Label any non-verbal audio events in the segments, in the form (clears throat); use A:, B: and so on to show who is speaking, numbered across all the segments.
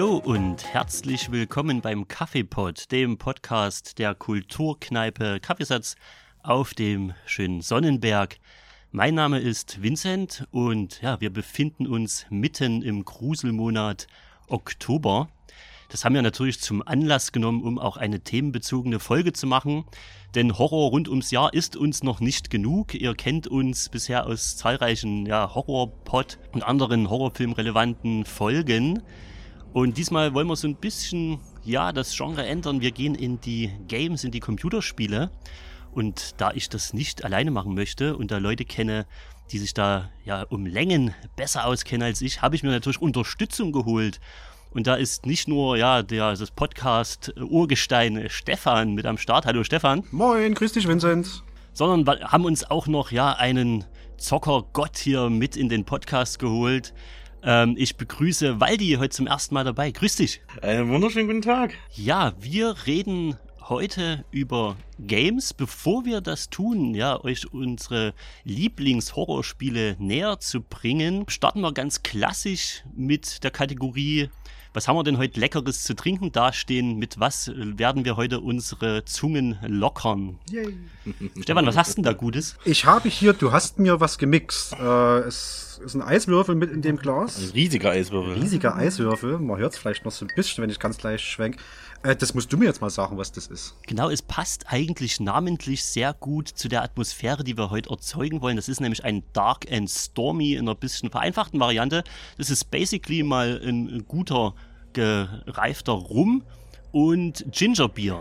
A: Hallo und herzlich willkommen beim Kaffeepod, dem Podcast der Kulturkneipe Kaffeesatz auf dem schönen Sonnenberg. Mein Name ist Vincent und ja, wir befinden uns mitten im Gruselmonat Oktober. Das haben wir natürlich zum Anlass genommen, um auch eine themenbezogene Folge zu machen. Denn Horror rund ums Jahr ist uns noch nicht genug. Ihr kennt uns bisher aus zahlreichen ja, Horrorpod und anderen horrorfilmrelevanten Folgen. Und diesmal wollen wir so ein bisschen, ja, das Genre ändern. Wir gehen in die Games, in die Computerspiele. Und da ich das nicht alleine machen möchte und da Leute kenne, die sich da ja um Längen besser auskennen als ich, habe ich mir natürlich Unterstützung geholt. Und da ist nicht nur ja der das Podcast Urgestein Stefan mit am Start. Hallo Stefan.
B: Moin, grüß dich Vincent.
A: Sondern wir haben uns auch noch ja einen Zockergott hier mit in den Podcast geholt. Ähm, ich begrüße Waldi heute zum ersten Mal dabei. Grüß dich.
C: Einen wunderschönen guten Tag.
A: Ja, wir reden heute über Games. Bevor wir das tun, ja, euch unsere Lieblingshorrorspiele näher zu bringen, starten wir ganz klassisch mit der Kategorie was haben wir denn heute Leckeres zu trinken dastehen? Mit was werden wir heute unsere Zungen lockern? Yay. (laughs) Stefan, was hast du denn da Gutes?
B: Ich habe hier, du hast mir was gemixt. Äh, es ist ein Eiswürfel mit in dem Glas.
C: Ein riesiger Eiswürfel.
B: riesiger Eiswürfel. Man hört es vielleicht noch so ein bisschen, wenn ich ganz gleich schwenk. Äh, das musst du mir jetzt mal sagen, was das ist.
A: Genau, es passt eigentlich namentlich sehr gut zu der Atmosphäre, die wir heute erzeugen wollen. Das ist nämlich ein Dark and Stormy in einer bisschen vereinfachten Variante. Das ist basically mal ein guter gereifter Rum und Gingerbier.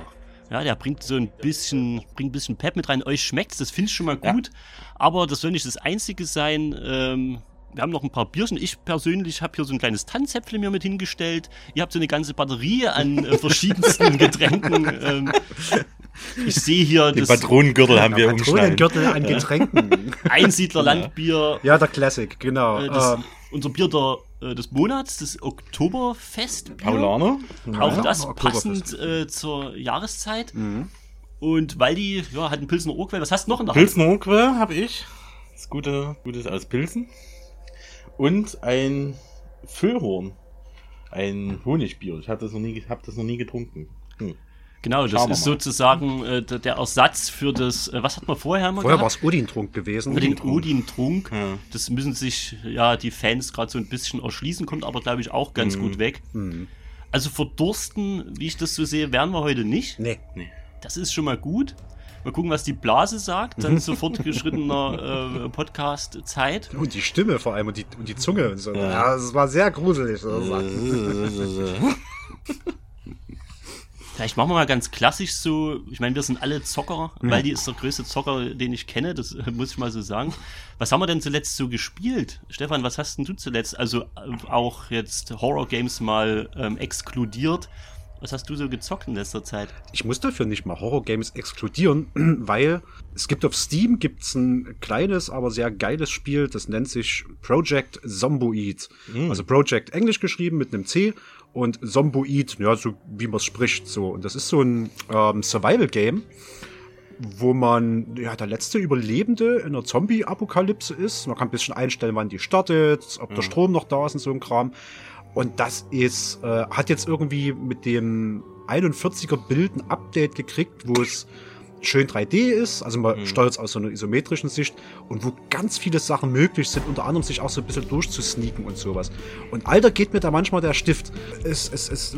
A: Ja, der bringt so ein bisschen, bringt ein bisschen Pep mit rein. Euch schmeckt's, das finde ich schon mal gut. Ja. Aber das soll nicht das Einzige sein. Ähm, wir haben noch ein paar Bierchen. Ich persönlich habe hier so ein kleines Tannenzäpfle mir mit hingestellt. Ihr habt so eine ganze Batterie an äh, (laughs) verschiedensten Getränken. Ähm, ich sehe hier
C: Den Patronengürtel haben wir
B: Patronengürtel an Getränken.
A: Einsiedler Landbier.
B: Ja, der Classic, genau.
A: Äh, das, ähm. Unser Bier der, äh, des Monats, das Oktoberfest.
C: Paulaner.
A: Auch ja, das passend äh, zur Jahreszeit. Mhm. Und weil die ja, hat einen Pilsner Urquell. Was hast du noch in der
C: Hand? Pilsner Urquell habe ich. Das Gute, Gutes aus Pilsen und ein Füllhorn. Ein Honigbier. Ich habe das, noch nie, hab das noch nie getrunken. Hm.
A: Genau, das ist sozusagen äh, der Ersatz für das, äh, was hat man vorher
B: mal Vorher war es Odin-Trunk gewesen.
A: Für den Odin-Trunk. Ja. Das müssen sich ja die Fans gerade so ein bisschen erschließen, kommt aber glaube ich auch ganz mhm. gut weg. Mhm. Also verdursten, wie ich das so sehe, werden wir heute nicht.
B: Nee. nee.
A: Das ist schon mal gut. Mal gucken, was die Blase sagt. Dann zu fortgeschrittener äh, Podcast-Zeit. (laughs)
B: Und die Stimme vor allem und die, und die Zunge und so. Ja, ja das war sehr gruselig. (laughs) (laughs)
A: Vielleicht machen wir mal ganz klassisch so. Ich meine, wir sind alle Zocker, mhm. weil die ist der größte Zocker, den ich kenne. Das (laughs) muss ich mal so sagen. Was haben wir denn zuletzt so gespielt? Stefan, was hast denn du zuletzt? Also äh, auch jetzt Horror-Games mal ähm, exkludiert. Was hast du so gezockt in letzter Zeit?
B: Ich muss dafür nicht mal Horror-Games exkludieren, (clears throat) weil es gibt auf Steam gibt's ein kleines, aber sehr geiles Spiel, das nennt sich Project Zomboid. Mhm. Also Project Englisch geschrieben mit einem C und Zomboid, ja, so wie man es spricht, so. Und das ist so ein ähm, Survival-Game, wo man ja der letzte Überlebende in einer Zombie-Apokalypse ist. Man kann ein bisschen einstellen, wann die startet, ob mhm. der Strom noch da ist und so ein Kram. Und das ist, äh, hat jetzt irgendwie mit dem 41er Bild ein Update gekriegt, wo es schön 3D ist, also man mhm. steuert es aus so einer isometrischen Sicht und wo ganz viele Sachen möglich sind, unter anderem sich auch so ein bisschen durchzusneaken und sowas. Und Alter geht mir da manchmal der Stift. Es, es, es äh,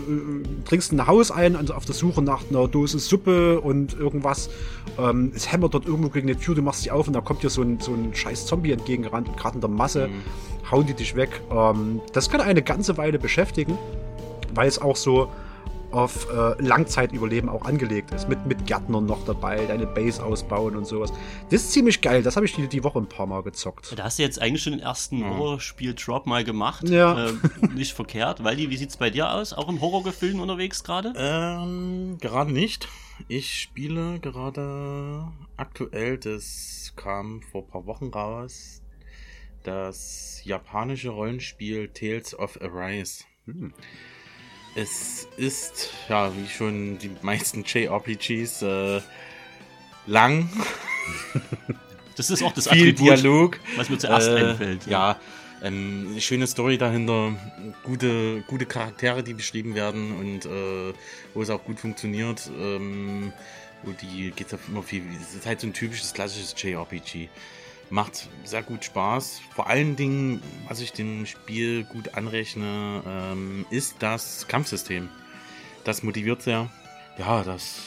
B: trinkst ein Haus ein also auf der Suche nach einer Dose Suppe und irgendwas. Ähm, es hämmert dort irgendwo gegen eine Tür, du machst sie auf und da kommt dir so ein, so ein scheiß Zombie entgegengerannt und gerade in der Masse mhm. hauen die dich weg. Ähm, das kann eine ganze Weile beschäftigen, weil es auch so auf äh, Langzeitüberleben auch angelegt ist. Mit, mit Gärtnern noch dabei, deine Base ausbauen und sowas. Das ist ziemlich geil. Das habe ich die, die Woche ein paar Mal gezockt.
A: Da hast du jetzt eigentlich schon den ersten ja. Horrorspiel-Drop mal gemacht.
B: Ja.
A: Äh, nicht verkehrt. Weil wie sieht's bei dir aus? Auch im Horrorgefühlen unterwegs gerade?
C: Ähm, gerade nicht. Ich spiele gerade aktuell, das kam vor ein paar Wochen raus, das japanische Rollenspiel Tales of Arise. Hm. Es ist, ja, wie schon die meisten JRPGs, äh, lang. (laughs)
A: Das ist auch das
C: Viel Attribut, Dialog.
A: was mir zuerst äh, einfällt.
C: Ja. ja. Ähm, schöne Story dahinter, gute, gute Charaktere, die beschrieben werden und äh, wo es auch gut funktioniert. Ähm, wo die geht es immer viel. Es ist halt so ein typisches klassisches JRPG. Macht sehr gut Spaß. Vor allen Dingen, was ich dem Spiel gut anrechne, ähm, ist das Kampfsystem. Das motiviert sehr. Ja, das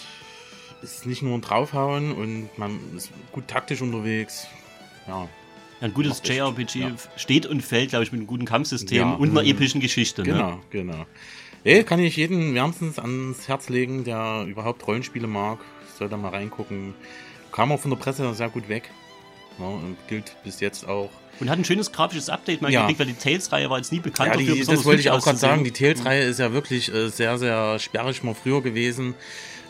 C: ist nicht nur ein Draufhauen und man ist gut taktisch unterwegs. Ja,
A: ein gutes JRPG
C: ja.
A: steht und fällt, glaube ich, mit einem guten Kampfsystem
C: Ja.
A: und einer epischen Geschichte. Ne?
C: Genau, genau. Nee, kann ich jeden wärmstens ans Herz legen, der überhaupt Rollenspiele mag. Soll da mal reingucken. Kam auch von der Presse sehr gut weg. Ja, und gilt bis jetzt auch.
A: Und hat ein schönes grafisches Update mal
C: Ja.
A: gekriegt, weil die Tales-Reihe war jetzt nie bekannt
C: Ja,
A: dafür,
C: die,
A: besonders
C: das wollte ich auch gerade sagen. Die. Tales-Reihe ist ja wirklich äh, sehr, sehr sperrig mal früher gewesen.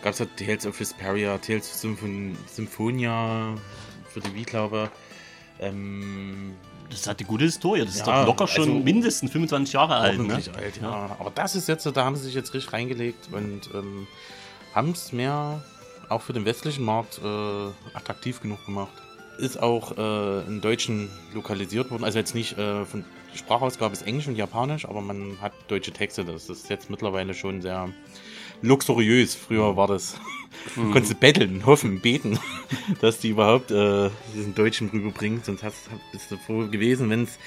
C: Gab es ja Tales of Vesperia, Tales of Symphon Symphonia für die Wii, glaube ähm,
A: Das hat eine gute Historie. Das ist
C: Ja,
A: doch locker schon
C: also
A: mindestens 25 Jahre alt. Ne?
C: alt, ja. Aber das ist jetzt, da haben sie sich jetzt richtig reingelegt und ähm, haben es mehr auch für den westlichen Markt äh, attraktiv genug gemacht. Ist auch äh, in Deutschen lokalisiert worden, also jetzt nicht äh, von Sprachausgabe ist Englisch und Japanisch, aber man hat deutsche Texte. Das ist jetzt mittlerweile schon sehr luxuriös. Früher war das, (laughs)
A: Mhm.
C: konntest du betteln, hoffen, beten, (laughs) dass die überhaupt äh, diesen Deutschen rüberbringt. Sonst hast, bist du froh gewesen, wenn es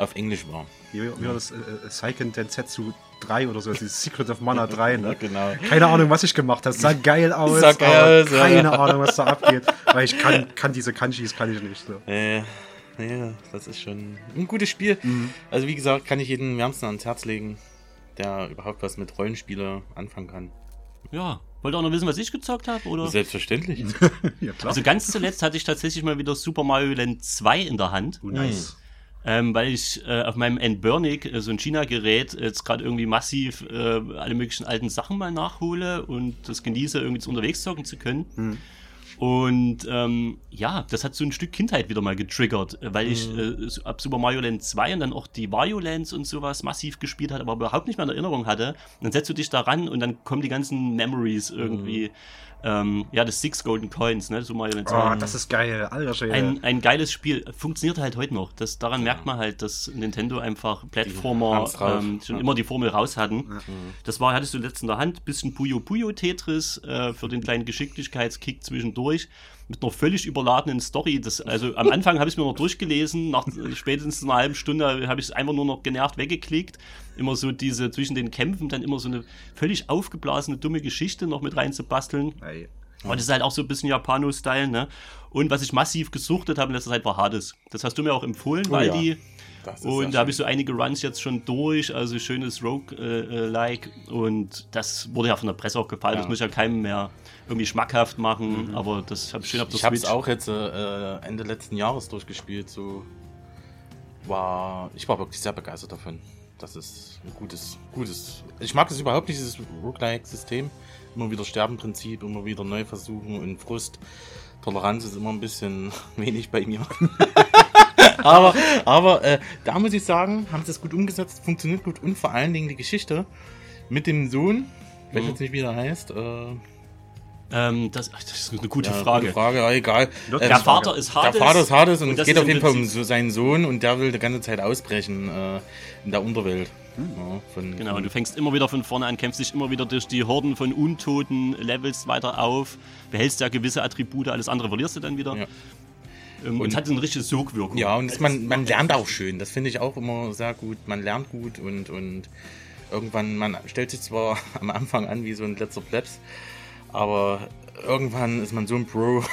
C: auf Englisch war.
B: Wie, wie war das? Äh, äh, Seiken Densetsu 3 oder so, dieses Secret of Mana 3, (laughs) ne?
C: genau.
B: Keine Ahnung, was ich gemacht habe. Sah geil (laughs) aus.
C: Sah geil
B: aber
C: aus, ja.
B: keine Ahnung, was da (laughs) abgeht. Weil ich kann, kann diese Kanjis, kann ich nicht. So.
C: Äh, ja, das ist schon ein gutes Spiel.
B: Mhm.
C: Also wie gesagt, kann ich jedem wärmsten ans Herz legen, der überhaupt was mit Rollenspiele anfangen kann.
A: Ja. Wollt ihr auch noch wissen, was ich gezockt habe? Oder?
C: Selbstverständlich.
B: Ja, klar.
A: Also ganz zuletzt hatte ich tatsächlich mal wieder Super Mario Land 2 in der Hand.
B: oh, nice.
A: Ähm, weil ich äh, auf meinem N-Burnic, äh, so ein China-Gerät, jetzt gerade irgendwie massiv äh, alle möglichen alten Sachen mal nachhole und das genieße, irgendwie zu unterwegs zocken zu können. Und ähm, ja, das hat so ein Stück Kindheit wieder mal getriggert, äh, weil ich äh, so ab Super Mario Land 2 und dann auch die Wario Lands und sowas massiv gespielt hatte, aber überhaupt nicht mehr in Erinnerung hatte. Dann setzt du dich da ran und dann kommen die ganzen Memories irgendwie. Ähm, ja, das Six Golden Coins, ne? Super Mario Land 2.
B: Oh, das ist geil. Alter Schwede.
A: Ein, ein geiles Spiel. Funktioniert halt heute noch. Das, daran merkt man halt, dass Nintendo einfach Plattformer ähm, schon
C: Ja.
A: immer die Formel raus hatten. Das war, hattest du letzt in der Hand, bisschen Puyo Puyo Tetris äh, für den kleinen Geschicklichkeitskick zwischendurch. Mit einer völlig überladenen Story. Das, also am (laughs) Anfang habe ich mir noch durchgelesen, nach spätestens einer halben Stunde habe ich es einfach nur noch genervt weggeklickt. Immer so diese zwischen den Kämpfen dann immer so eine völlig aufgeblasene, dumme Geschichte noch mit reinzubasteln. Und das ist halt auch so ein bisschen Japano-Style, ne? Und was ich massiv gesuchtet habe in letzter Zeit war Hades. Das hast du mir auch empfohlen,
C: Oh
A: weil
C: ja.
A: die. Und da habe ich so einige Runs jetzt schon durch, also schönes Rogue-like. und das wurde ja von der Presse auch gefallen.
C: Ja.
A: Das muss ich ja keinem mehr irgendwie schmackhaft machen, aber das habe ich schön auf der
C: Ich habe es auch jetzt äh, Ende letzten Jahres durchgespielt. So war ich war wirklich sehr begeistert davon. Das ist ein gutes, gutes. Ich mag das überhaupt nicht, dieses Roguelike-System. Immer wieder Sterbenprinzip, immer wieder neu versuchen und Frust. Toleranz ist immer ein bisschen (laughs) wenig bei mir. Aber aber äh, da muss ich sagen, haben sie es gut umgesetzt, funktioniert gut und vor allen Dingen die Geschichte mit dem Sohn, ich weiß
A: Mhm.
C: jetzt nicht, wie der heißt. Äh,
A: Ähm, das, ach, das ist eine gute
C: ja,
A: Frage.
C: Gute Frage, ja, egal. Ähm,
A: Der Vater ist Hades.
C: der Vater ist Hades und,
A: und
C: es
A: das
C: geht auf jeden Fall um seinen Sohn und der will die ganze Zeit ausbrechen äh, in der Unterwelt. Ja, von,
A: Genau, und du fängst immer wieder von vorne an, kämpfst dich immer wieder durch die Horden von Untoten, levelst weiter auf, behältst ja gewisse Attribute, alles andere verlierst du dann wieder. Ähm, und
C: Und-
A: hat eine richtige Sogwirkung.
C: ja, und man, man lernt auch schön. Das finde ich auch immer sehr gut. Man lernt gut und, und irgendwann, man stellt sich zwar (laughs) am Anfang an wie so ein letzter Plebs, aber irgendwann ist man so ein Pro. (laughs)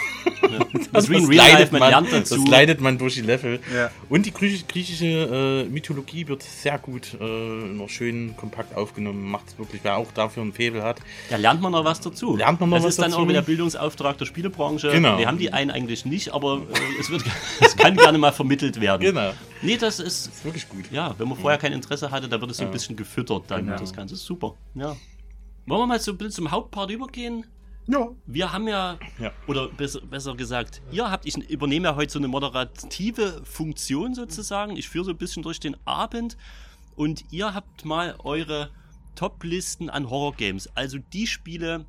A: Das ist wie in Real Life, man dazu.
C: Das leidet man durch die Level.
B: Ja.
C: Und die griechische, griechische äh, Mythologie wird sehr gut, äh, noch schön kompakt aufgenommen. Macht es wirklich, wer auch dafür ein Faible hat.
A: Da lernt man noch was dazu.
C: Lernt man noch
A: das
C: was
A: ist dann
C: dazu.
A: auch wieder Bildungsauftrag der Spielebranche.
C: Genau.
A: Wir haben die einen eigentlich nicht, aber äh, es, wird, (laughs) es kann gerne mal vermittelt werden.
C: Genau.
A: Nee, das ist,
C: Ist wirklich gut.
A: ja, wenn man vorher kein Interesse hatte, da wird es so ein
C: Ja.
A: bisschen gefüttert dann.
B: Genau.
A: Das Ganze ist super. Ja. Wollen wir mal so ein bisschen zum Hauptpart übergehen?
B: Ja.
A: Wir haben ja,
C: Ja.
A: oder besser, besser gesagt, ihr habt, ich übernehme ja heute so eine moderative Funktion sozusagen. Ich führe so ein bisschen durch den Abend und ihr habt mal eure Top-Listen an Horror-Games. Also die Spiele,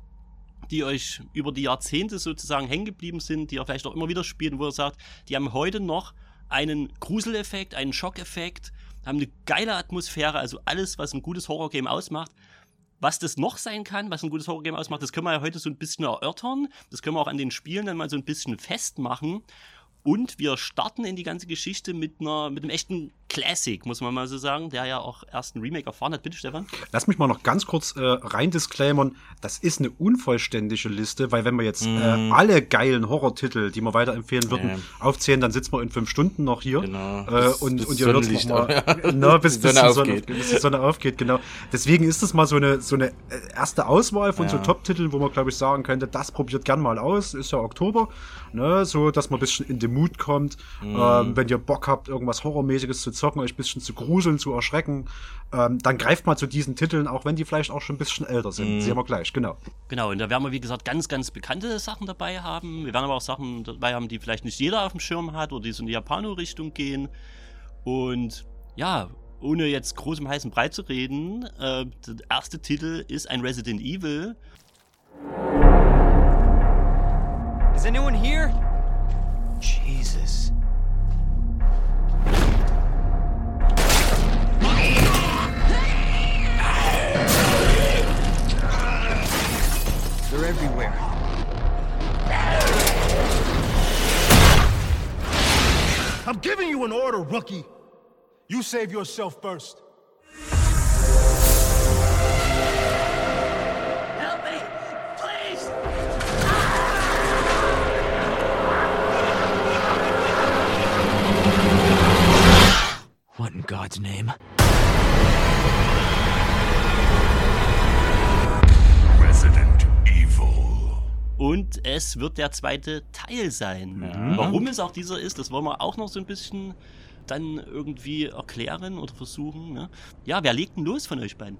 A: die euch über die Jahrzehnte sozusagen hängen geblieben sind, die ihr vielleicht auch immer wieder spielt, wo ihr sagt, die haben heute noch einen Gruseleffekt, einen Schockeffekt haben eine geile Atmosphäre, also alles, was ein gutes Horrorgame ausmacht. Was das noch sein kann, was ein gutes Horrorgame ausmacht, das können wir ja heute so ein bisschen erörtern. Das können wir auch an den Spielen dann mal so ein bisschen festmachen. Und wir starten in die ganze Geschichte mit einer, mit einem echten Classic, muss man mal so sagen, der ja auch erst ein Remake erfahren hat. Bitte, Stefan.
B: Lass mich mal noch ganz kurz äh, rein disclaimern. Das ist eine unvollständige Liste, weil wenn wir jetzt mm. äh, mhm. alle geilen Horrortitel, die wir weiterempfehlen würden, ähm. aufzählen, dann sitzen wir in fünf Stunden noch hier. Genau. Äh, und, bis und ihr hört noch mal, ja. na, bis, (laughs) bis, die Sonne aufgeht. Sonne, bis die Sonne aufgeht, genau. Deswegen ist das mal so eine, so eine äh, erste Auswahl von ja. so Top-Titeln, wo man, glaube ich, sagen könnte, das probiert gern mal aus. Ist ja Oktober, ne, so, dass man ein bisschen in den Mut kommt. Mm. Ähm, wenn ihr Bock habt, irgendwas Horrormäßiges zu zocken, euch ein bisschen zu gruseln, zu erschrecken, ähm, dann greift mal zu diesen Titeln, auch wenn die vielleicht auch schon ein bisschen älter sind. Mm. Sehen wir gleich, genau.
A: Genau, und da werden wir, wie gesagt, ganz, ganz bekannte Sachen dabei haben. Wir werden aber auch Sachen dabei haben, die vielleicht nicht jeder auf dem Schirm hat oder die so in die Japano-Richtung gehen. Und ja, ohne jetzt groß im heißen Brei zu reden, äh, der erste Titel ist ein Resident Evil. Is anyone here? Jesus. They're everywhere. I'm giving you an order, rookie. You save yourself first. Help me, please! What in God's name? Und es wird der zweite Teil sein. Ja. Warum es auch dieser ist, das wollen wir auch noch so ein bisschen dann irgendwie erklären oder versuchen. Ne? Ja, wer legt denn los von euch beiden?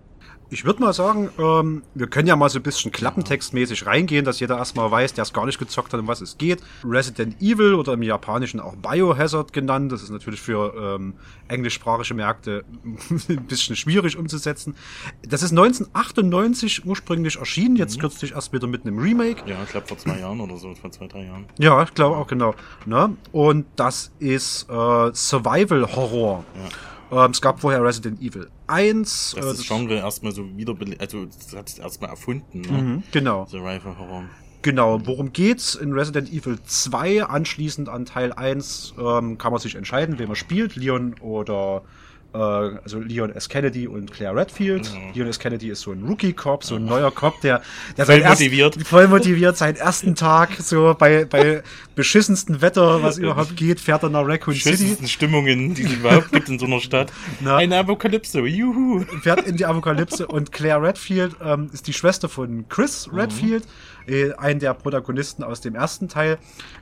B: Ich würde mal sagen, ähm, wir können ja mal so ein bisschen klappentextmäßig reingehen, dass jeder erstmal weiß, der es gar nicht gezockt hat, um was es geht. Resident Evil oder im Japanischen auch Biohazard genannt. Das ist natürlich für ähm, englischsprachige Märkte (laughs) ein bisschen schwierig umzusetzen. Das ist 1998 ursprünglich erschienen, jetzt mhm. kürzlich erst wieder mit einem Remake.
C: Ja, ich glaube vor zwei Jahren oder so, vor zwei, drei Jahren.
B: Ja, ich glaube auch genau. Ne? Und das ist äh, Survival Horror. Ja. Ähm, es gab vorher Resident Evil 1.
C: Das, äh, das Genre erstmal so wieder, also das hat es erstmal erfunden. Ne?
B: Mhm, genau.
C: Survival Horror.
B: Genau, worum geht's? In Resident Evil 2, anschließend an Teil 1, ähm, kann man sich entscheiden, wen man spielt, Leon oder also Leon S. Kennedy und Claire Redfield. Mhm. Leon S. Kennedy ist so ein Rookie-Cop, so ein neuer Cop, der, der
C: voll motiviert.
B: Erst, voll motiviert, seinen ersten Tag, so bei, bei beschissensten Wetter, was überhaupt geht, fährt er nach Raccoon City.
C: Stimmungen, die es überhaupt gibt in so einer Stadt.
B: Na, Eine Apokalypse, juhu. Fährt in die Apokalypse und Claire Redfield ähm, ist die Schwester von Chris Redfield. Mhm äh, einen der Protagonisten aus dem ersten Teil.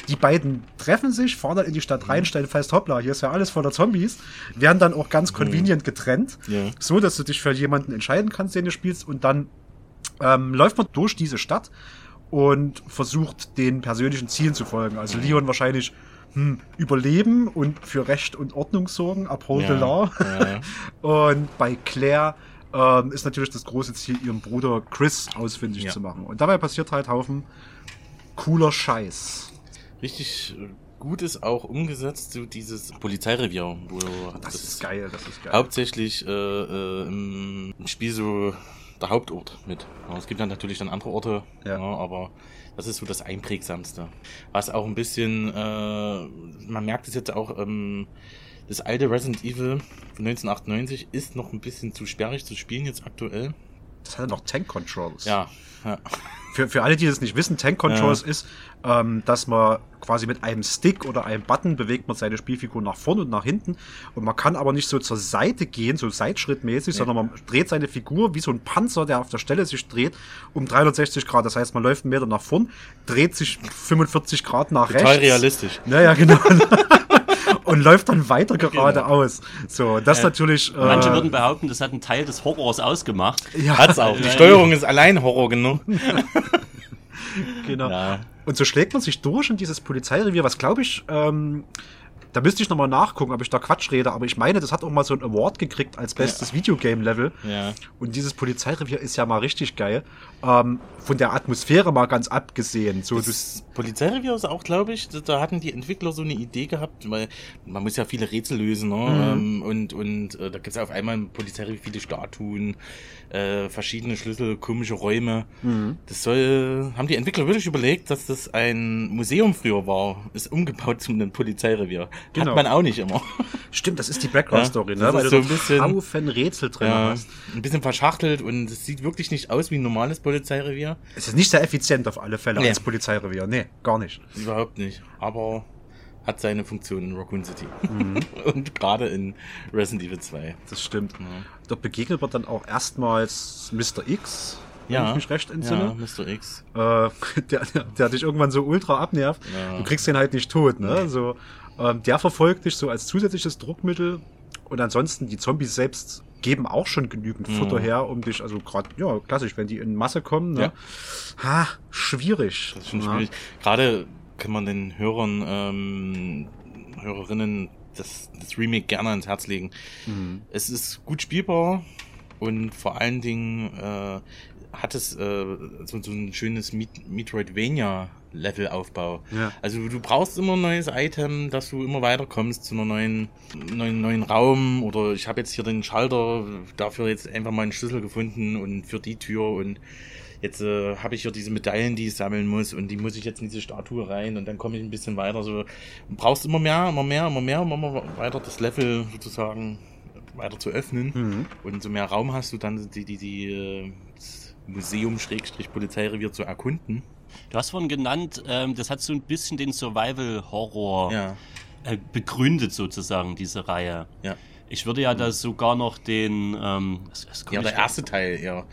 B: Die beiden treffen sich, fahren dann in die Stadt rein, mhm. stellen fest, hoppla, hier ist ja alles voller Zombies, werden dann auch ganz mhm. convenient getrennt, ja. so dass du dich für jemanden entscheiden kannst, den du spielst und dann ähm, läuft man durch diese Stadt und versucht den persönlichen Zielen zu folgen. Also Leon wahrscheinlich hm, überleben und für Recht und Ordnung sorgen, uphold ja, the law. Ja. (laughs) und bei Claire ähm, ist natürlich das große Ziel, ihren Bruder Chris ausfindig ja. zu machen. Und dabei passiert halt Haufen cooler Scheiß.
C: Richtig äh, gut ist auch umgesetzt, so dieses Polizeirevier, wo
B: das, das ist geil, das ist geil.
C: Hauptsächlich äh, äh, im Spiel so der Hauptort mit. Ja, es gibt dann natürlich dann andere Orte, ja. ja. aber das ist so das Einprägsamste. Was auch ein bisschen, äh, man merkt es jetzt auch, ähm, das alte Resident Evil von 1998 ist noch ein bisschen zu sperrig zu spielen jetzt aktuell.
B: Das hat ja noch Tank Controls.
C: Ja. ja.
B: Für, für alle, die das nicht wissen, Tank Controls ja. ist, ähm, dass man quasi mit einem Stick oder einem Button bewegt man seine Spielfigur nach vorne und nach hinten. Und man kann aber nicht so zur Seite gehen, so seitschrittmäßig, ja. sondern man dreht seine Figur wie so ein Panzer, der auf der Stelle sich dreht, um 360 Grad. Das heißt, man läuft einen Meter nach vorn, dreht sich 45 Grad nach
C: Total
B: rechts.
C: Total realistisch.
B: Naja, genau. (laughs) und läuft dann weiter geradeaus. Genau. So, das äh, natürlich.
A: Äh, manche würden behaupten, das hat einen Teil des Horrors ausgemacht.
C: Ja, hat's auch. Die Steuerung ist allein Horror genug. (laughs)
B: genau. Ja. Und so schlägt man sich durch in dieses Polizeirevier, was glaube ich. Ähm, Da müsste ich nochmal nachgucken, ob ich da Quatsch rede, aber ich meine, das hat auch mal so ein Award gekriegt als bestes Videogame-Level.
C: Ja.
B: Und dieses Polizeirevier ist ja mal richtig geil. Ähm, von der Atmosphäre mal ganz abgesehen. So,
C: Das Polizeirevier ist auch, glaube ich, da- hatten die Entwickler so eine Idee gehabt, weil man muss ja viele Rätsel lösen, ne? Ähm, und, und äh, da gibt es auf einmal im Polizeirevier viele Statuen, äh, verschiedene Schlüssel, komische Räume. Das soll, haben die Entwickler wirklich überlegt, dass das ein Museum früher war, ist umgebaut zu einem Polizeirevier.
B: Genau.
C: Hat man auch nicht immer.
B: stimmt, das ist die Background-Story,
C: Ja,
B: ne? Weil
C: ist
B: du
C: so
B: so
C: ein bisschen-
B: Haufen Rätsel drin
C: Ja,
B: hast.
C: ein bisschen verschachtelt und es sieht wirklich nicht aus wie ein normales Polizeirevier.
B: Es ist nicht sehr effizient auf alle Fälle
C: Nee.
B: als Polizeirevier. Nee, gar nicht.
C: Überhaupt nicht. Aber hat seine Funktion in Raccoon City.
B: Mhm. (laughs)
C: Und gerade in Resident Evil 2.
B: Das stimmt.
C: Ja.
B: Dort begegnet wird dann auch erstmals Mr. X, wenn
C: Ja.
B: ich mich recht
C: Ja,
B: entsinne.
C: Mr. X.
B: Äh, der, (laughs) der, der dich irgendwann so ultra abnervt.
C: Ja.
B: Du kriegst den halt nicht tot, ne? So, ähm, der verfolgt dich so als zusätzliches Druckmittel. Und ansonsten, die Zombies selbst geben auch schon genügend Futter her, um dich, also gerade, ja, klassisch, wenn die in Masse kommen, ne?
C: Ja.
B: Ha, schwierig.
C: Das ist schon
B: Ja.
C: schwierig. Gerade kann man den Hörern, ähm, Hörerinnen das, das Remake gerne ans Herz legen.
B: Mhm.
C: Es ist gut spielbar und vor allen Dingen äh, hat es äh, so, so ein schönes Meat- Metroidvania-Level-Aufbau.
B: Ja.
C: Also du brauchst immer ein neues Item, dass du immer weiterkommst zu einer neuen, neuen, neuen Raum oder ich habe jetzt hier den Schalter, dafür jetzt einfach mal einen Schlüssel gefunden und für die Tür und jetzt äh, habe ich hier diese Medaillen, die ich sammeln muss und die muss ich jetzt in diese Statue rein und dann komme ich ein bisschen weiter. So du brauchst immer mehr, immer mehr, immer mehr, immer weiter das Level sozusagen weiter zu öffnen
B: Mhm.
C: und umso mehr Raum hast du dann die die die äh, das Museum Schrägstrich Polizeirevier zu erkunden.
A: Du hast vorhin genannt, ähm, das hat so ein bisschen den Survival-Horror
C: Ja,
A: äh, begründet sozusagen, diese Reihe.
C: ja.
A: Ich würde ja da sogar noch den, ähm, was, was
C: Ja, der erste Teil, ja.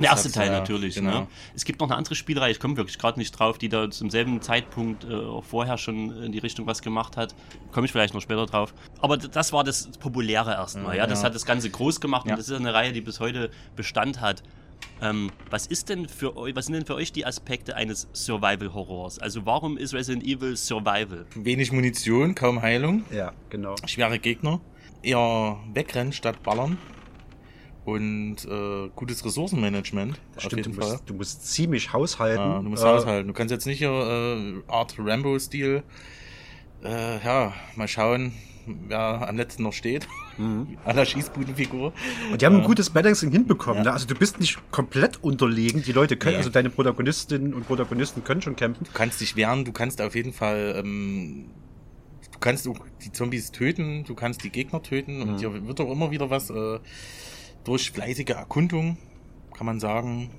A: Der erste Teil
C: ja,
A: natürlich.
C: genau.
A: Ne? Es gibt noch eine andere Spielreihe, ich komme wirklich gerade nicht drauf, die da zum selben Zeitpunkt äh, auch vorher schon in die Richtung was gemacht hat. Komme ich vielleicht noch später drauf. Aber das war das Populäre erstmal. Ja, das
C: Ja.
A: hat das Ganze groß gemacht
C: Ja.
A: und das ist eine Reihe, die bis heute Bestand hat. Ähm, was ist denn für euch, was sind denn für euch die Aspekte eines Survival-Horrors? Also warum ist Resident Evil Survival?
C: Wenig Munition, kaum Heilung,
B: Ja, genau.
C: schwere Gegner, eher wegrennen statt ballern und äh, gutes Ressourcenmanagement auf
B: Stimmt, du musst, du musst ziemlich haushalten.
C: Ja, du musst
B: Äh,
C: haushalten. Du kannst jetzt nicht hier äh, Art Rambo-Stil. Äh, ja, mal schauen, wer am letzten noch steht.
B: Mhm. (laughs)
C: An der Schießbudenfigur.
B: Und die haben ein
C: Ja.
B: gutes Balancing hinbekommen.
C: Ja.
B: Ne? Also du bist nicht komplett unterlegen. Die Leute können,
C: Nee.
B: also deine Protagonistinnen und Protagonisten können schon kämpfen.
C: Du kannst dich wehren, du kannst auf jeden Fall, ähm, du kannst die Zombies töten, du kannst die Gegner töten
B: Mhm.
C: und dir wird auch immer wieder was äh, durch fleißige Erkundung, kann man sagen,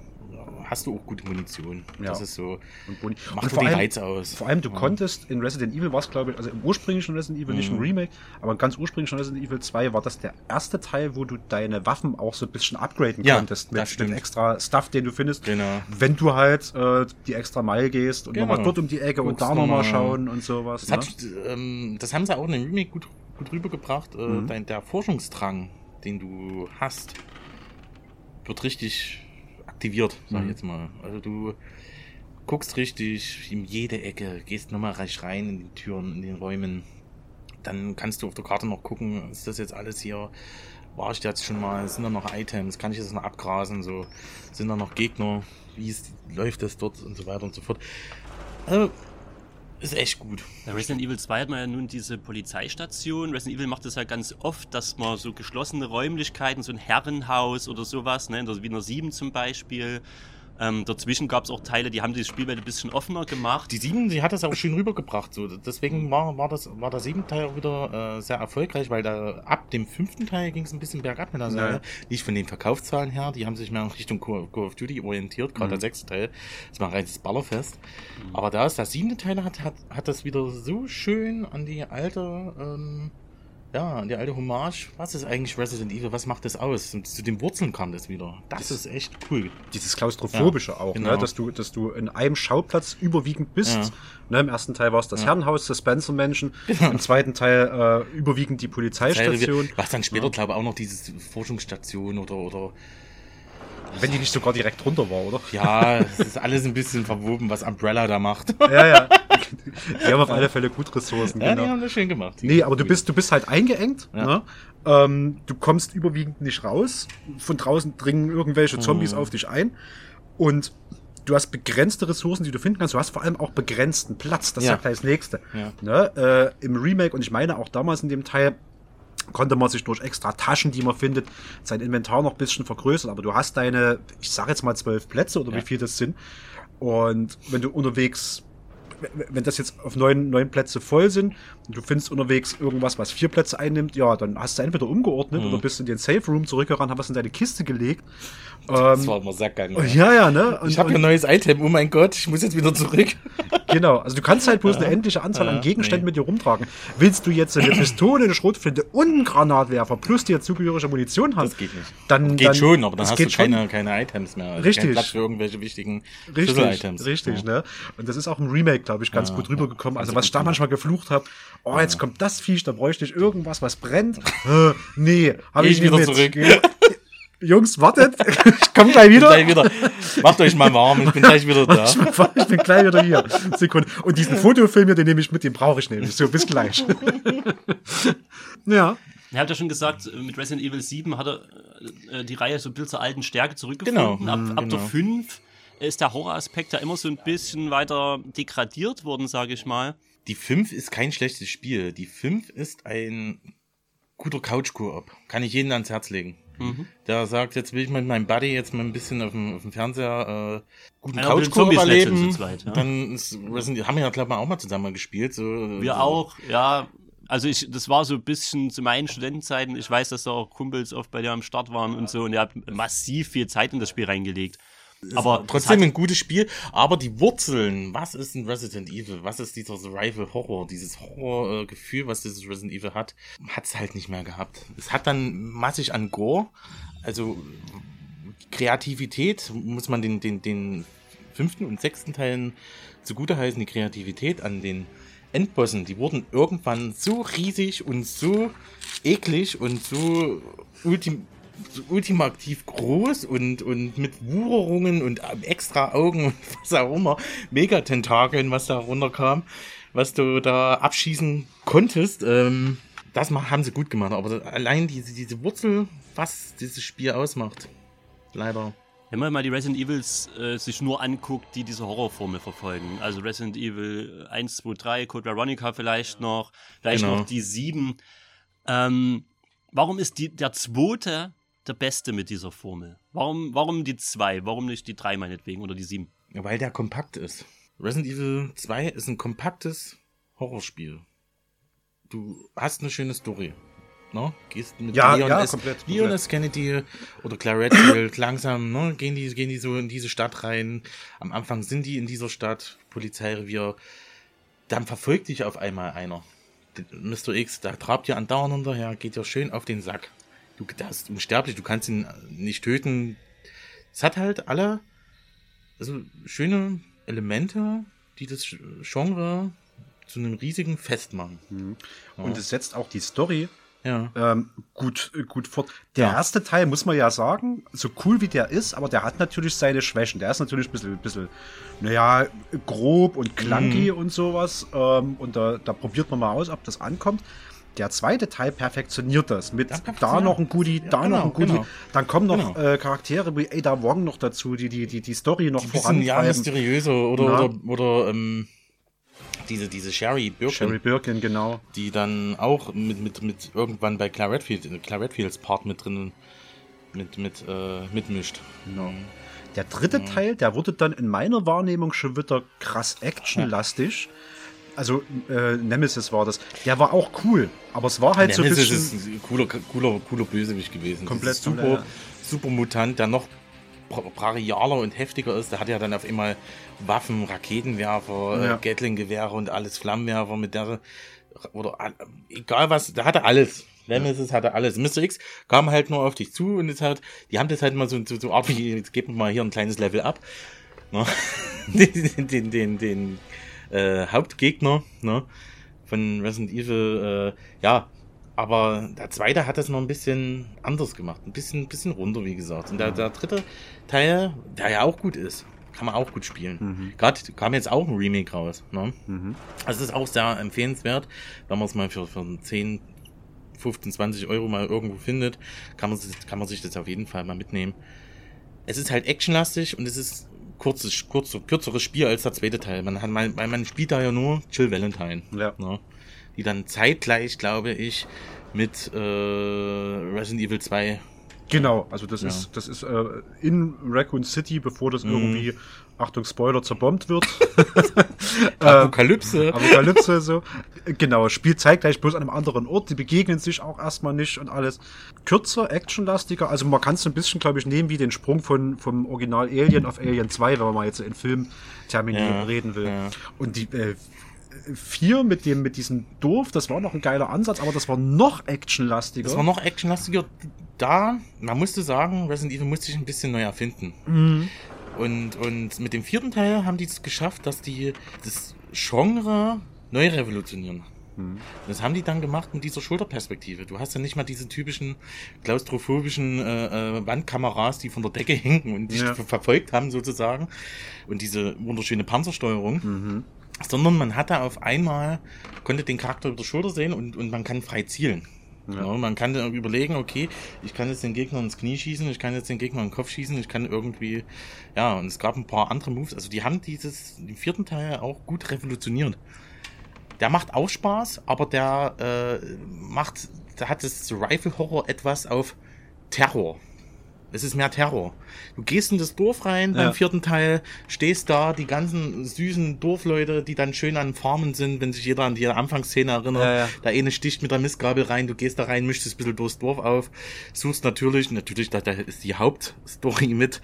C: hast du auch gute Munition.
B: Ja.
C: Das ist so,
B: Und, Boni.
C: macht
B: und
C: die
B: allem,
C: Reiz aus.
B: vor allem, du
C: Ja.
B: konntest in Resident Evil war es, glaube ich, also im ursprünglichen Resident Evil, nicht im
C: Mhm.
B: Remake, aber im ganz ursprünglichen Resident Evil 2 war das der erste Teil, wo du deine Waffen auch so ein bisschen upgraden
C: Ja,
B: konntest mit, mit extra Stuff, den du findest.
C: Genau.
B: Wenn du halt äh, die extra Meile gehst und
C: Genau.
B: nochmal dort um die Ecke und
C: Guckst
B: da nochmal
C: nochmal.
B: schauen und sowas.
C: Das,
B: Ne?
C: hat, ähm, das haben sie auch in dem Remake gut, gut rübergebracht. Äh,
B: Mhm.
C: dein, der Forschungsdrang, den du hast, wird richtig aktiviert, sag ich
B: Mhm.
C: jetzt mal. Also du guckst richtig in jede Ecke, gehst nochmal reich rein in die Türen, in den Räumen. Dann kannst du auf der Karte noch gucken, ist das jetzt alles hier, war ich jetzt schon mal, sind da noch Items, kann ich das noch abgrasen, so, sind da noch Gegner, wie ist, läuft das dort und so weiter und so fort. Also, ist echt gut.
A: Resident Evil 2 hat man ja nun diese Polizeistation. Resident Evil macht das ja ganz oft, dass man so geschlossene Räumlichkeiten, so ein Herrenhaus oder sowas, ne, in der Wiener 7 zum Beispiel. Ähm, dazwischen gab es auch Teile, die haben die Spielwelt ein bisschen offener gemacht.
C: Die sieben, die hat das auch schön rübergebracht. So. Deswegen war, war, das, war der siebte Teil auch wieder äh, sehr erfolgreich, weil da ab dem fünften Teil ging es ein bisschen bergab mit der Serie.
B: Ja.
C: Nicht von den Verkaufszahlen her, die haben sich mehr in Richtung Call of Duty orientiert, gerade
B: Mhm.
C: der sechste Teil. Das war ein reines Ballerfest. Aber da ist der siebte Teil hat, hat, hat das wieder so schön an die alte, ähm, ja, die alte Hommage. Was ist eigentlich Resident Evil? Was macht das aus? Und zu den Wurzeln kam das wieder. Das ist echt cool.
B: Dieses Klaustrophobische
C: Ja,
B: auch,
C: genau.
B: ne? dass, du, dass du in einem Schauplatz überwiegend bist.
C: Ja.
B: Ne, Im ersten Teil war es das
C: Ja.
B: Herrenhaus, das Spencer-Menschen.
C: Genau.
B: Im zweiten Teil äh, überwiegend die Polizeistation.
C: Was dann später, glaube ich, auch noch diese Forschungsstation oder, oder
B: Wenn die nicht sogar direkt drunter war, oder?
C: Ja, es ist alles ein bisschen verwoben, was Umbrella da macht.
B: ja, ja. (laughs) die haben auf alle Fälle gut Ressourcen.
C: Ja,
B: genau.
C: die haben das schön gemacht.
B: Nee, aber du bist, du bist halt eingeengt.
C: Ja.
B: Ne? Ähm, du kommst überwiegend nicht raus. Von draußen dringen irgendwelche Zombies
C: Mhm.
B: auf dich ein. Und du hast begrenzte Ressourcen, die du finden kannst. Du hast vor allem auch begrenzten Platz. Das
C: Ja.
B: sagt gleich das Nächste.
C: Ja.
B: Ne? Äh, Im Remake, und ich meine auch damals in dem Teil, konnte man sich durch extra Taschen, die man findet, sein Inventar noch ein bisschen vergrößern. Aber du hast deine, ich sage jetzt mal zwölf Plätze oder
C: Ja.
B: wie viel das sind. Und wenn du unterwegs, wenn das jetzt auf neun, neun Plätze voll sind und du findest unterwegs irgendwas, was vier Plätze einnimmt, ja, dann hast du entweder umgeordnet
C: Mhm.
B: oder bist in den Safe Room zurückgerannt, hast was in deine Kiste gelegt.
C: Das
B: Ähm,
C: war immer Sackgang.
B: ja, ja, ne? Und,
C: Ich habe ein neues Item. Oh mein Gott, ich muss jetzt wieder zurück. (laughs)
B: Genau, also du kannst halt bloß eine endliche Anzahl an
C: Ja,
B: Gegenständen
C: nee.
B: mit dir rumtragen. Willst du jetzt eine Pistole, eine Schrotflinte und einen Granatwerfer plus dir zugehörige Munition haben?
C: Das geht nicht.
B: Dann,
C: Geht
B: dann,
C: schon, aber dann
B: das
C: hast du
B: schon.
C: keine, keine Items mehr. Also
B: Richtig.
C: Platz für irgendwelche wichtigen
B: Richtig,
C: Schlüssel-Items.
B: richtig,
C: Ja.
B: ne? Und das ist auch im Remake, glaube ich, ganz
C: Ja,
B: gut rübergekommen. Also
C: also
B: was ich da manchmal geflucht habe, oh, jetzt kommt das Viech, da bräuchte ich irgendwas, was brennt. Äh, nee, habe ich
C: ich wieder
B: mit.
C: zurück. (laughs)
B: Jungs, wartet, (laughs) ich komme gleich wieder.
C: gleich wieder. Macht euch mal warm, ich bin gleich wieder (laughs) da.
B: Ich bin gleich wieder hier. Sekunde. Und diesen Fotofilm hier, den nehme ich mit, den brauche ich nämlich. So, bis gleich. ja.
A: Ihr habt ja schon gesagt, äh, mit Resident Evil 7 hat er äh, die Reihe so ein bisschen zur alten Stärke zurückgefunden.
C: Genau,
A: Ab,
C: mhm,
A: ab der
C: genau.
A: 5 ist der Horroraspekt ja immer so ein bisschen weiter degradiert worden, sage ich mal.
C: Die 5 ist kein schlechtes Spiel. Die 5 ist ein guter Couch-Koop. Kann ich jedem ans Herz legen.
A: Mhm.
C: Der sagt, jetzt will ich mit meinem Buddy jetzt mal ein bisschen auf dem, auf dem Fernseher äh, guten
A: will
C: Couch-Koop erleben.
A: zweit, ja.
C: Dann ist Resident, haben wir ja, glaube ich, auch mal zusammen gespielt. So,
A: Wir
C: so.
A: auch, ja. Also ich, das war so ein bisschen zu meinen Studentenzeiten. Ich weiß, dass da auch Kumpels oft bei dir am Start waren und so und ihr habt massiv viel Zeit in das Spiel reingelegt. Aber
C: Trotzdem
A: hat-
C: ein gutes Spiel, aber die Wurzeln, was ist ein Resident Evil? Was ist dieser Survival Horror? Dieses Horrorgefühl, was dieses Resident Evil hat, hat es halt nicht mehr gehabt. Es hat dann massig an Gore, also Kreativität, muss man den, den, den fünften und sechsten Teilen zugute heißen, die Kreativität an den Endbossen, die wurden irgendwann so riesig und so eklig und so ultim ultimativ groß und, und mit Wucherungen und extra Augen und (laughs) was auch immer, Megatentakeln, was da runterkam, was du da abschießen konntest. Ähm, das haben sie gut gemacht, aber allein diese, diese Wurzel, was dieses Spiel ausmacht, leider.
A: Wenn man mal die Resident Evils äh, sich nur anguckt, die diese Horrorformel verfolgen, also Resident Evil 1, 2, 3, Code Veronica vielleicht noch, vielleicht
C: Genau.
A: noch die 7. Ähm, warum ist die, der zweite der beste mit dieser Formel? Warum, warum die 2? Warum nicht die 3 meinetwegen oder die 7?
C: Weil der kompakt ist. Resident Evil 2 ist ein kompaktes Horrorspiel. Du hast eine schöne Story. Ne? Gehst mit
B: Ja,
C: Leon,
B: ja,
C: S.
B: komplett,
C: Leon
B: komplett.
C: S. Kennedy oder Claire Redfield (clears throat) langsam, ne? Gehen die, gehen die so in diese Stadt rein. Am Anfang sind die in dieser Stadt, Polizeirevier. Dann verfolgt dich auf einmal einer. Mr. X, da trabt ihr andauernd hinterher, geht dir schön auf den Sack. Du, der ist unsterblich, du kannst ihn nicht töten. Es hat halt alle also schöne Elemente, die das Genre zu einem riesigen Fest machen.
B: Und es setzt auch die Story
C: Ja.
B: ähm, gut, äh, gut fort. Der
C: Ja.
B: erste Teil, muss man ja sagen, so cool wie der ist, aber der hat natürlich seine Schwächen. Der ist natürlich ein bisschen, bisschen naja, grob und clunky
C: Mhm.
B: und sowas. Ähm, und da, da probiert man mal aus, ob das ankommt. Der zweite Teil perfektioniert das mit
C: Ja,
B: da noch ein Goodie,
C: Ja,
B: da
C: genau,
B: noch ein Goodie.
C: genau.
B: Dann kommen noch
C: Genau.
B: äh, Charaktere wie Ada Wong noch dazu, die die, die, die Story noch
C: Die bisschen ja
B: vorantreiben.
C: mysteriöser oder,
B: Na?
C: oder, oder ähm, diese, diese Sherry Birkin,
B: Sherry Birkin, genau.
C: die dann auch mit, mit, mit irgendwann bei Claire Redfield, in Claire Redfields Part mit drin mit, mit, äh, mitmischt.
B: Genau. Der dritte Teil, der wurde dann in meiner Wahrnehmung schon wieder krass actionlastig. (laughs) Also äh, Nemesis war das. Der war auch cool, aber es war halt so ein
C: Nemesis
B: bisschen.
C: ist ein cooler, cooler, cooler Bösewicht gewesen.
B: Komplett
C: ist super,
B: ja.
C: super Mutant, der noch bra- brachialer und heftiger ist. Der hat ja dann auf einmal Waffen, Raketenwerfer,
B: Ja.
C: äh, Gatling-Gewehre und alles Flammenwerfer mit der oder egal was, der hatte alles. Nemesis hatte alles. Mr. X kam halt nur auf dich zu und es hat, die haben das halt mal so, so, so Art wie, jetzt geben wir mal hier ein kleines Level ab. Ne? (laughs) den, den, den, den äh, Hauptgegner ne? von Resident Evil, äh, ja, aber der zweite hat das noch ein bisschen anders gemacht. Ein bisschen, bisschen runter, wie gesagt. Und der, der dritte Teil, der ja auch gut ist, kann man auch gut spielen. Mhm. Gerade kam jetzt auch ein Remake raus. Ne? Mhm. Also das ist auch sehr empfehlenswert, wenn man es mal für, für 10, 15, 20 Euro mal irgendwo findet, kann man, kann man sich das auf jeden Fall mal mitnehmen. Es ist halt actionlastig und es ist kurzes, kurz, kürzeres Spiel als der zweite Teil. Man hat, man, weil man spielt da ja nur Chill Valentine. Ja. Ne? Die dann zeitgleich, glaube ich, mit äh, Resident Evil 2
B: Genau, also das ja. ist das ist äh, in Raccoon City, bevor das mhm. Achtung Spoiler, zerbombt wird. (laughs)
C: Apokalypse.
B: Apokalypse so. Genau, spielt zeitgleich bloß an einem anderen Ort, die begegnen sich auch erstmal nicht und alles. Kürzer, actionlastiger, also man kann es ein bisschen, glaube ich, nehmen wie den Sprung von vom Original Alien auf Alien 2, wenn man mal jetzt in Filmtermini ja, reden will. Ja. Und die äh, 4 mit dem, mit diesem Dorf, das war noch ein geiler Ansatz, aber das war noch actionlastiger.
C: Das war noch actionlastiger. Da, man musste sagen, Resident Evil musste sich ein bisschen neu erfinden. Mhm. Und, und mit dem vierten Teil haben die es geschafft, dass die das Genre neu revolutionieren. Mhm. Das haben die dann gemacht mit dieser Schulterperspektive. Du hast ja nicht mal diese typischen klaustrophobischen äh, äh, Wandkameras, die von der Decke hinken und dich ja. verfolgt haben sozusagen. Und diese wunderschöne Panzersteuerung. Mhm sondern man hatte auf einmal, konnte den Charakter über der Schulter sehen und, und man kann frei zielen. Ja. Man kann dann überlegen, okay, ich kann jetzt den Gegner ins Knie schießen, ich kann jetzt den Gegner in den Kopf schießen, ich kann irgendwie, ja, und es gab ein paar andere Moves, also die haben dieses, den vierten Teil auch gut revolutioniert. Der macht auch Spaß, aber der äh, macht, da hat das Rifle Horror etwas auf Terror. Es ist mehr Terror. Du gehst in das Dorf rein ja. beim vierten Teil, stehst da, die ganzen süßen Dorfleute, die dann schön an Farmen sind, wenn sich jeder an die Anfangsszene erinnert. Ja, ja. Der eine sticht mit der Mistgabel rein, du gehst da rein, mischst ein bisschen durchs Dorf auf, suchst natürlich, natürlich, da, da ist die Hauptstory mit,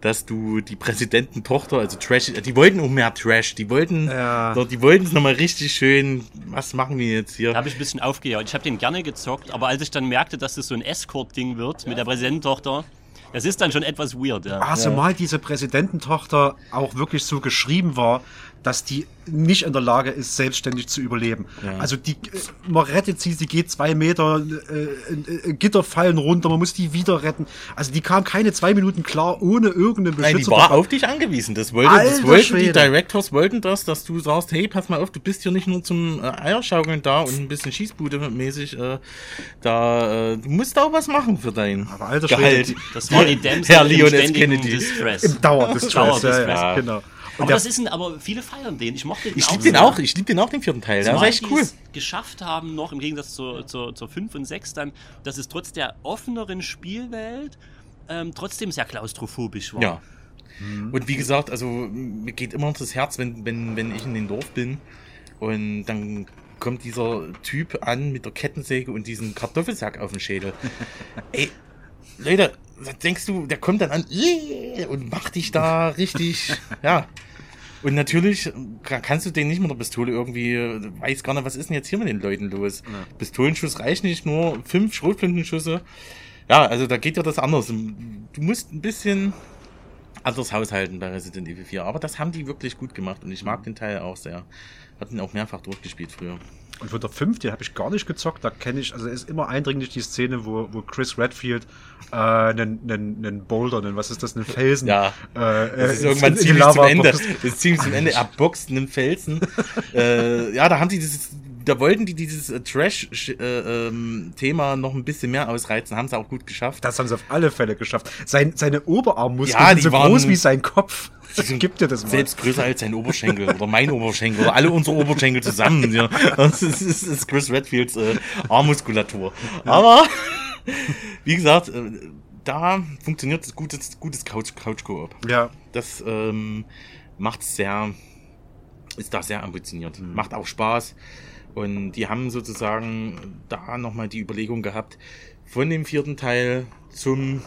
C: dass du die Präsidententochter, also Trash, die wollten auch mehr Trash, die wollten, ja. die wollten es nochmal richtig schön, was machen wir jetzt hier?
A: Da habe ich ein bisschen aufgehört. Ich habe den gerne gezockt, aber als ich dann merkte, dass das so ein Escort-Ding wird mit der Präsidententochter, das ist dann schon etwas weird, ja.
B: Also ja. mal diese Präsidententochter auch wirklich so geschrieben war, dass die nicht in der Lage ist, selbstständig zu überleben. Ja. Also die, man rettet sie, sie geht zwei Meter, äh, äh, Gitter fallen runter, man muss die wieder retten. Also die kam keine zwei Minuten klar, ohne irgendeinen
C: Beschützer. Nein, die war auf dich angewiesen. Das wollte, das wollten die Directors wollten das, dass du sagst, hey, pass mal auf, du bist hier nicht nur zum äh, Eierschaukeln da und ein bisschen Schießbude mäßig äh, da, äh, du musst auch was machen für dein
B: Aber alter Gehalt. Schwede,
A: das war die Dämse
C: Herr Leon S. Kennedy.
B: Distress. Im Dauerdistress, Dauerdistress. Ja, ja,
A: genau. Aber das ist ein, aber viele feiern den. Ich mochte
C: den Ich liebe den auch, ich liebe den auch, den vierten Teil.
A: Das ist echt cool. geschafft haben, noch im Gegensatz zur, zur, zur 5 und 6 dann, dass es trotz der offeneren Spielwelt ähm, trotzdem sehr klaustrophobisch war.
C: Ja. Mhm. Und wie gesagt, also mir geht immer noch das Herz, wenn, wenn, wenn ich in den Dorf bin und dann kommt dieser Typ an mit der Kettensäge und diesem Kartoffelsack auf dem Schädel. (laughs) Ey, Leute, denkst du, der kommt dann an und macht dich da richtig, (laughs) ja. Und natürlich kannst du den nicht mit der Pistole irgendwie, weiß gar nicht, was ist denn jetzt hier mit den Leuten los? Ja. Pistolenschuss reicht nicht, nur fünf Schrotflintenschüsse. Ja, also da geht ja das anders. Du musst ein bisschen anders haushalten bei Resident Evil 4. Aber das haben die wirklich gut gemacht und ich mag den Teil auch sehr. Hatten auch mehrfach durchgespielt früher.
B: Und von der 5, den habe ich gar nicht gezockt. Da kenne ich, also ist immer eindringlich die Szene, wo, wo Chris Redfield äh, einen, einen, einen Boulder, einen, was ist das, einen Felsen.
C: Ja. Äh, das ist irgendwann ziemlich zum Ende. Das ist ziemlich zum Ende. Er boxt einen Felsen. (laughs) äh, ja, da haben die dieses, da wollten die dieses äh, Trash-Thema äh, ähm, noch ein bisschen mehr ausreizen, haben sie auch gut geschafft.
B: Das haben sie auf alle Fälle geschafft. Sein, seine Oberarmmuskeln ja, sind so groß wie sein Kopf. (laughs)
C: Gibt dir das mal. Selbst größer als sein Oberschenkel oder mein Oberschenkel oder alle unsere Oberschenkel zusammen. Ja. Das, ist, das ist Chris Redfields äh, Armmuskulatur. Aber, (laughs) wie gesagt, äh, da funktioniert das gutes, gutes Couch, Couch Coop.
B: Ja.
C: Das ähm, macht sehr, ist da sehr ambitioniert. Mhm. Macht auch Spaß. Und die haben sozusagen da nochmal die Überlegung gehabt, von dem vierten Teil zum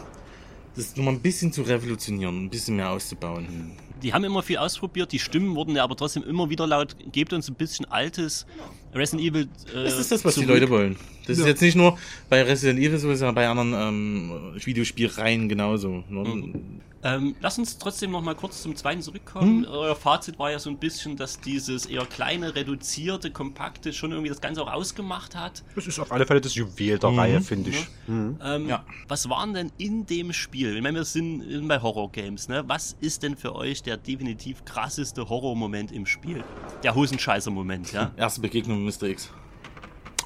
C: das nochmal ein bisschen zu revolutionieren, ein bisschen mehr auszubauen.
A: Die haben immer viel ausprobiert, die Stimmen wurden ja aber trotzdem immer wieder laut, gebt uns ein bisschen altes Resident Evil.
C: Äh, das ist das, was die Leute wollen. Das ja. ist jetzt nicht nur bei Resident Evil so, sondern bei anderen ähm, Videospielreihen genauso. Ne?
A: Mhm. Ähm, lass uns trotzdem noch mal kurz zum zweiten zurückkommen. Hm. Euer Fazit war ja so ein bisschen, dass dieses eher kleine, reduzierte, kompakte schon irgendwie das Ganze auch ausgemacht hat.
B: Das ist auf alle Fälle das Juwel der mhm. Reihe, finde ich.
A: Mhm. Ähm, ja. Was waren denn in dem Spiel? Ich meine, wir sind bei Horror-Games, ne? Was ist denn für euch der definitiv krasseste Horror-Moment im Spiel? Der Hosenscheißer-Moment, ja?
C: Erste Begegnung mit Mr. X.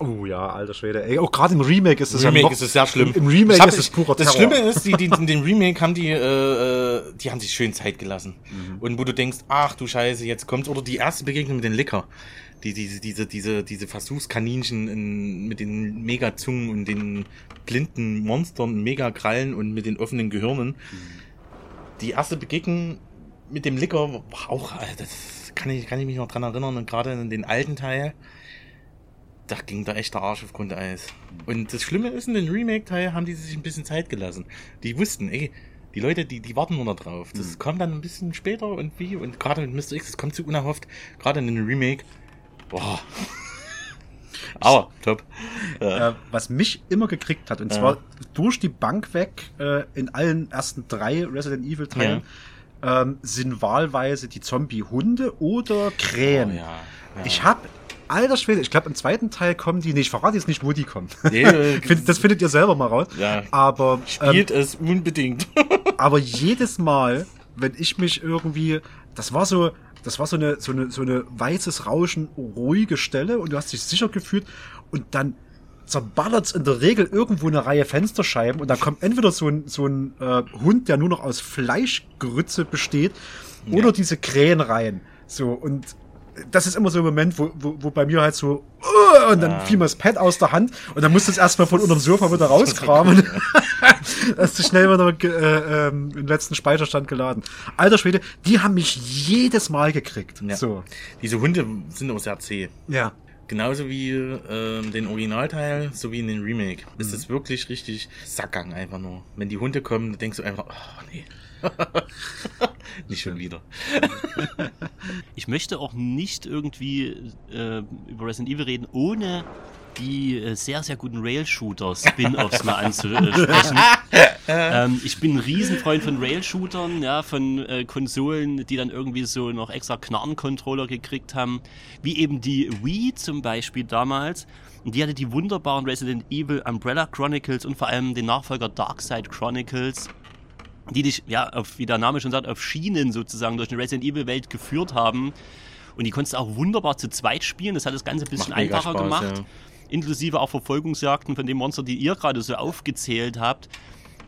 B: Oh ja, alter Schwede. Ey, auch gerade im Remake ist es
C: Remake
B: ja noch,
C: ist es sehr schlimm.
B: Im Remake hab, ist es purer
C: Das Schlimme ist, die, die, in dem Remake haben die, äh, äh, die haben sich schön Zeit gelassen. Mhm. Und wo du denkst, ach du Scheiße, jetzt kommt's. Oder die erste Begegnung mit den Licker. Die, diese, diese, diese, diese Versuchskaninchen in, mit den Megazungen und den blinden Monstern, Megakrallen und mit den offenen Gehirnen. Mhm. Die erste Begegnung mit dem Licker auch, das kann ich, kann ich mich noch dran erinnern, und gerade in den alten Teil da ging da echt der Arsch auf Grundeis. Und das Schlimme ist, in den Remake-Teil haben die sich ein bisschen Zeit gelassen. Die wussten, ey, die Leute, die, die warten nur noch drauf. Das mhm. kommt dann ein bisschen später und wie. Und gerade mit Mr. X, das kommt so unerhofft. Gerade in den Remake. Boah. (laughs) Aber, top.
B: Äh, was mich immer gekriegt hat, und zwar durch die Bank weg, äh, in allen ersten drei Resident Evil Teilen, ja. ähm, sind wahlweise die Zombie-Hunde oder Krähen. Oh, ja. Ich habe alter Schwede, ich glaube, im zweiten Teil kommen die nicht. Ich verrate jetzt nicht, wo die kommen. Nee, (laughs) das findet ihr selber mal raus. Ja. Aber.
C: Spielt ähm, es unbedingt. (laughs)
B: aber jedes Mal, wenn ich mich irgendwie. Das war so. Das war so eine, so eine, so eine weißes Rauschen, ruhige Stelle und du hast dich sicher gefühlt und dann zerballert in der Regel irgendwo eine Reihe Fensterscheiben und da kommt entweder so ein, so ein äh, Hund, der nur noch aus Fleischgrütze besteht, ja. oder diese Krähen rein. So, und das ist immer so ein Moment, wo, wo, wo bei mir halt so, uh, und dann ja. fiel mir das Pad aus der Hand und dann musste es erstmal von unterm Sofa wieder rauskramen. (laughs) das ist schnell wieder äh, ähm, im letzten Speicherstand geladen. Alter Schwede, die haben mich jedes Mal gekriegt. Ja. So.
C: Diese Hunde sind auch sehr zäh.
B: Ja.
C: Genauso wie äh, den Originalteil, so wie in den Remake. Mhm. Ist es wirklich richtig Sackgang einfach nur. Wenn die Hunde kommen, denkst du einfach, oh nee. (laughs) nicht schon wieder. (laughs)
A: ich möchte auch nicht irgendwie äh, über Resident Evil reden, ohne die äh, sehr, sehr guten Rail-Shooter-Spin-Offs mal anzusprechen. (laughs) ähm, ich bin ein Riesenfreund von Rail-Shootern, ja, von äh, Konsolen, die dann irgendwie so noch extra Knarren-Controller gekriegt haben, wie eben die Wii zum Beispiel damals. Und die hatte die wunderbaren Resident Evil Umbrella Chronicles und vor allem den Nachfolger Darkside Chronicles die dich, ja, auf, wie der Name schon sagt, auf Schienen sozusagen durch eine Resident Evil Welt geführt haben. Und die konntest du auch wunderbar zu zweit spielen. Das hat das Ganze ein bisschen einfacher Spaß, gemacht. Ja. Inklusive auch Verfolgungsjagden von dem Monster, die ihr gerade so aufgezählt habt.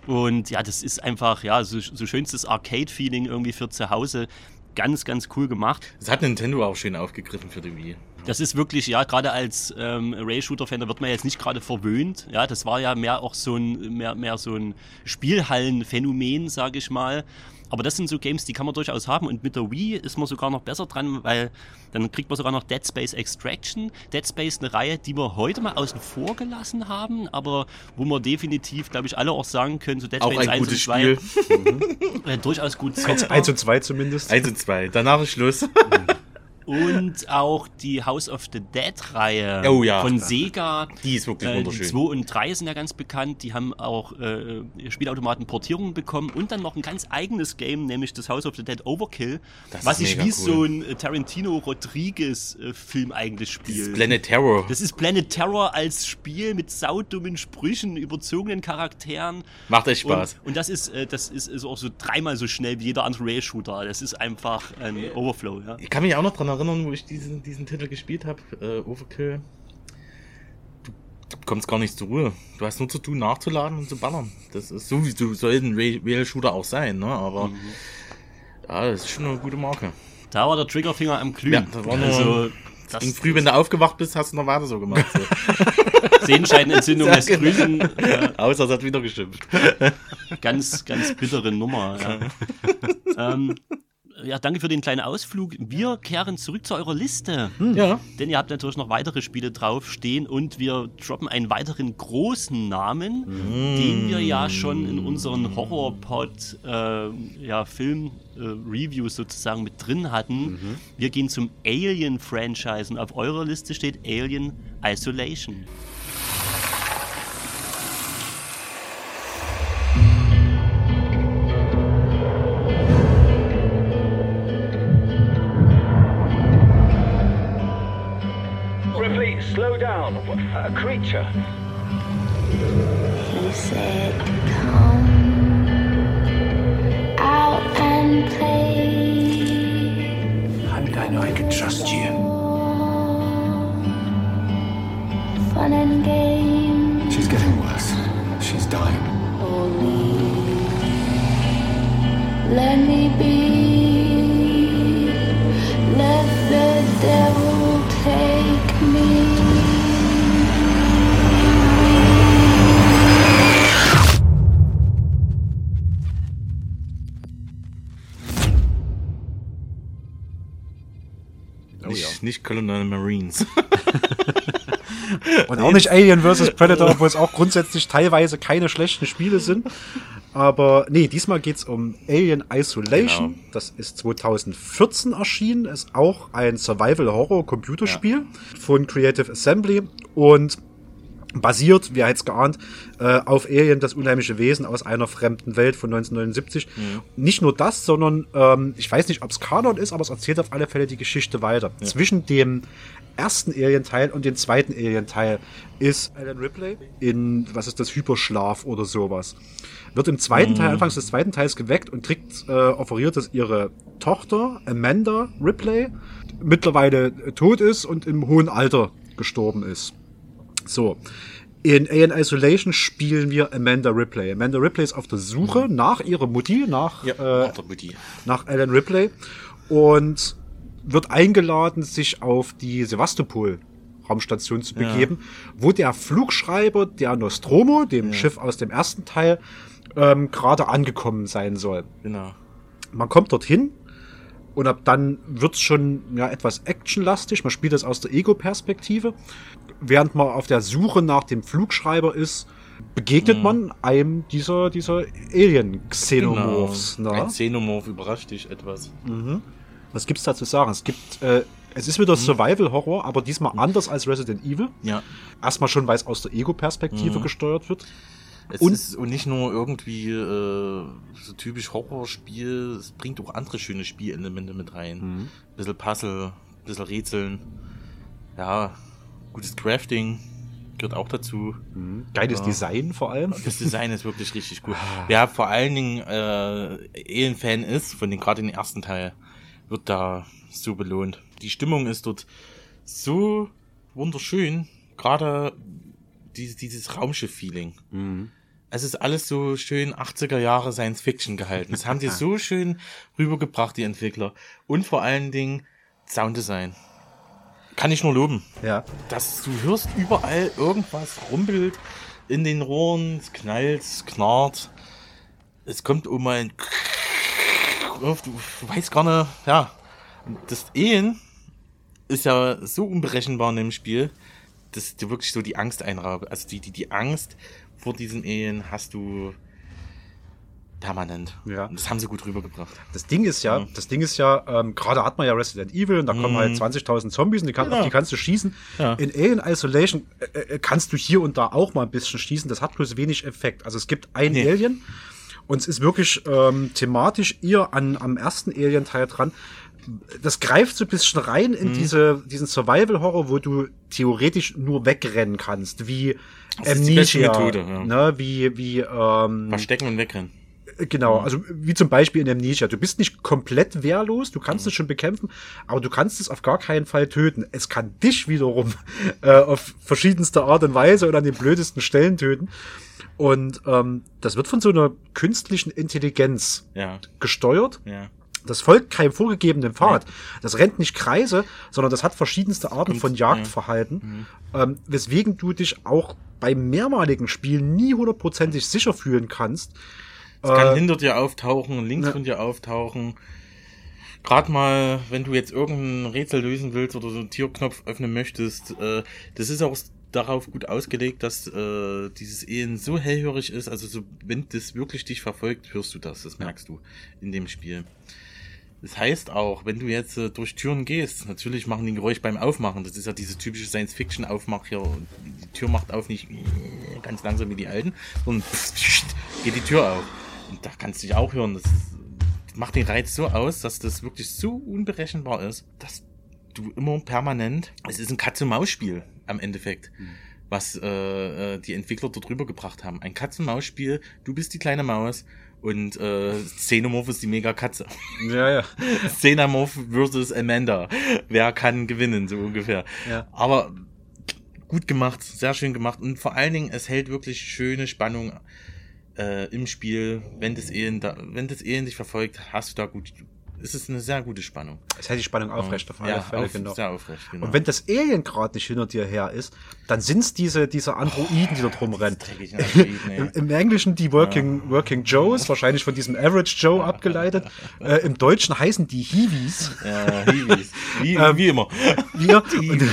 A: Und ja, das ist einfach, ja, so, so schönstes Arcade-Feeling irgendwie für zu Hause. Ganz, ganz cool gemacht.
C: Das hat Nintendo auch schön aufgegriffen für die Wii.
A: Das ist wirklich, ja, gerade als ähm, Ray-Shooter-Fan, da wird man jetzt nicht gerade verwöhnt. Ja, das war ja mehr auch so ein, mehr, mehr so ein Spielhallenphänomen, sage ich mal. Aber das sind so Games, die kann man durchaus haben. Und mit der Wii ist man sogar noch besser dran, weil dann kriegt man sogar noch Dead Space Extraction. Dead Space eine Reihe, die wir heute mal außen vor gelassen haben, aber wo wir definitiv, glaube ich, alle auch sagen können, so Dead
C: auch Space 1 und 2
A: mhm. (laughs) äh, durchaus gut
B: 1 und 2 zumindest.
C: 1 und 2. Danach ist Schluss.
A: Und auch die House of the Dead-Reihe
C: oh, ja.
A: von Sega.
C: Die ist wirklich äh, wunderschön.
A: 2 und 3 sind ja ganz bekannt. Die haben auch äh, Spielautomaten-Portierungen bekommen und dann noch ein ganz eigenes Game, nämlich das House of the Dead Overkill, das was sich wie cool. so ein äh, Tarantino-Rodriguez-Film eigentlich spielt. Das ist
C: Planet Terror.
A: Das ist Planet Terror als Spiel mit saudummen Sprüchen, überzogenen Charakteren.
C: Macht echt Spaß.
A: Und, und das, ist, äh, das ist, ist auch so dreimal so schnell wie jeder andere Rail-Shooter. Das ist einfach ein Overflow. Ja.
C: Ich kann mich auch noch dran erinnern, wo ich diesen, diesen Titel gespielt habe, äh, Overkill. Du, du kommst gar nicht zur Ruhe. Du hast nur zu tun, nachzuladen und zu ballern. Das ist so, wie so soll ein Rail-Shooter auch sein, ne? Aber mhm. ja, das ist schon eine gute Marke.
A: Da war der Triggerfinger am Glühen. Ja,
C: war nur, also, das ging früh, wenn du aufgewacht bist, hast du noch weiter so gemacht.
A: So. (laughs) Sehenscheidenentzündung des genau. Grünen.
C: Ja. (laughs) Außer es hat wieder geschimpft.
A: ganz, ganz bittere Nummer. Ja. (laughs) ähm, ja, danke für den kleinen Ausflug. Wir kehren zurück zu eurer Liste.
C: Ja.
A: Denn ihr habt natürlich noch weitere Spiele draufstehen und wir droppen einen weiteren großen Namen, den wir ja schon in unseren Horrorpod äh, ja, Film äh, Reviews sozusagen mit drin hatten. Wir gehen zum Alien Franchise und auf eurer Liste steht Alien Isolation.
D: A
C: Nicht, Colonial Marines. (laughs)
B: Und auch nicht Alien vs. Predator, obwohl es auch grundsätzlich teilweise keine schlechten Spiele sind. Aber nee, diesmal geht's um Alien Isolation.
C: Genau.
B: Das ist 2014 erschienen. Ist auch ein Survival-Horror-Computerspiel von Creative Assembly und basiert, wie er jetzt geahnt, äh, auf Alien, das unheimliche Wesen aus einer fremden Welt von 1979. Nicht nur das, sondern ähm, ich weiß nicht, ob es Kanon ist, aber es erzählt auf alle Fälle die Geschichte weiter. Zwischen dem ersten Alien-Teil und dem zweiten Alien-Teil ist Alan Ripley in, was ist das, Hyperschlaf oder sowas. Wird im zweiten Teil, anfangs des zweiten Teils geweckt und kriegt äh, offeriert, dass ihre Tochter, Amanda Ripley, mittlerweile äh, tot ist und im hohen Alter gestorben ist. So. In Alien Isolation spielen wir Amanda Ripley. Amanda Ripley ist auf der Suche nach ihrer Mutti, nach,
C: ja,
B: äh,
C: der Buddy.
B: nach Alan Ripley und wird eingeladen, sich auf die Sevastopol Raumstation zu
C: Ja.
B: begeben, wo der Flugschreiber der Nostromo, dem Schiff aus dem ersten Teil, ähm, gerade angekommen sein soll.
C: Genau.
B: Man kommt dorthin und ab dann wird's schon ja, etwas actionlastig. Man spielt das aus der Ego-Perspektive. Während man auf der Suche nach dem Flugschreiber ist, begegnet
C: Mhm.
B: man einem dieser, dieser Alien-Xenomorphs.
C: Genau.
B: ne?
C: Ein Xenomorph überrascht dich etwas.
B: Was gibt's da zu sagen? Es gibt, äh, es ist wieder Survival-Horror, aber diesmal anders als Resident Evil.
C: Ja.
B: Erstmal schon, weil es aus der Ego-Perspektive gesteuert wird.
C: Es
B: Und-
C: ist und nicht nur irgendwie äh, so typisch Horrorspiel, es bringt auch andere schöne Spielelemente mit rein. Bisschen Puzzle, bisschen Rätseln. Ja, gutes Crafting gehört auch dazu.
B: Geiles
C: Ja.
B: Design vor allem.
C: Das Design ist wirklich richtig gut. Wer vor allen Dingen äh, Alien-Fan ist, von den gerade den ersten Teil, wird da so belohnt. Die Stimmung ist dort so wunderschön. Gerade dieses, dieses Raumschiff-Feeling. Es ist alles so schön 80er Jahre Science Fiction gehalten. Das haben die (laughs) so schön rübergebracht, die Entwickler. Und vor allen Dingen Sounddesign. Kann ich nur loben
B: Ja.
C: dass du hörst überall irgendwas rumpelt in den Rohren, es knallt, es knarrt. Es kommt um ein du, du weißt gar nicht, ja. Das Ehen ist ja so unberechenbar in dem Spiel, dass dir wirklich so die Angst einraubt. Also die, die, die Angst vor diesen Ehen hast du permanent.
B: Ja.
C: Und das haben sie gut rübergebracht.
B: Das Ding ist ja, das Ding ist ja, ähm, gerade hat man ja Resident Evil und da kommen halt 20.000 Zombies und die, kann,
C: Mhm. Genau.
B: auf die kannst du schießen.
C: Ja.
B: In Alien Isolation äh, äh, kannst du hier und da auch mal ein bisschen schießen. Das hat bloß wenig Effekt. Also es gibt ein
C: Nee.
B: Alien und es ist wirklich ähm, thematisch eher an, am ersten Alien-Teil dran. Das greift so ein bisschen rein
C: Mhm.
B: in diese, diesen Survival-Horror, wo du theoretisch nur wegrennen kannst, wie
C: Das
B: Amnesia,
C: Methode, ja.
B: ne, wie, wie, ähm,
C: Verstecken und wegrennen.
B: Genau, also wie zum Beispiel in Amnesia. Du bist nicht komplett wehrlos, du kannst es schon bekämpfen, aber du kannst es auf gar keinen Fall töten. Es kann dich wiederum (laughs) äh, auf verschiedenste Art und Weise und an den blödesten Stellen töten. Und ähm, das wird von so einer künstlichen Intelligenz
C: Ja,
B: gesteuert.
C: ja.
B: Das folgt keinem vorgegebenen Pfad. Das rennt nicht Kreise, sondern das hat verschiedenste Arten von Jagdverhalten, ähm, weswegen du dich auch beim mehrmaligen Spielen nie hundertprozentig sicher fühlen kannst.
C: Es kann
B: Äh,
C: hinter dir auftauchen, links
B: ne.
C: von dir auftauchen. gerade mal, wenn du jetzt irgendein Rätsel lösen willst oder so einen Türknopf öffnen möchtest, äh, das ist auch darauf gut ausgelegt, dass äh, dieses Ehen so hellhörig ist, also so, wenn das wirklich dich verfolgt, hörst du das, das merkst du in dem Spiel. Das heißt auch, wenn du jetzt äh, durch Türen gehst, natürlich machen die ein Geräusch beim Aufmachen. Das ist ja diese typische Science-Fiction-Aufmach hier. Die Tür macht auf nicht ganz langsam wie die alten, sondern (laughs) geht die Tür auf. Und da kannst du dich auch hören. Das macht den Reiz so aus, dass das wirklich so unberechenbar ist, dass du immer permanent. Es ist ein Katz-und-Maus-Spiel am Endeffekt. Was äh, äh, die Entwickler dort drüber gebracht haben. Ein Katz-und-Maus-Spiel, du bist die kleine Maus und äh, Xenomorph ist die Mega-Katze.
B: Ja, ja. (laughs)
C: Xenomorph versus Amanda. Wer kann gewinnen, so ungefähr.
B: Ja.
C: Aber gut gemacht, sehr schön gemacht und vor allen Dingen, es hält wirklich schöne Spannung äh, im Spiel. Wenn das Ehen da, wenn das Ehen dich verfolgt, hast du da gut, es ist eine sehr gute Spannung.
B: Es hält die Spannung aufrecht auf alle
C: ja,
B: Fälle,
C: auf,
B: genau.
C: sehr aufrecht, genau.
B: Und wenn das Alien gerade nicht hinter dir her ist, dann sind's diese, diese Androiden, die da drum rennen.
C: Androiden.
B: Im, Im Englischen die Working, Working Joes, wahrscheinlich von diesem Average Joe (laughs) abgeleitet. Äh, Im Deutschen heißen die Hiwis.
C: ja, Hiwis. Wie, (laughs)
B: Ähm,
C: wie immer. (laughs)
B: Wir. Und,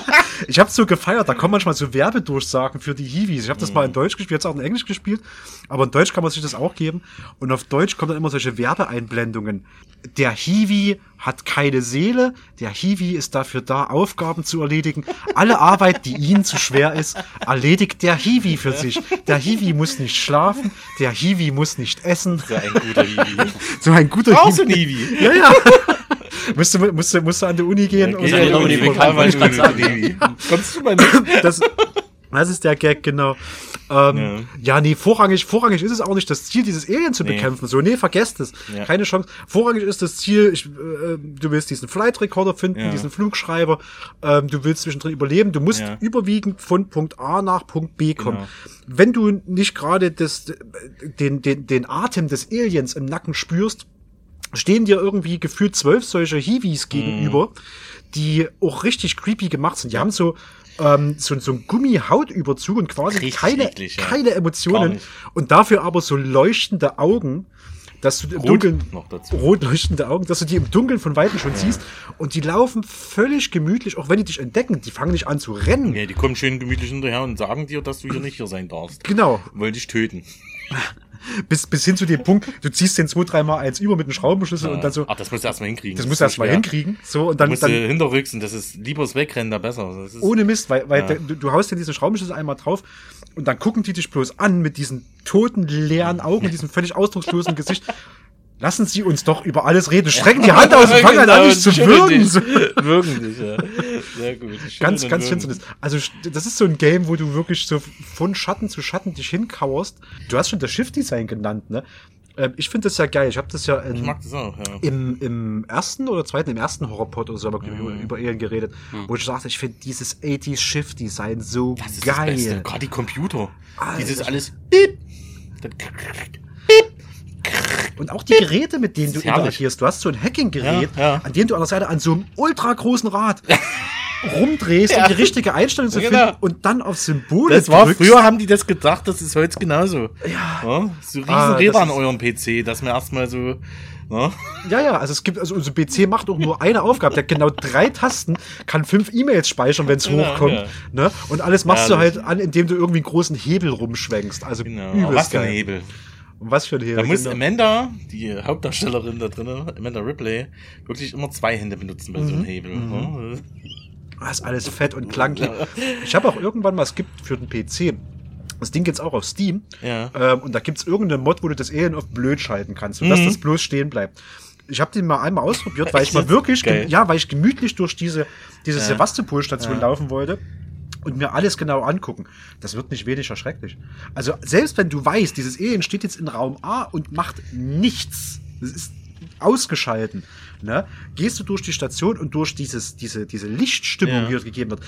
B: (laughs) ich habe so gefeiert, da kommen manchmal so Werbedurchsagen für die Hiwis. Ich habe das mal in Deutsch gespielt, jetzt auch in Englisch gespielt, aber in Deutsch kann man sich das auch geben. Und auf Deutsch kommen dann immer solche Werbeeinblendungen. Der Hiwi hat keine Seele, der Hiwi ist dafür da, Aufgaben zu erledigen. Alle Arbeit, die ihnen zu schwer ist, erledigt der Hiwi für sich. Der Hiwi muss nicht schlafen, der Hiwi muss nicht essen.
C: So ein guter Hiwi.
B: So ein guter
C: Auch so ein Hiwi.
B: Ja, ja. Musst, du, musst, du, musst du an die Uni gehen?
C: Ja,
B: und
A: an die Uni, bekannt, sagen.
C: Hiwi. Kommst du mal mit?
B: das, das ist der Gag, genau. Ähm, ja. nee, vorrangig, vorrangig ist es auch nicht das Ziel, dieses Alien zu
C: Nee.
B: bekämpfen. So, nee, vergesst es.
C: Ja.
B: Keine Chance. Vorrangig ist das Ziel, ich, äh, du willst diesen Flight Recorder finden,
C: Ja.
B: diesen Flugschreiber, ähm, du willst zwischendrin überleben, du musst
C: Ja.
B: überwiegend von Punkt A nach Punkt B kommen.
C: Genau.
B: Wenn du nicht gerade das, den, den, den Atem des Aliens im Nacken spürst, stehen dir irgendwie gefühlt zwölf solche Hiwis gegenüber, die auch richtig creepy gemacht sind. Die haben so ähm, so, so ein Gummihautüberzug und quasi
C: Richtig
B: keine,
C: eklig, ja.
B: keine Emotionen und dafür aber so leuchtende Augen, dass du im
C: Rot
B: Dunkeln
C: noch dazu.
B: rot leuchtende Augen, dass du die im Dunkeln von weitem schon siehst und die laufen völlig gemütlich, auch wenn die dich entdecken, die fangen nicht an zu rennen.
C: Ja, die kommen schön gemütlich hinterher und sagen dir, dass du hier nicht hier sein darfst.
B: Genau,
C: Wollen dich töten. (laughs) (laughs)
B: bis, bis hin zu dem Punkt, du ziehst den zwei, dreimal eins über mit einem Schraubenschlüssel und dann so,
C: Ach, das musst du erstmal hinkriegen.
B: das musst du
C: so
B: erst mal
C: schwer.
B: hinkriegen, so, und
C: Dann
B: dann,
C: musst du
B: dann
C: hinterrücks und das ist lieber das Wegrennen da besser. Ist,
B: ohne Mist, weil, weil
C: Ja.
B: du, du haust dir diesen Schraubenschlüssel einmal drauf und dann gucken die dich bloß an mit diesen toten, leeren Augen, diesem völlig ausdruckslosen Gesicht. (laughs) Lassen Sie uns doch über alles reden. (laughs) Strecken die Hand aus und fangen an, an dich zu würgen.
C: dich. (laughs) (laughs) Würgen dich, ja. Sehr gut. Schütteln
B: Ganz, ganz finsternis. Also, das ist so ein Game, wo du wirklich so von Schatten zu Schatten dich hinkauerst. Du hast schon das Shift-Design genannt, ne? Ähm, Ich finde das ja geil. Ich habe das ja in,
C: das auch, ja.
B: im, im ersten oder zweiten, im ersten Horrorpod oder so haben wir
C: Mhm.
B: über, über Alien geredet, wo ich sagte, ich finde dieses 80s Shift-Design so
C: Das ist
B: geil.
C: das Beste. Gerade die Computer.
B: Alter.
C: Dieses alles.
B: Und auch die Geräte, mit denen du interagierst. Du hast so ein Hacking-Gerät,
C: Ja, ja.
B: an dem du an der Seite an so einem ultra großen Rad (laughs) rumdrehst, um die richtige Einstellung zu
C: Ja,
B: finden
C: genau.
B: und dann auf Symbole
C: Das war
B: drückst.
C: früher, haben die das gedacht, das ist heute genauso. Ja. So riesen
B: Ah,
C: Räder an eurem PC, dass man erstmal so. Ne?
B: Ja, ja, also es gibt, also unser PC macht auch nur eine Aufgabe. Der hat genau drei Tasten, kann fünf E-Mails speichern, wenn es
C: Genau,
B: hochkommt.
C: ja.
B: Ne? Und alles machst du
C: Herrlich.
B: halt an, indem du irgendwie einen großen Hebel rumschwenkst. Also
C: Genau.
B: übelst
C: was für ein
B: geil.
C: Hebel.
B: Was für ein Hebel.
C: Da muss. Amanda, die Hauptdarstellerin da drin, Amanda Ripley, wirklich immer zwei Hände benutzen bei so
B: Mhm.
C: einem Hebel. Ne?
B: Das ist alles fett und klankig. Ich habe auch irgendwann mal, es gibt für den PC, das Ding gibt's auch auf Steam.
C: Ja.
B: Ähm, und da gibt's irgendeinen Mod, wo du das Alien auf blöd schalten kannst, sodass
C: Mhm.
B: das bloß stehen bleibt. Ich habe den mal einmal ausprobiert, weil ich mal
C: jetzt?
B: wirklich, ja, weil ich gemütlich durch diese, diese
C: Ja.
B: Sevastopol-Station
C: Ja.
B: laufen wollte und mir alles genau angucken. Das wird nicht wenig erschrecklich. Also selbst wenn du weißt, dieses Alien steht jetzt in Raum A und macht nichts, es ist ausgeschalten, ne? gehst du durch die Station und durch dieses, diese, diese Lichtstimmung,
C: Ja.
B: die dort gegeben wird,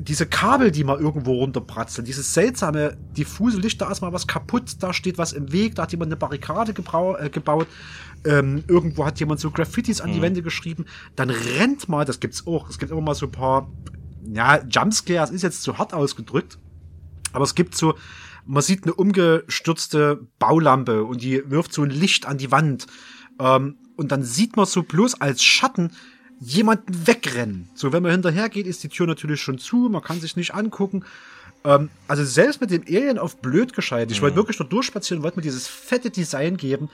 B: diese Kabel, die mal irgendwo runterbratzeln, dieses seltsame, diffuse Licht, da ist mal was kaputt, da steht was im Weg, da hat jemand eine Barrikade äh, gebaut, ähm, irgendwo hat jemand so Graffitis an die Wände geschrieben, dann rennt mal, das gibt's auch, es gibt immer mal so ein paar, ja, Jumpscares ist jetzt zu hart ausgedrückt, aber es gibt so man sieht eine umgestürzte Baulampe und die wirft so ein Licht an die Wand. Ähm, und dann sieht man so bloß als Schatten jemanden wegrennen. So, wenn man hinterher geht, ist die Tür natürlich schon zu, man kann sich nicht angucken. Ähm, also selbst mit dem Alien auf blöd gescheit. Ich wollte wirklich nur durchspazieren, wollte mir dieses fette Design geben.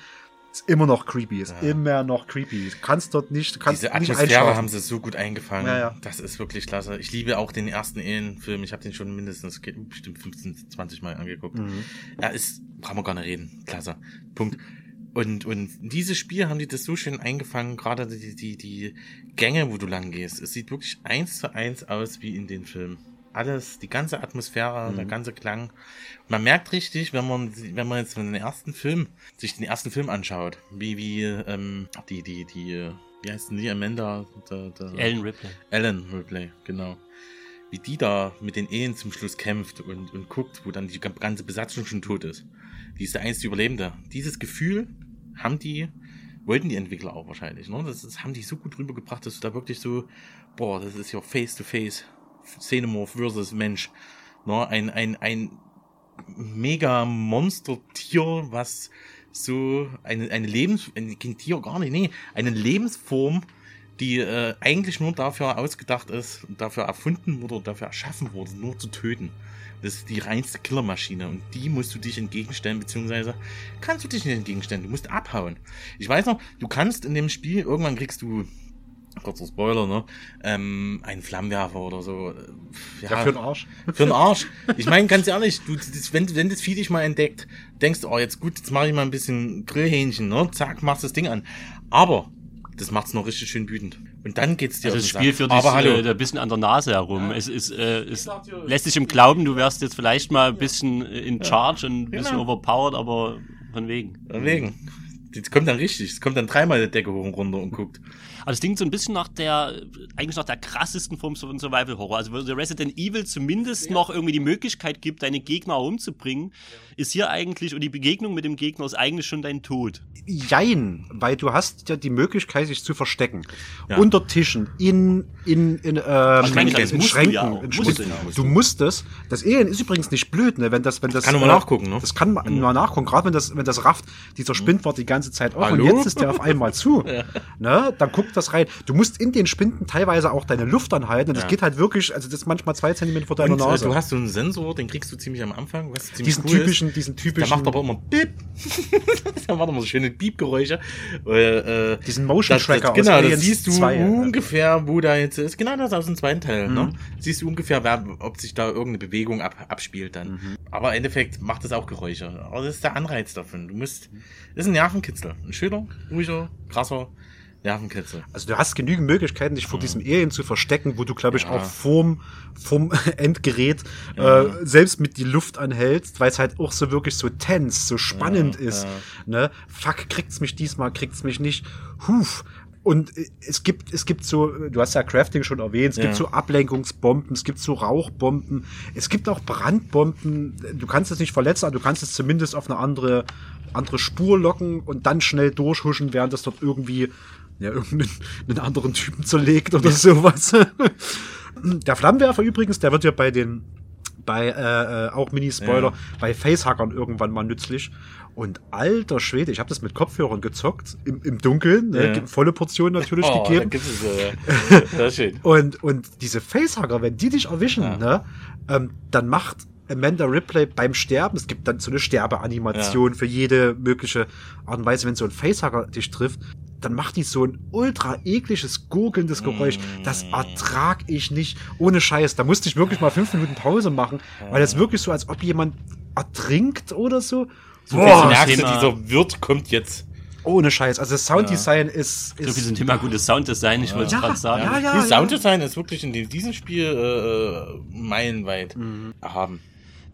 B: Ist immer noch creepy, ist immer noch creepy. Du kannst dort nicht, kannst
C: Diese
B: nicht
C: Atmosphäre haben sie so gut eingefangen.
B: Ja, ja.
C: Das ist wirklich klasse. Ich liebe auch den ersten Alien-Film. Ich habe den schon mindestens bestimmt 15, 20 Mal angeguckt.
B: Mhm.
C: Er ist, brauchen wir gar nicht reden. Klasse. Punkt. Und, und dieses Spiel haben die das so schön eingefangen, gerade die, die, die Gänge, wo du lang gehst. Es sieht wirklich eins zu eins aus wie in den Filmen. Alles, die ganze Atmosphäre,
B: Mhm.
C: der ganze Klang. Man merkt richtig, wenn man, wenn man jetzt den ersten Film, sich den ersten Film anschaut, wie, wie, ähm, die, die, die, wie heißt denn die, Amanda, der, der,
A: Ellen Ripley.
C: Ellen Ripley, genau. Wie die da mit den Ehen zum Schluss kämpft und, und guckt, wo dann die ganze Besatzung schon tot ist. Die ist der einzige Überlebende. Dieses Gefühl haben die, wollten die Entwickler auch wahrscheinlich, ne? Das, ist, haben die so gut rübergebracht, dass du da wirklich so, boah, das ist ja face to face. Xenomorph versus Mensch. Ne? Ein, ein, ein mega Monstertier, was so eine, eine Lebens, ein Tier gar nicht, nee, eine Lebensform, die äh, eigentlich nur dafür ausgedacht ist, dafür erfunden wurde, dafür erschaffen wurde, nur zu töten. Das ist die reinste Killermaschine und die musst du dich entgegenstellen, beziehungsweise kannst du dich nicht entgegenstellen, du musst abhauen. Ich weiß noch, du kannst in dem Spiel, irgendwann kriegst du, kurzer Spoiler, ne, ähm, einen Flammenwerfer oder so. äh,
B: Ja, für den Arsch.
C: für den Arsch. Ich meine, ganz ehrlich, du, das, wenn, wenn das Vieh dich mal entdeckt, denkst du, oh, jetzt gut, jetzt mache ich mal ein bisschen Grillhähnchen, ne? Zack, machst das Ding an. Aber das macht's noch richtig schön wütend. Und dann geht's dir
A: Also das Spiel führt dich äh, ein bisschen an der Nase herum. Es, ist, äh, es lässt sich im Glauben, du wärst jetzt vielleicht mal ein bisschen äh, in Charge und ein bisschen
C: Genau.
A: overpowered, aber von wegen.
C: Wegen. Das kommt dann richtig. Es kommt dann dreimal die Decke hoch und runter und guckt.
A: Aber das klingt so ein bisschen nach der, eigentlich nach der krassesten Form von Survival Horror. Also wo der Resident Evil zumindest noch irgendwie die Möglichkeit gibt, deine Gegner umzubringen, ist hier eigentlich, und die Begegnung mit dem Gegner ist eigentlich schon dein Tod.
B: Jein, weil du hast ja die Möglichkeit, sich zu verstecken.
C: Ja.
B: Unter Tischen, in, in, in, ähm, in
A: du
B: Schränken.
A: ja auch.
B: in
A: Musst du ja.
B: du musst es. Das Alien ist übrigens nicht blöd, ne? Wenn das, wenn das.
C: Kann man
B: äh,
C: nachgucken, ne?
B: Das kann man mal nachgucken. Gerade wenn das, wenn das rafft, dieser Spind war die ganze Zeit offen
C: Hallo?
B: und jetzt ist der auf einmal zu. (laughs) Ne? Dann guckt das rein. Du musst in den Spinden teilweise auch deine Luft anhalten. Und das
C: Ja.
B: geht halt wirklich, also das ist manchmal zwei Zentimeter vor deiner
C: Und, äh,
B: Nase.
C: du hast so einen Sensor, den kriegst du ziemlich am Anfang, was ziemlich
B: diesen
C: cool
B: typischen,
C: ist.
B: diesen
C: Der
B: typischen.
C: macht aber immer Bip. (laughs) der macht immer so schöne Piepgeräusche. Äh, äh,
B: Diesen Motion
C: das-
B: Tracker
C: das,
B: aus
C: Genau, das siehst du
B: 2, ja.
C: ungefähr, wo da jetzt ist. Genau das aus dem zweiten Teil. Ne?
B: Mhm.
C: Siehst du ungefähr, wer, ob sich da irgendeine Bewegung ab, abspielt dann.
B: Mhm.
C: Aber im Endeffekt macht das auch Geräusche. Aber das ist der Anreiz davon. Du musst, das ist ein Nervenkitzel. Ein schöner, ruhiger, krasser Nervenkitzel.
B: Also du hast genügend Möglichkeiten, dich vor diesem Alien zu verstecken, wo du, glaube ich,
C: Ja.
B: auch vorm, vorm (laughs) Endgerät äh, selbst mit die Luft anhältst, weil es halt auch so wirklich so tense, so spannend
C: Ja,
B: ist.
C: ja.
B: Ne? Fuck, kriegt's mich diesmal, kriegt's mich nicht. Huf. Und äh, es gibt, es gibt so, du hast ja Crafting schon erwähnt, es
C: Ja.
B: gibt so Ablenkungsbomben, es gibt so Rauchbomben, es gibt auch Brandbomben. Du kannst es nicht verletzen, aber du kannst es zumindest auf eine andere, andere Spur locken und dann schnell durchhuschen, während das dort irgendwie ja, irgendeinen einen anderen Typen zerlegt oder sowas. (laughs) Der Flammenwerfer übrigens, der wird ja bei den bei äh, äh, auch Mini-Spoiler,
C: Ja.
B: bei Facehackern irgendwann mal nützlich. Und alter Schwede, ich habe das mit Kopfhörern gezockt, im, im Dunkeln, ne,
C: Ja.
B: volle Portion natürlich
C: Oh, da
B: gegeben.
C: gibt es, äh. (laughs)
B: Und, und diese Facehacker, wenn die dich erwischen,
C: Ja.
B: ne, ähm, dann macht Amanda Ripley beim Sterben, es gibt dann so eine Sterbeanimation für jede mögliche Art und Weise, wenn so ein Facehacker dich trifft, dann macht die so ein ultra ekliges, gurgelndes Geräusch. Das ertrag ich nicht. Ohne Scheiß. Da musste ich wirklich mal fünf Minuten Pause machen, weil das wirklich so, als ob jemand ertrinkt oder so.
C: Du
A: Boah,
C: merkst,
A: Thema-
C: dieser Wirt kommt jetzt.
B: Ohne Scheiß. Also das Sounddesign ist,
A: So
B: ist
A: viel zum Thema gutes Sounddesign, ich wollte es
B: Ja,
A: gerade sagen.
B: ja, ja.
C: Das Sounddesign ist wirklich in dem- diesem Spiel äh, meilenweit erhaben.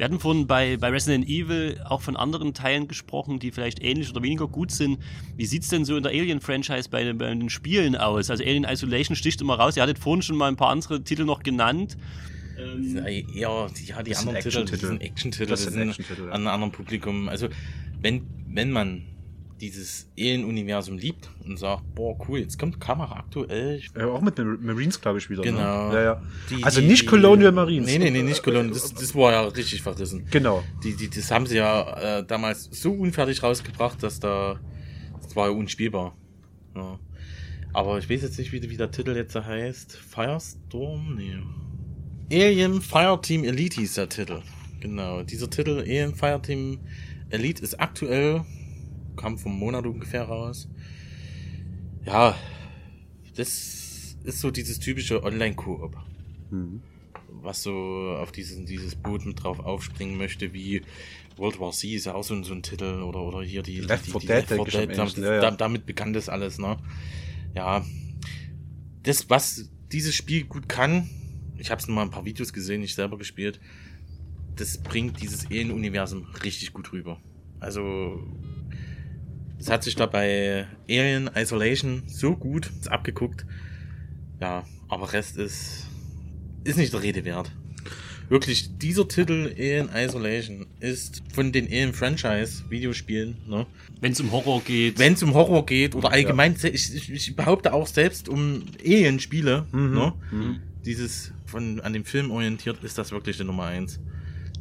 A: Wir hatten vorhin bei, bei Resident Evil auch von anderen Teilen gesprochen, die vielleicht ähnlich oder weniger gut sind. Wie sieht's denn so in der Alien-Franchise bei, den- bei den Spielen aus? Also Alien Isolation sticht immer raus. Ihr hattet vorhin schon mal ein paar andere Titel noch genannt.
C: Sei eher, ja, die
B: Das sind
C: anderen Titel,
B: Action-Titel.
C: die sind Action-Titel,
B: Das
C: das
B: sind
C: sind
B: Action-Titel, ja.
C: an einem anderen Publikum. Also, wenn, wenn man dieses Alien-Universum liebt und sagt, boah, cool, jetzt kommt Kamera aktuell.
B: Äh, auch mit den Marines, glaube ich, wieder.
C: Genau.
B: Ne? Ja, ja.
C: Die-
B: also nicht
C: die-
B: Colonial Marines.
C: Nee, nee, nee, nicht Colonial. Das, das war ja richtig verrissen.
B: Genau.
C: Die, die, das haben sie ja äh, damals so unfertig rausgebracht, dass da. Das war ja unspielbar. Ja. Aber ich weiß jetzt nicht, wie, wie der Titel jetzt heißt. Firestorm? Nee. Alien Fireteam Elite hieß der Titel. Genau. Dieser Titel, Alien Fireteam Elite, ist aktuell. Kam vom Monat ungefähr raus. Ja. Das ist so dieses typische Online-Koop was so auf diesen, dieses Boot mit drauf aufspringen möchte, wie World War Z ist ja auch so, ein- so ein Titel oder, oder hier die,
B: Left
C: die,
B: 4
C: die
B: Dead,
C: Left 4
B: denke ich am
C: Dead, damit,
B: ja, ja.
C: da- damit begann das alles, ne? Ja. Das, was dieses Spiel gut kann, ich habe es nur mal ein paar Videos gesehen, nicht selber gespielt, das bringt dieses Alien-Universum richtig gut rüber. Also, es hat sich da bei Alien Isolation so gut abgeguckt. Ja, aber Rest ist, ist nicht der Rede wert. Wirklich, dieser Titel Alien Isolation ist von den Alien Franchise Videospielen, ne?
A: Wenn es um Horror geht.
C: Wenn es um Horror geht oder allgemein, se- ich, ich, ich behaupte auch selbst um Alien-Spiele, ne? Dieses von an dem Film orientiert, ist das wirklich die Nummer eins.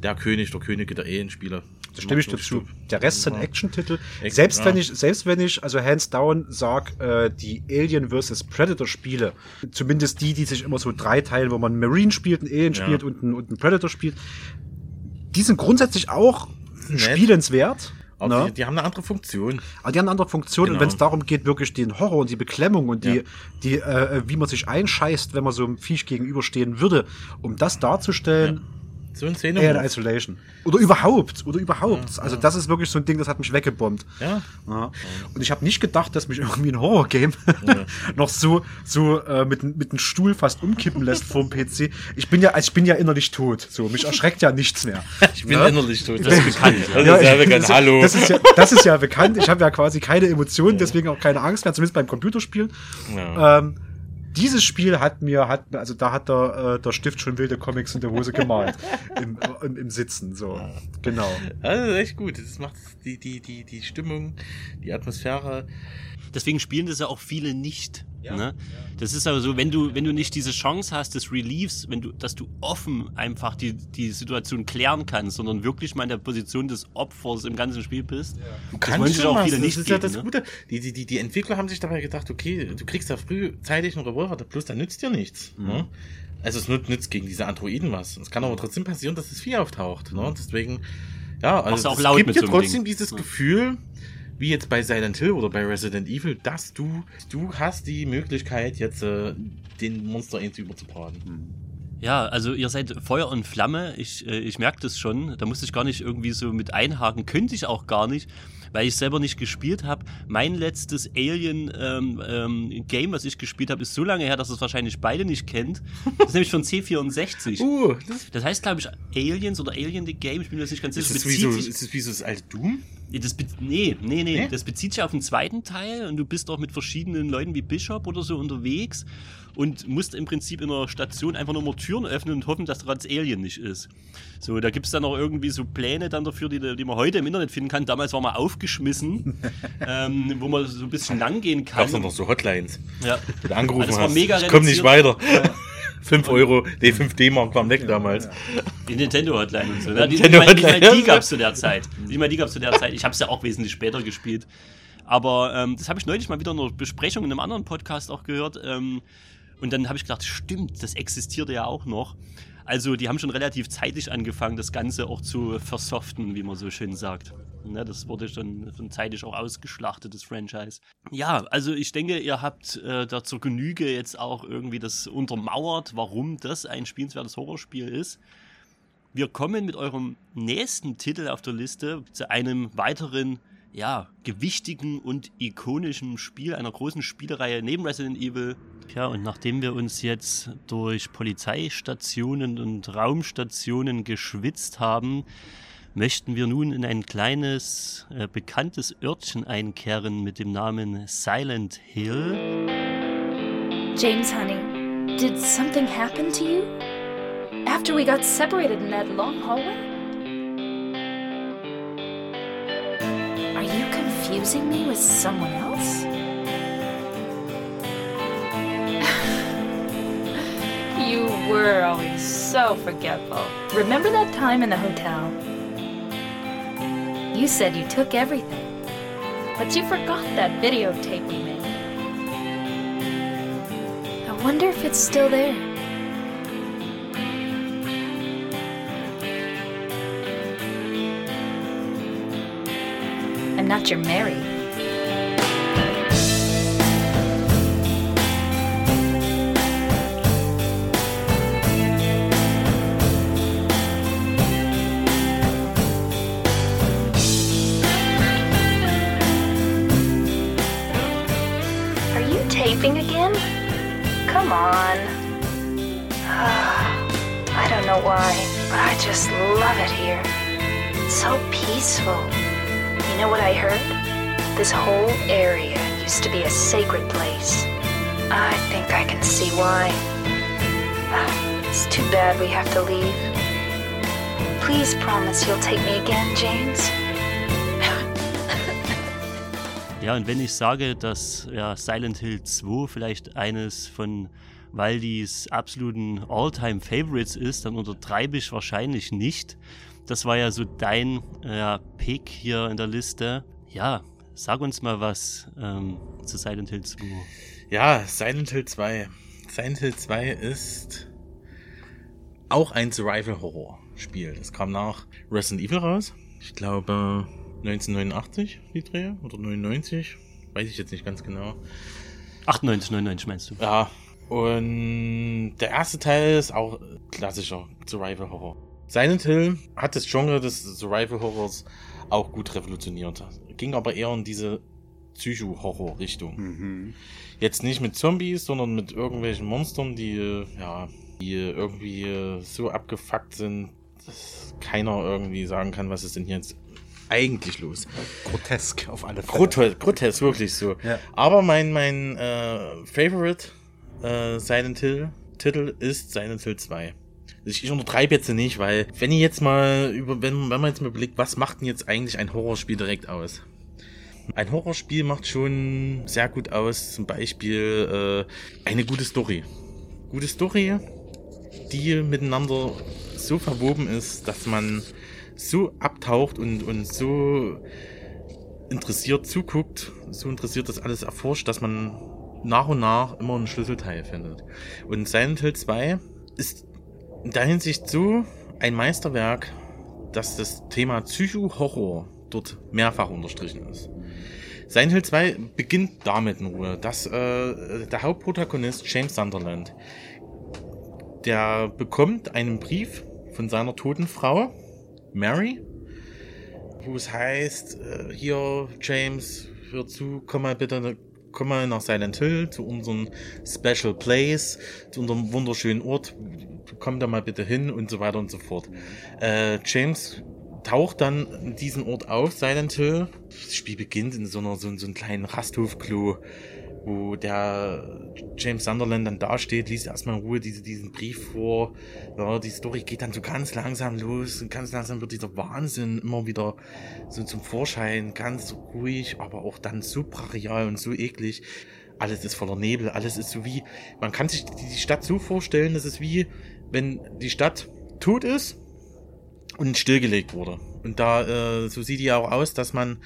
C: Der König, der Könige der Alien-Spiele.
B: Da stimme ich dazu.
C: wirklich-
B: Der Rest sind
C: Ja.
B: Action-Titel.
C: Action,
B: Selbst
C: ja.
B: wenn ich, selbst wenn ich, also hands down sag, äh, die Alien vs. Predator Spiele, zumindest die, die sich immer so drei teilen, wo man Marine spielt, einen Alien
C: Ja.
B: spielt und einen, und einen Predator spielt, die sind grundsätzlich auch
C: Nett.
B: spielenswert.
C: Aber
B: ne?
C: die, die haben eine andere Funktion.
B: Aber die haben eine andere Funktion und
C: Genau.
B: wenn es darum geht, wirklich den Horror und die Beklemmung und die,
C: Ja.
B: die äh, wie man sich einscheißt, wenn man so einem Viech gegenüberstehen würde, um das darzustellen,
C: So ein Szene.
B: Alien Isolation. Oder überhaupt, oder überhaupt. Also das ist wirklich so ein Ding, das hat mich weggebombt.
C: Ja.
B: Ja. Und ich habe nicht gedacht, dass mich irgendwie ein Horror-Game (laughs) noch so, so äh, mit, mit einem Stuhl fast umkippen lässt vorm PC. Ich bin ja, also ich bin ja innerlich tot. So, mich erschreckt ja nichts mehr.
C: Ich bin
B: Ne?
C: innerlich tot.
A: Das ist bekannt.
C: Das
B: Ja,
C: ist ja bekannt. Hallo.
B: Das ist ja, das ist ja bekannt. Ich habe ja quasi keine Emotionen, deswegen auch keine Angst mehr, zumindest beim Computerspielen.
C: Ja.
B: Ähm, dieses Spiel hat mir, hat, also da hat der, äh, der Stift schon wilde Comics in der Hose gemalt. (laughs) Im, im, im Sitzen, so. Genau.
C: Das ist echt gut. Das macht die, die, die, die Stimmung, die Atmosphäre.
A: Deswegen spielen das ja auch viele nicht. Ne? Das ist aber so, wenn du, wenn du nicht diese Chance hast des Reliefs, wenn du, dass du offen einfach die, die Situation klären kannst, sondern wirklich mal in der Position des Opfers im ganzen Spiel bist.
C: Du
A: Das wollen sich auch viele
C: das
A: nicht
C: ist ja
A: geben,
C: das
A: ne?
C: Gute. Die, die, die, die Entwickler haben sich dabei gedacht, okay, du kriegst da frühzeitig einen Revolver, plus der nützt dir nichts.
A: Mhm.
C: Ne? Also es nützt, gegen diese Androiden was. Es kann aber trotzdem passieren, dass das Vieh auftaucht. Ne? Deswegen, ja, also
A: du auch
C: es
A: laut
C: gibt
A: mit
C: dir
A: so einem
C: trotzdem
A: Ding.
C: dieses
A: Ja.
C: Gefühl, wie jetzt bei Silent Hill oder bei Resident Evil, dass du, du hast die Möglichkeit, jetzt äh, den Monster irgendwie überzubraten.
A: Ja, also ihr seid Feuer und Flamme. Ich, äh, ich merke das schon. Da musste ich gar nicht irgendwie so mit einhaken. Könnte ich auch gar nicht, weil ich selber nicht gespielt habe. Mein letztes Alien ähm, ähm, Game, was ich gespielt habe, ist so lange her, dass es wahrscheinlich beide nicht kennt. Das ist nämlich von C64. (laughs)
C: Uh, das
A: Das heißt, glaube ich, Aliens oder Alien the Game. Ich bin mir jetzt nicht ganz
C: ist,
A: sicher.
C: das wie so, ist das wie so das alte Doom?
A: das nee, nee, nee,
C: Nee?
A: Das bezieht sich auf den zweiten Teil und du bist auch mit verschiedenen Leuten wie Bishop oder so unterwegs und musst im Prinzip in einer Station einfach nur mal Türen öffnen und hoffen, dass da das Alien nicht ist. So, da gibt es dann auch irgendwie so Pläne dann dafür, die, die man heute im Internet finden kann. Damals war mal aufgeschmissen, (laughs) ähm, wo man so ein bisschen lang gehen kann.
C: Gab's dann noch so Hotlines,
A: ja.
C: wo du angerufen
A: Das war
C: hast.
A: mega
C: ich komm nicht weiter. 5 (laughs) Euro, nee, 5 D-Mark waren weg damals.
A: Die Nintendo-Hotline und so. Ne? Die,
C: Nintendo Hotline,
A: die
C: ja.
A: gab es zu der Zeit. Nicht mal die gab es zu der Zeit. Ich habe es ja auch wesentlich später gespielt. Aber ähm, das habe ich neulich mal wieder in einer Besprechung in einem anderen Podcast auch gehört. Ähm, und dann habe ich gedacht, stimmt, das existierte ja auch noch. Also die haben schon relativ zeitig angefangen, das Ganze auch zu versoften, wie man so schön sagt. Ne, das wurde schon, schon zeitig auch ausgeschlachtet, das Franchise. Ja, also ich denke, ihr habt äh, da zur Genüge jetzt auch irgendwie das untermauert, warum das ein spielenswertes Horrorspiel ist. Wir kommen mit eurem nächsten Titel auf der Liste zu einem weiteren, ja, gewichtigen und ikonischen Spiel, einer großen Spielereihe neben Resident Evil. Ja, und nachdem wir uns jetzt durch Polizeistationen und Raumstationen geschwitzt haben, möchten wir nun in ein kleines, äh, bekanntes Örtchen einkehren mit dem Namen Silent Hill.
E: James, honey, did something happen to you? After we got separated in that long hallway? Confusing me with someone else? (laughs) you were always so forgetful. Remember that time in the hotel? You said you took everything, but you forgot that videotape we made. I wonder if it's still there. Not your Mary. Are you taping again? Come on. (sighs) I don't know why, but I just love it here. It's so peaceful. Know what I heard? This whole area used to be a sacred place. I think I can see why. It's too bad we have to leave. Please promise you'll take me again, James. (laughs)
A: Ja, und wenn ich sage, dass ja, Silent Hill 2 vielleicht eines von Waldis absoluten All-Time-Favorites ist, dann untertreibe ich wahrscheinlich nicht. Das war ja so dein ja, Pick hier in der Liste. Ja, sag uns mal was ähm, zu Silent Hill 2.
C: Ja, Silent Hill 2. Silent Hill 2 ist auch ein Survival-Horror-Spiel. Das kam nach Resident Evil raus. Ich glaube 1989, die Dreh, oder 99. Weiß ich jetzt nicht ganz genau.
A: 98, 99 meinst du?
C: Ja. Und der erste Teil ist auch klassischer Survival Horror. Silent Hill hat das Genre des Survival Horrors auch gut revolutioniert. Ging aber eher in diese Psycho-Horror-Richtung. Jetzt nicht mit Zombies, sondern mit irgendwelchen Monstern, die, äh, ja, die irgendwie äh, so abgefuckt sind, dass keiner irgendwie sagen kann, was ist denn hier jetzt eigentlich los.
B: Grotesk auf alle Fälle.
C: Grotesk, grotesk wirklich so.
B: Ja.
C: Aber mein, mein äh, Favorite äh, Silent Hill Titel ist Silent Hill 2. Ich, ich untertreibe jetzt nicht, weil wenn ihr jetzt mal über, wenn, wenn man jetzt mal überlegt, was macht denn jetzt eigentlich ein Horrorspiel direkt aus? Ein Horrorspiel macht schon sehr gut aus, zum Beispiel äh, eine gute Story. Gute Story, die miteinander so verwoben ist, dass man so abtaucht und, und so interessiert zuguckt, so interessiert das alles erforscht, dass man nach und nach immer einen Schlüsselteil findet. Und Silent Hill 2 ist in der Hinsicht so ein Meisterwerk, dass das Thema Psycho-Horror dort mehrfach unterstrichen ist. Silent Hill 2 beginnt damit nur, dass äh, der Hauptprotagonist James Sunderland, der bekommt einen Brief von seiner toten Frau, Mary, wo es heißt, äh, hier James, hör zu, komm mal bitte, komm mal nach Silent Hill zu unserem Special Place, zu unserem wunderschönen Ort, komm da mal bitte hin und so weiter und so fort. Äh, James taucht dann in diesen Ort auf, Silent Hill. Das Spiel beginnt in so einer so, so einem kleinen Rasthofklo, wo der James Sunderland dann dasteht, liest erstmal in Ruhe diese, diesen Brief vor. Ja, die Story geht dann so ganz langsam los und ganz langsam wird dieser Wahnsinn immer wieder so zum Vorschein, ganz ruhig, aber auch dann so brachial und so eklig. Alles ist voller Nebel, alles ist so wie, man kann sich die Stadt so vorstellen, das ist wie, wenn die Stadt tot ist und stillgelegt wurde. Und da, äh, so sieht die ja auch aus, dass man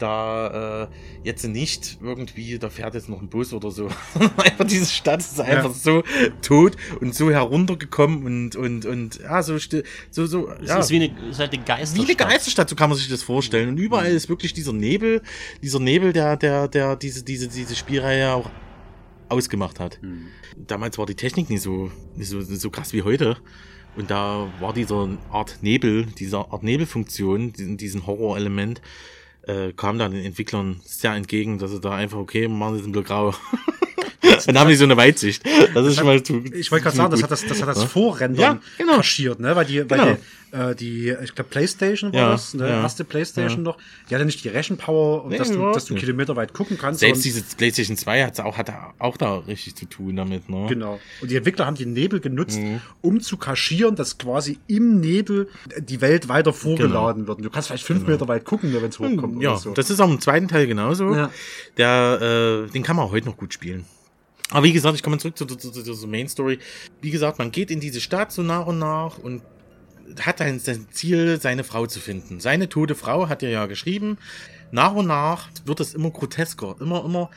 C: da äh, jetzt nicht irgendwie, da fährt jetzt noch ein Bus oder so. (laughs) einfach diese Stadt ist einfach so tot und so heruntergekommen und und und ja, so still, so so
A: Es
C: ja.
A: ist wie eine, ist halt eine Geisterstadt.
C: Wie eine Geisterstadt, so kann man sich das vorstellen. Und überall ist wirklich dieser Nebel, dieser Nebel, der, der, der diese, diese, diese Spielreihe auch ausgemacht hat. Damals war die Technik nicht so, nicht so, nicht so krass wie heute. Und da war dieser Art Nebel, diese Art Nebelfunktion, diesen, diesen Horrorelement, äh, kam dann den Entwicklern sehr entgegen, dass sie da einfach, okay, machen jetzt ein Block grau. (laughs) (laughs) Dann haben die so eine Weitsicht. Das ist schon mal zu.
B: Ich wollte gerade sagen, das hat das, das hat das Vorrendern
C: Ja, genau.
B: kaschiert, ne? Weil die, weil
C: Genau.
B: die, äh, die, ich glaube, Playstation war
C: Ja,
B: das, ne?
C: ja.
B: erste Playstation noch. Die hatte nicht die Rechenpower,
C: Nee,
B: dass, du, dass du kilometerweit gucken kannst.
C: Selbst diese PlayStation 2 hat auch, hat auch da richtig zu tun damit, ne?
B: Genau. Und die Entwickler haben den Nebel genutzt,
C: Mhm.
B: um zu kaschieren, dass quasi im Nebel die Welt weiter vorgeladen wird. Und du kannst vielleicht fünf Meter weit gucken, wenn es hochkommt.
C: Genau. Ja,
B: oder so.
C: das ist auch im zweiten Teil genauso.
B: Ja.
C: Der, äh, den kann man auch heute noch gut spielen. Aber wie gesagt, ich komme zurück zu, zu, zu, zu, zur Main Story. Wie gesagt, man geht in diese Stadt so nach und nach und hat ein, sein Ziel, seine Frau zu finden. Seine tote Frau hat er ja geschrieben. Nach und nach wird es immer grotesker, immer, immer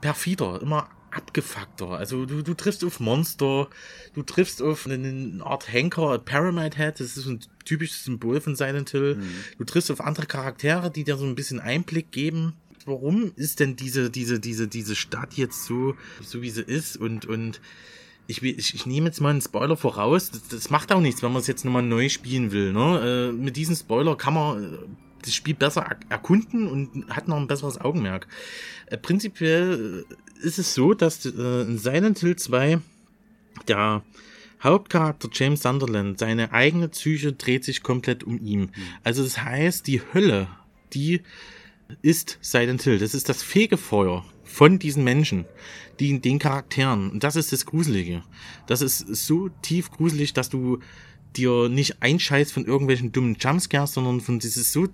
C: perfider, immer abgefuckter. Also du, du triffst auf Monster, du triffst auf eine Art Henker, Pyramid Head, das ist ein typisches Symbol von Silent Hill. Du triffst auf andere Charaktere, die dir so ein bisschen Einblick geben. Warum ist denn diese, diese, diese, diese Stadt jetzt so, so wie sie ist und, und ich, will- ich, ich nehme jetzt mal einen Spoiler voraus. Das, das macht auch nichts, wenn man es jetzt nochmal neu spielen will. Ne? Äh, mit diesem Spoiler kann man äh, das Spiel besser er erkunden und hat noch ein besseres Augenmerk. Äh, prinzipiell äh, ist es so, dass äh, in Silent Hill 2 der Hauptcharakter James Sunderland, seine eigene Psyche dreht sich komplett um ihn. Also das heißt, die Hölle, die ist Silent Hill. Das ist das Fegefeuer von diesen Menschen, die den Charakteren. Und das ist das Gruselige. Das ist so tief gruselig, dass du dir nicht einscheißt von irgendwelchen dummen Jumpscares, sondern von dieses so,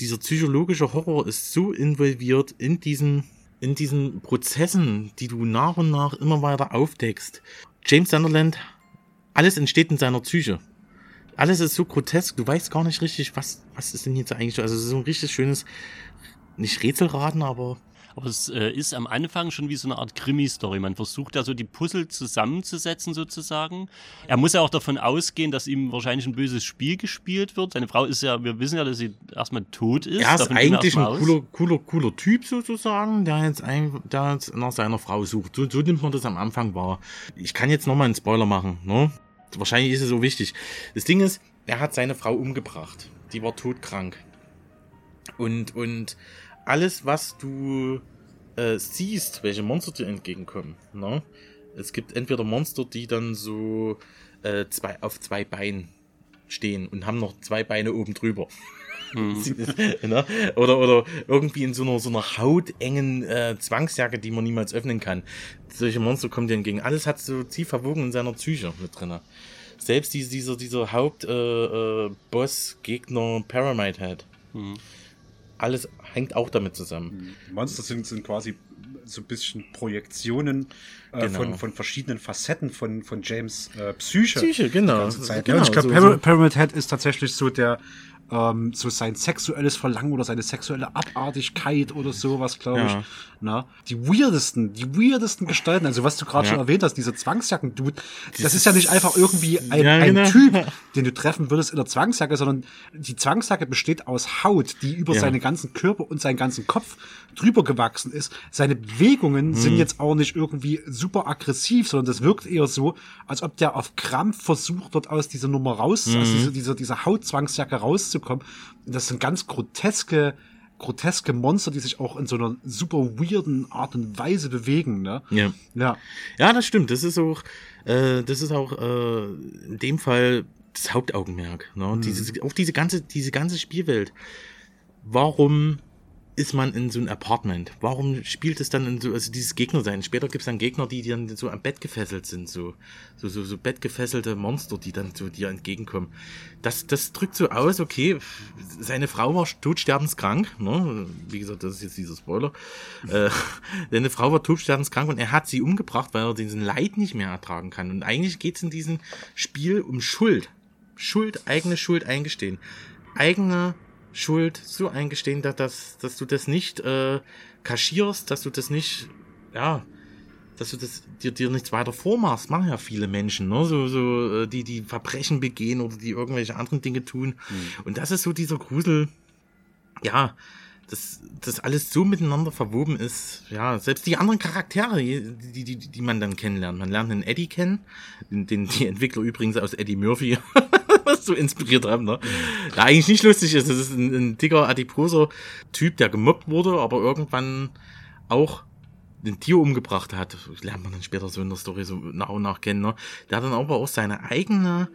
C: dieser psychologische Horror ist so involviert in diesen, in diesen Prozessen, die du nach und nach immer weiter aufdeckst. James Sunderland, alles entsteht in seiner Psyche. Alles ist so grotesk, du weißt gar nicht richtig, was, was ist denn jetzt eigentlich, also es ist so ein richtig schönes, nicht Rätselraten, aber
A: Aber es äh, ist am Anfang schon wie so eine Art Krimi-Story. Man versucht da so die Puzzle zusammenzusetzen sozusagen. Er muss ja auch davon ausgehen, dass ihm wahrscheinlich ein böses Spiel gespielt wird. Seine Frau ist ja, wir wissen ja, dass sie erstmal tot ist.
C: er ist
A: Davon
C: eigentlich ein cooler, cooler, cooler Typ sozusagen, der jetzt, ein, der jetzt nach seiner Frau sucht. So, so nimmt man das am Anfang wahr. Ich kann jetzt nochmal einen Spoiler machen, ne? Wahrscheinlich ist es so wichtig. Das Ding ist, er hat seine Frau umgebracht. Die war todkrank. Und, und alles, was du äh, siehst, welche Monster dir entgegenkommen, ne? Es gibt entweder Monster, die dann so äh, zwei, auf zwei Beinen stehen und haben noch zwei Beine oben drüber. (laughs) ne? Oder, oder irgendwie in so einer, so einer hautengen äh, Zwangsjacke, die man niemals öffnen kann. Solche Monster kommen dir entgegen. Alles hat so tief verwogen in seiner Psyche mit drinne. Selbst diese, dieser, dieser Hauptboss, äh, Boss, Gegner, Pyramid Head. Alles hängt auch damit zusammen.
B: Monster sind, sind quasi so ein bisschen Projektionen äh,
C: Genau.
B: von, von verschiedenen Facetten von, von James äh, Psyche.
C: Psyche, genau.
B: Die ganze Zeit.
C: Genau,
B: und ich glaube,
C: so-
B: Pyramid Head ist tatsächlich so der ähm, so sein sexuelles Verlangen oder seine sexuelle Abartigkeit oder sowas, glaube ich.
C: Ja.
B: Na, die weirdesten, die weirdesten Gestalten, also was du gerade
C: Ja.
B: schon erwähnt hast, diese Zwangsjacken, du, das ist ja nicht einfach irgendwie ein,
C: Ja,
B: ein
C: genau.
B: Typ, (laughs) den du treffen würdest in der Zwangsjacke, sondern die Zwangsjacke besteht aus Haut, die über seinen ganzen Körper und seinen ganzen Kopf drüber gewachsen ist. Seine Bewegungen
C: Hm.
B: sind jetzt auch nicht irgendwie super aggressiv, sondern das wirkt eher so, als ob der auf Krampf versucht wird, aus dieser Nummer raus,
C: Hm.
B: aus dieser, dieser, dieser Hautzwangsjacke rauszukommen. Und das sind ganz groteske, groteske Monster, die sich auch in so einer super weirden Art und Weise bewegen, ne?
C: Ja.
B: Ja.
C: Ja, das stimmt. Das ist auch, äh, das ist auch äh, in dem Fall das Hauptaugenmerk. Ne? Dieses, auch diese ganze, diese ganze Spielwelt. Warum ist man in so ein Apartment? Warum spielt es dann in so, also dieses Gegner sein? Später gibt es dann Gegner, die dann so am Bett gefesselt sind, so, so, so, so bettgefesselte Monster, die dann so dir entgegenkommen. Das, das drückt so aus, okay, seine Frau war todsterbenskrank, ne? Wie gesagt, das ist jetzt dieser Spoiler. Äh, (laughs) seine Frau war todsterbenskrank und er hat sie umgebracht, weil er diesen Leid nicht mehr ertragen kann. Und eigentlich geht es in diesem Spiel um Schuld. Schuld, eigene Schuld eingestehen. Eigene Schuld so eingestehen, dass, dass, dass du das nicht äh, kaschierst, dass du das nicht, ja, dass du das dir, dir nichts weiter vormachst, machen ja viele Menschen, ne? So, so, äh, die, die Verbrechen begehen oder die irgendwelche anderen Dinge tun. Und das ist so dieser Grusel, ja, dass das alles so miteinander verwoben ist. Ja, selbst die anderen Charaktere, die, die, die, die man dann kennenlernt. Man lernt den Eddie kennen, den, den die Entwickler übrigens aus Eddie Murphy (laughs) was so inspiriert haben, ne? Der eigentlich nicht lustig ist. Das ist ein, ein dicker, adiposer Typ, der gemobbt wurde, aber irgendwann auch ein Tier umgebracht hat, lernt man dann später so in der Story so nach und nach kennen, ne? der hat dann aber auch seine eigene,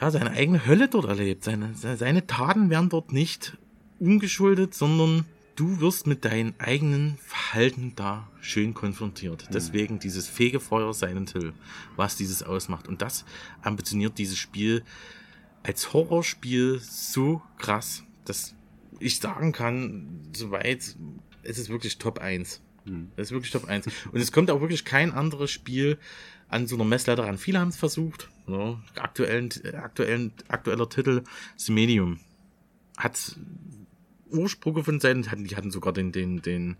C: ja, seine eigene Hölle dort erlebt. Seine, seine Taten werden dort nicht ungeschuldet, sondern du wirst mit deinem eigenen Verhalten da schön konfrontiert. Deswegen dieses Fegefeuer Silent Hill, was dieses ausmacht. Und das ambitioniert dieses Spiel als Horrorspiel so krass, dass ich sagen kann, soweit, es ist wirklich Top 1. Es ist wirklich Top 1. Und es kommt auch wirklich kein anderes Spiel an so einer Messlatte ran. Viele haben es versucht. Ja, aktuellen, aktuellen, aktueller Titel, The Medium. Hat Ursprünge von Silent hatten, die hatten sogar den, den, den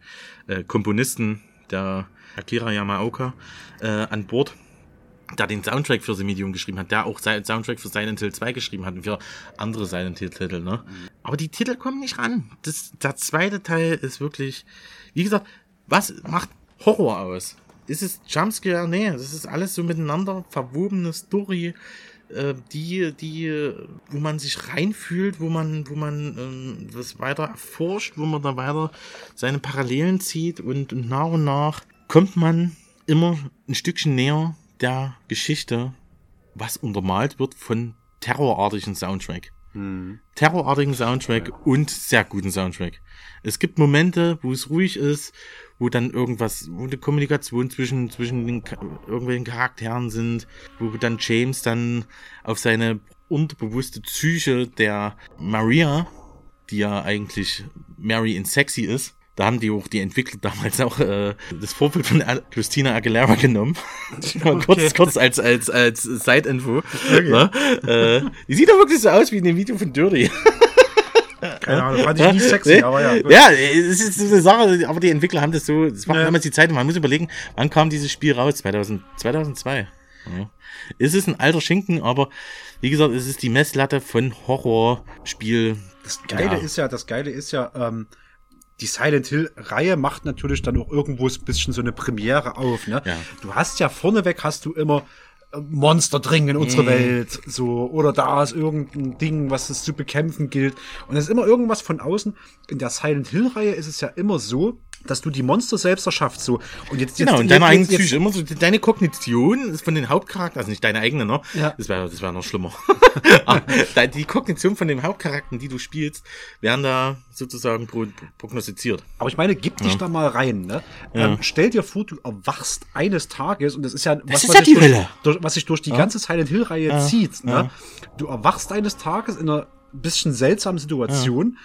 C: äh, Komponisten, der Akira Yamaoka, äh, an Bord, der den Soundtrack für The Medium geschrieben hat, der auch Se- Soundtrack für Silent Hill 2 geschrieben hat und für andere Silent Hill Titel, ne? Aber die Titel kommen nicht ran. Das, der zweite Teil ist wirklich, wie gesagt, was macht Horror aus? Ist es Jumpscare? Nee, das ist alles so miteinander verwobene Story, äh, die, die, wo man sich reinfühlt, wo man, wo man ähm, das weiter erforscht, wo man da weiter seine Parallelen zieht und, und nach und nach kommt man immer ein Stückchen näher der Geschichte, was untermalt wird von terrorartigen Soundtrack. Terrorartigen Soundtrack und sehr guten Soundtrack. Es gibt Momente, wo es ruhig ist, wo dann irgendwas, wo eine Kommunikation zwischen, zwischen den irgendwelchen Charakteren sind, wo dann James dann auf seine unterbewusste Psyche der Maria, die ja eigentlich Mary in Sexy ist, da haben die auch die Entwickler damals auch äh, das Vorbild von Al- Christina Aguilera genommen. (laughs) Mal kurz, kurz als, als, als Side-Info. Ne? Äh, die sieht doch wirklich so aus wie in dem Video von Dirty. (laughs)
B: Keine Ahnung, fand ich nie sexy, aber ja.
C: Ja, es ist so eine Sache, aber die Entwickler haben das so, das war
B: Ja.
C: damals die Zeit, man muss überlegen, wann kam dieses Spiel raus? 2000, 2002. Ja. Es ist ein alter Schinken, aber wie gesagt, es ist die Messlatte von Horrorspiel.
B: Das Geile
C: Ja.
B: ist ja, das Geile ist ja, ähm, die Silent Hill-Reihe macht natürlich dann auch irgendwo ein bisschen so eine Premiere auf. Ne?
C: Ja.
B: Du hast ja vorneweg hast du immer Monster dringen in unsere
C: Mhm.
B: Welt, so oder da ist irgendein Ding, was es zu bekämpfen gilt. Und es ist immer irgendwas von außen. In der Silent Hill-Reihe ist es ja immer so, dass du die Monster selbst erschaffst. So und jetzt,
C: Genau,
B: jetzt,
C: und deine
B: jetzt-
C: eigene
B: jetzt-
C: Psyche, immer so, deine Kognition ist von den Hauptcharakteren, also nicht deine eigene, ne?
B: Ja.
C: Das wäre das wär noch schlimmer. (laughs) Die Kognition von den Hauptcharakteren, die du spielst, werden da sozusagen pro, prognostiziert.
B: Aber ich meine, gib dich da mal rein. Ne?
C: Ja.
B: Ähm, stell dir vor, du erwachst eines Tages und das ist ja was,
C: ist
B: was
C: ja
B: sich
C: die
B: durch, durch, was sich durch die ganze Silent Hill Reihe zieht. Ne?
C: Ja.
B: Du erwachst eines Tages in einer bisschen seltsamen Situation.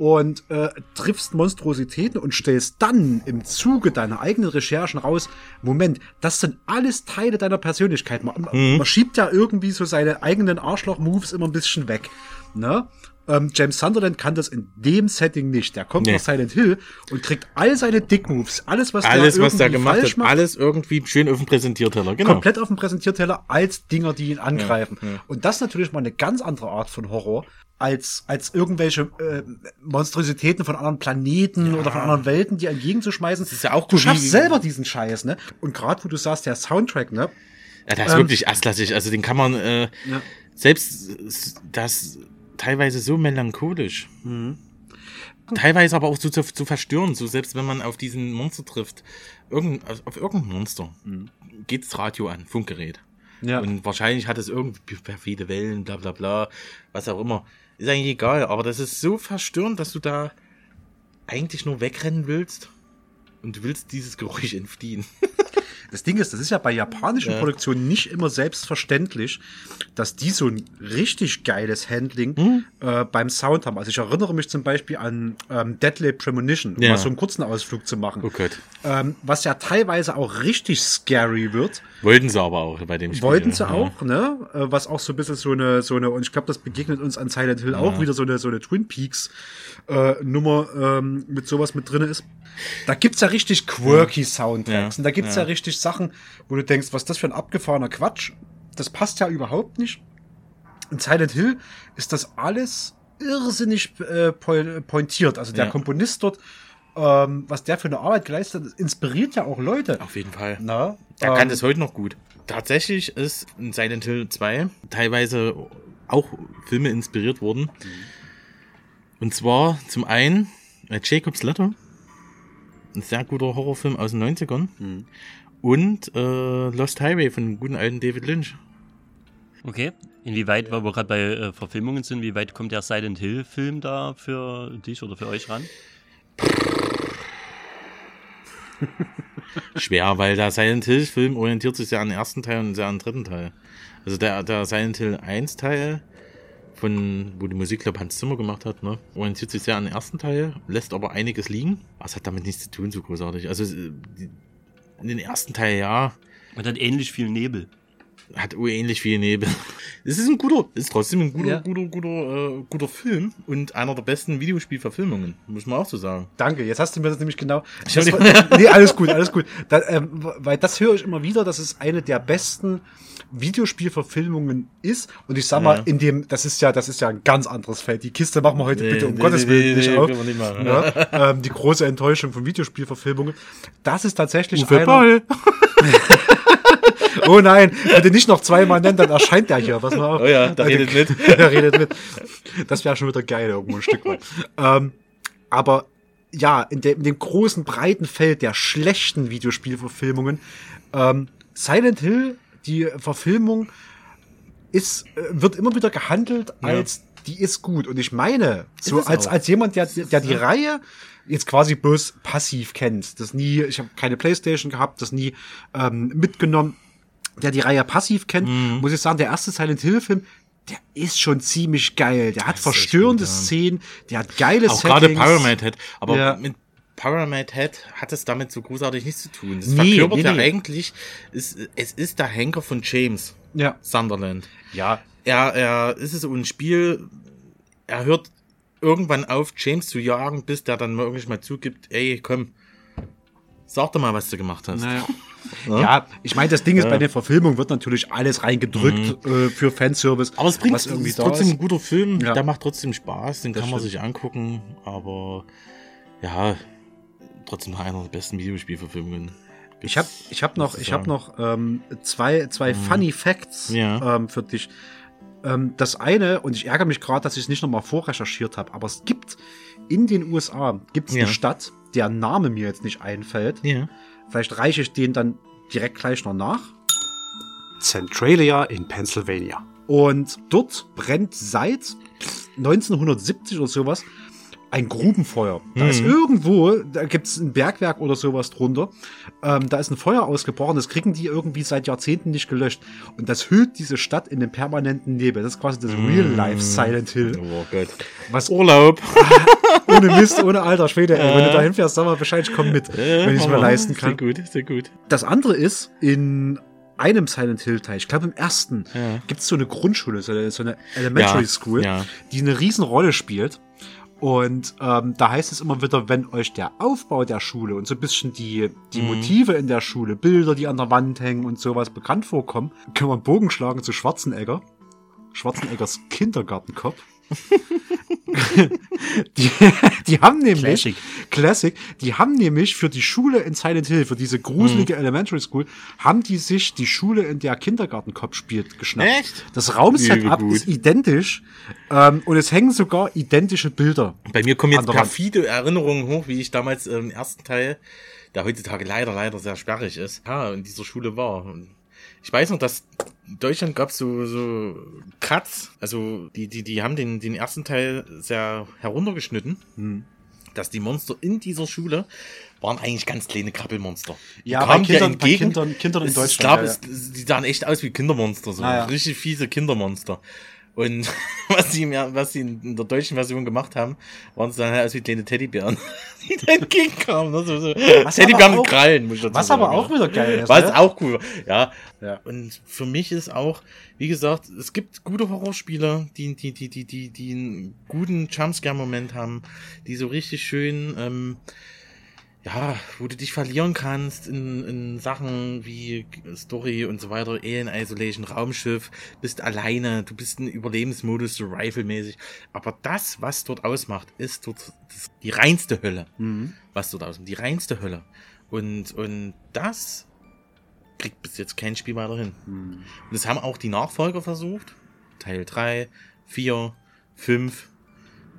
B: Und äh, triffst Monstrositäten und stellst dann im Zuge deiner eigenen Recherchen raus, Moment, das sind alles Teile deiner Persönlichkeit. Man,
C: Mhm.
B: man schiebt ja irgendwie so seine eigenen Arschloch-Moves immer ein bisschen weg. Ne? Ähm, James Sunderland kann das in dem Setting nicht. Der kommt
C: Nee.
B: nach Silent Hill und kriegt all seine Dick-Moves, alles, was
C: Alles,
B: der
C: was
B: irgendwie
C: gemacht
B: falsch
C: hat,
B: macht,
C: alles irgendwie schön auf dem Präsentierteller, genau.
B: komplett auf dem Präsentierteller als Dinger, die ihn angreifen.
C: Ja, ja.
B: Und das ist natürlich mal eine ganz andere Art von Horror als, als irgendwelche äh, Monstrositäten von anderen Planeten oder von anderen Welten, die entgegenzuschmeißen. Das
C: ist ja auch
B: du schaffst selber diesen Scheiß, ne? Und gerade wo du sagst, der Soundtrack, ne?
C: Ja, der ist
B: Ähm,
C: wirklich erstklassig. Also den kann man äh,
B: Ja.
C: selbst das teilweise so melancholisch.
B: Mhm.
C: Teilweise aber auch so zu, zu verstören, so selbst wenn man auf diesen Monster trifft, irgend, auf, auf irgendein Monster, geht's Radio an, Funkgerät.
B: Mhm. Ja.
C: Und wahrscheinlich hat es irgendwie perfide Wellen, bla bla bla, was auch immer. Ist eigentlich egal, aber das ist so verstörend, dass du da eigentlich nur wegrennen willst und du willst dieses Geräusch entfliehen. (laughs)
B: Das Ding ist, das ist ja bei japanischen
C: Ja.
B: Produktionen nicht immer selbstverständlich, dass die so ein richtig geiles Handling
C: Hm?
B: äh, beim Sound haben. Also ich erinnere mich zum Beispiel an ähm, Deadly Premonition, um
C: Ja.
B: mal so einen kurzen Ausflug zu machen.
C: Oh.
B: Ähm, was ja teilweise auch richtig scary wird.
C: Wollten sie aber auch bei dem Spiel.
B: Wollten sie
C: ja.
B: auch, ne? Äh, was auch so ein bisschen so eine, so eine, und ich glaube, das begegnet uns an Silent Hill auch wieder so eine, so eine Twin Peaks äh, Nummer ähm, mit sowas mit drin ist. Da gibt's ja richtig quirky Soundtracks. Und da gibt's ja.
C: ja.
B: Sachen, wo du denkst, was ist das für ein abgefahrener Quatsch? Das passt ja überhaupt nicht. In Silent Hill ist das alles irrsinnig äh, po- pointiert. Also der
C: Ja.
B: Komponist dort, ähm, was der für eine Arbeit geleistet hat, inspiriert ja auch Leute.
C: Auf jeden Fall.
B: Na,
C: Der
B: ähm,
C: kann das heute noch gut. Tatsächlich ist in Silent Hill 2 teilweise auch Filme inspiriert worden.
B: Mhm.
C: Und zwar zum einen äh, Jacob's Letter. ein sehr guter Horrorfilm aus den 90ern. Und äh, Lost Highway von dem guten alten David Lynch.
A: Okay. Inwieweit, weil wir gerade bei äh, Verfilmungen sind, wie weit kommt der Silent Hill-Film da für dich oder für euch ran? (laughs)
C: Schwer, weil der Silent Hill-Film orientiert sich sehr an den ersten Teil und sehr an den dritten Teil. Also der, der Silent Hill 1 Teil, von, wo die Musik, glaube Hans Zimmer gemacht hat, ne, orientiert sich sehr an den ersten Teil, lässt aber einiges liegen. Was hat damit nichts zu tun, so großartig. Also die, in den ersten Teil ja,
A: Und hat ähnlich viel Nebel.
C: hat ähnlich viel Nebel. (laughs) Es ist ein guter, ist trotzdem ein guter,
A: Ja.
C: guter, guter, äh, guter Film und einer der besten Videospielverfilmungen, muss man auch so sagen.
B: Danke, jetzt hast du mir das nämlich genau. Das war, nee, alles gut, alles gut. Da, ähm, weil das höre ich immer wieder, dass es eine der besten Videospielverfilmungen ist. Und ich sag mal,
C: Ja.
B: in dem, das ist ja, das ist ja ein ganz anderes Feld. Die Kiste machen wir heute
C: Nee,
B: bitte um
C: nee,
B: Gottes Willen
C: nee,
B: nicht auf.
C: nicht machen.
B: Ja, ähm, die große Enttäuschung von Videospielverfilmungen. Das ist tatsächlich
C: Uwe
B: einer. (laughs) (laughs) Oh nein, bitte nicht noch zweimal nennen, dann erscheint der hier. Pass mal auf.
C: Oh ja, der redet mit. (laughs)
B: der redet mit. Das wäre schon wieder geil, irgendwo ein Stück weit. Ähm, aber ja, in, dem- in dem großen, breiten Feld der schlechten Videospielverfilmungen, ähm, Silent Hill, die Verfilmung, ist, äh, wird immer wieder gehandelt als die ist gut. Und ich meine, so als,
C: auch.
B: als jemand, der, der die Reihe jetzt quasi bloß passiv kennt, das nie, ich habe keine Playstation gehabt, das nie ähm, mitgenommen, der die Reihe passiv kennt,
C: Mhm.
B: muss ich sagen, der erste Silent Hill Film, der ist schon ziemlich geil. Der hat verstörende
C: gut, ja.
B: Szenen, der hat geile
C: Auch gerade
B: Settings.
C: Pyramid Head. Aber
B: Ja.
C: mit Pyramid Head hat es damit so großartig nichts zu tun. Das
B: Nee,
C: verkörpert
B: nee,
C: ja
B: nee.
C: eigentlich, ist, es ist der Henker von James
B: Ja.
C: Sunderland.
B: Ja.
C: Er, er ist es so ein Spiel, er hört irgendwann auf, James zu jagen, bis der dann wirklich mal zugibt, ey, komm, sag doch mal, was du gemacht hast.
B: Naja. (laughs) Ja, ich meine, das Ding ist,
C: Ja.
B: bei der Verfilmung wird natürlich alles reingedrückt äh, für Fanservice.
C: Aber es bringt
B: was irgendwie
C: es ist trotzdem ein guter Film,
B: Ja.
C: der macht trotzdem Spaß, den
B: Das
C: kann man
B: stimmt.
C: sich angucken, aber ja, trotzdem noch einer der besten Videospielverfilmungen.
B: Ich habe ich hab noch,
C: ich
B: hab noch ähm, zwei, zwei Funny Facts
C: Mhm. Ja.
B: ähm, für dich. Ähm, das eine, und ich ärgere mich gerade, dass ich es nicht nochmal vorrecherchiert habe, aber es gibt in den USA gibt's
C: Ja.
B: eine Stadt, deren Name mir jetzt nicht einfällt.
C: Ja.
B: Vielleicht reiche ich den dann direkt gleich noch nach. Centralia in Pennsylvania. Und dort brennt seit 1970 oder sowas ein Grubenfeuer. Da ist irgendwo, da gibt's ein Bergwerk oder sowas drunter. Ähm, da ist ein Feuer ausgebrochen, das kriegen die irgendwie seit Jahrzehnten nicht gelöscht. Und das hüllt diese Stadt in den permanenten Nebel. Das ist quasi das Real-Life Silent Hill.
C: Oh Gott.
B: Was
C: Urlaub.
B: ohne Mist, ohne alter Schwede, ey. Wenn du da hinfährst, sag mal Bescheid, ich komm mit, wenn ich es mir leisten kann.
C: Sehr gut, sehr gut.
B: Das andere ist, in einem Silent Hill Teil, ich glaube im ersten,
C: Ja.
B: gibt es so eine Grundschule, so eine, so eine Elementary
C: Ja,
B: School,
C: ja.
B: die eine Riesenrolle spielt. Und ähm, da heißt es immer wieder, wenn euch der Aufbau der Schule und so ein bisschen die,
C: Mhm.
B: die Motive in der Schule, Bilder, die an der Wand hängen und sowas bekannt vorkommen, können wir einen Bogen schlagen zu Schwarzenegger. Schwarzeneggers Kindergartenkopf. (laughs) die, die haben nämlich
A: Classic.
B: Classic, die haben nämlich für die Schule in Silent Hill, für diese gruselige
C: Mhm.
B: Elementary School, haben die sich die Schule, in der Kindergartenkopf spielt, geschnappt.
C: Echt?
B: Das Raumsetup ist identisch ähm, und es hängen sogar identische Bilder.
C: Bei mir kommen jetzt perfide Erinnerungen hoch, wie ich damals im ersten Teil, der heutzutage leider, leider sehr sperrig ist, ja, in dieser Schule war. Und Ich weiß noch, dass Deutschland gab es so, so Cuts, also die, die, die haben den, den ersten Teil sehr heruntergeschnitten,
B: Hm.
C: dass die Monster in dieser Schule waren eigentlich ganz kleine Krabbelmonster.
B: Ja, bei Kindern- bei Kindern- Kindern in Deutschland,
C: Ich glaube,
B: ja,
C: es- die sahen echt aus wie Kindermonster, so
B: Ah, ja.
C: richtig fiese Kindermonster. Und (laughs) was sie, was sie in der deutschen Version gemacht haben, waren sie dann halt aus wie kleine Teddybären, (laughs) die da entgegenkamen. Ne? So, Teddybären mit Krallen, muss ich dazu
B: Was
C: sagen.
B: aber auch wieder geil ist.
C: Was
B: ne?
C: auch cool war. Ja.
B: Ja.
C: Und für mich ist auch, wie gesagt, es gibt gute Horrorspiele, die, die, die, die, die, die einen guten Jumpscare-Moment haben, die so richtig schön, ähm, ja, wo du dich verlieren kannst in, in Sachen wie Story und so weiter, Alien Isolation, Raumschiff, bist alleine, du bist in Überlebensmodus, so Rifle-mäßig. Aber das, was dort ausmacht, ist dort das, die reinste Hölle.
B: Mhm.
C: Was dort ausmacht, die reinste Hölle. Und, und das kriegt bis jetzt kein Spiel weiter hin.
B: Mhm.
C: Und das haben auch die Nachfolger versucht. Teil 3, 4, 5.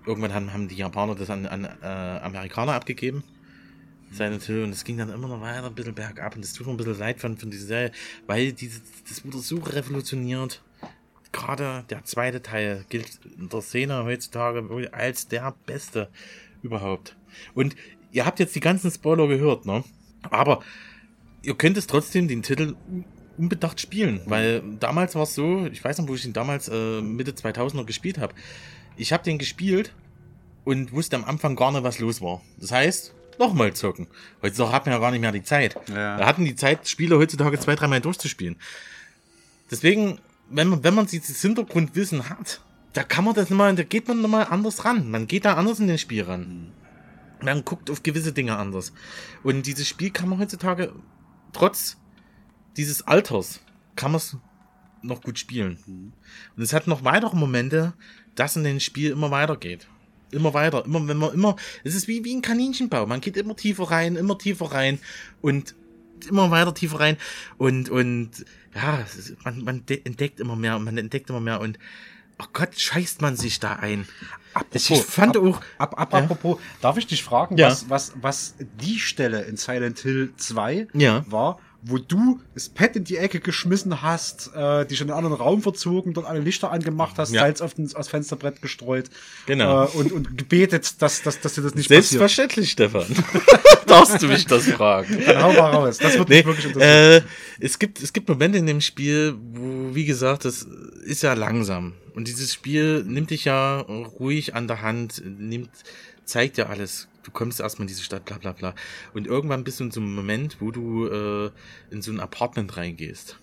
C: Irgendwann haben, haben die Japaner das an, an äh, Amerikaner abgegeben. Silent Hill und es ging dann immer noch weiter ein bisschen bergab und das tut mir ein bisschen leid von, von dieser Serie, weil diese, das wurde so revolutioniert. Gerade der zweite Teil gilt in der Szene heutzutage als der beste überhaupt. Und ihr habt jetzt die ganzen Spoiler gehört, ne? Aber ihr könnt es trotzdem den Titel unbedacht spielen, weil damals war es so, ich weiß noch, wo ich ihn damals äh, Mitte 2000er gespielt habe. Ich habe den gespielt und wusste am Anfang gar nicht, was los war. Das heißt, nochmal zocken. Heutzutage hat man ja gar nicht mehr die Zeit.
B: Ja.
C: Wir hatten die Zeit, Spiele heutzutage zwei, dreimal durchzuspielen. Deswegen, wenn man, wenn man dieses Hintergrundwissen hat, da kann man das nochmal, da geht man nochmal anders ran. Man geht da anders in den Spiel ran. Man guckt auf gewisse Dinge anders. Und dieses Spiel kann man heutzutage, trotz dieses Alters, kann man es noch gut spielen. Und es hat noch weitere Momente, dass in dem Spiel immer weitergeht. Immer weiter, immer, wenn man immer, es ist wie, wie ein Kaninchenbau. Man geht immer tiefer rein, immer tiefer rein und immer weiter tiefer rein und, und, ja, man, man de- entdeckt immer mehr und man entdeckt immer mehr und, oh Gott, scheißt man sich da ein. ich fand
B: ab,
C: auch,
B: Ab, ab,
C: Ja.
B: Apropos, darf ich dich fragen,
C: Ja.
B: was, was, was die Stelle in Silent Hill 2
C: Ja.
B: war, wo du das Pad in die Ecke geschmissen hast, äh, dich in einen anderen Raum verzogen, dort alle Lichter angemacht hast,
C: Ja.
B: Salz auf den, aufs Fensterbrett gestreut
C: Genau.
B: äh, und, und gebetet, dass, dass, dass dir das nicht passiert.
C: Selbstverständlich, Stefan. (laughs) Darfst du mich das fragen?
B: Dann hau mal raus. Das wird
C: Nee,
B: mich wirklich interessieren.
C: äh, es gibt, es gibt Momente in dem Spiel, wo, wie gesagt, das ist ja langsam. Und dieses Spiel nimmt dich ja ruhig an der Hand, nimmt, zeigt dir alles. Du kommst erstmal in diese Stadt, bla, bla, bla. Und irgendwann bist du in so einem Moment, wo du, äh, in so ein Apartment reingehst.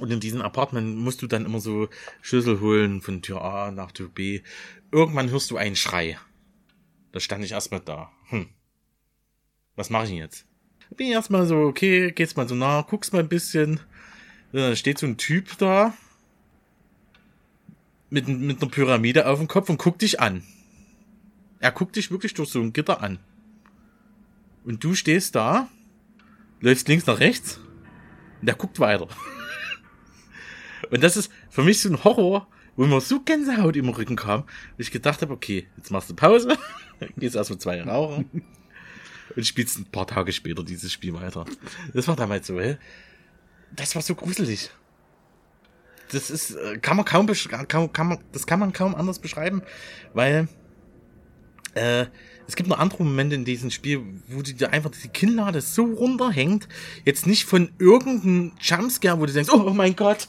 C: Und in diesem Apartment musst du dann immer so Schlüssel holen von Tür A nach Tür B. Irgendwann hörst du einen Schrei. Da stand ich erstmal da. Hm. Was mache ich denn jetzt? Bin ich erstmal so, okay, geht's mal so nah, guckst mal ein bisschen. Ja, Dann steht so ein Typ da. Mit, mit einer Pyramide auf dem Kopf und guckt dich an. Er guckt dich wirklich durch so ein Gitter an. Und du stehst da, läufst links nach rechts und der guckt weiter. (laughs) Und das ist für mich so ein Horror, wo mir so Gänsehaut im Rücken kam, wo ich gedacht habe, okay, jetzt machst du Pause, (laughs) gehst erstmal zwei rauchen und spielst ein paar Tage später dieses Spiel weiter. Das war damals so, hä? Das war so gruselig. Das ist, äh, kann man kaum, kann, kann man, das kann man kaum anders beschreiben, weil äh, es gibt noch andere Momente in diesem Spiel, wo du dir einfach die Kinnlade so runterhängt, jetzt nicht von irgendeinem Jumpscare, wo du denkst, oh, mein Gott,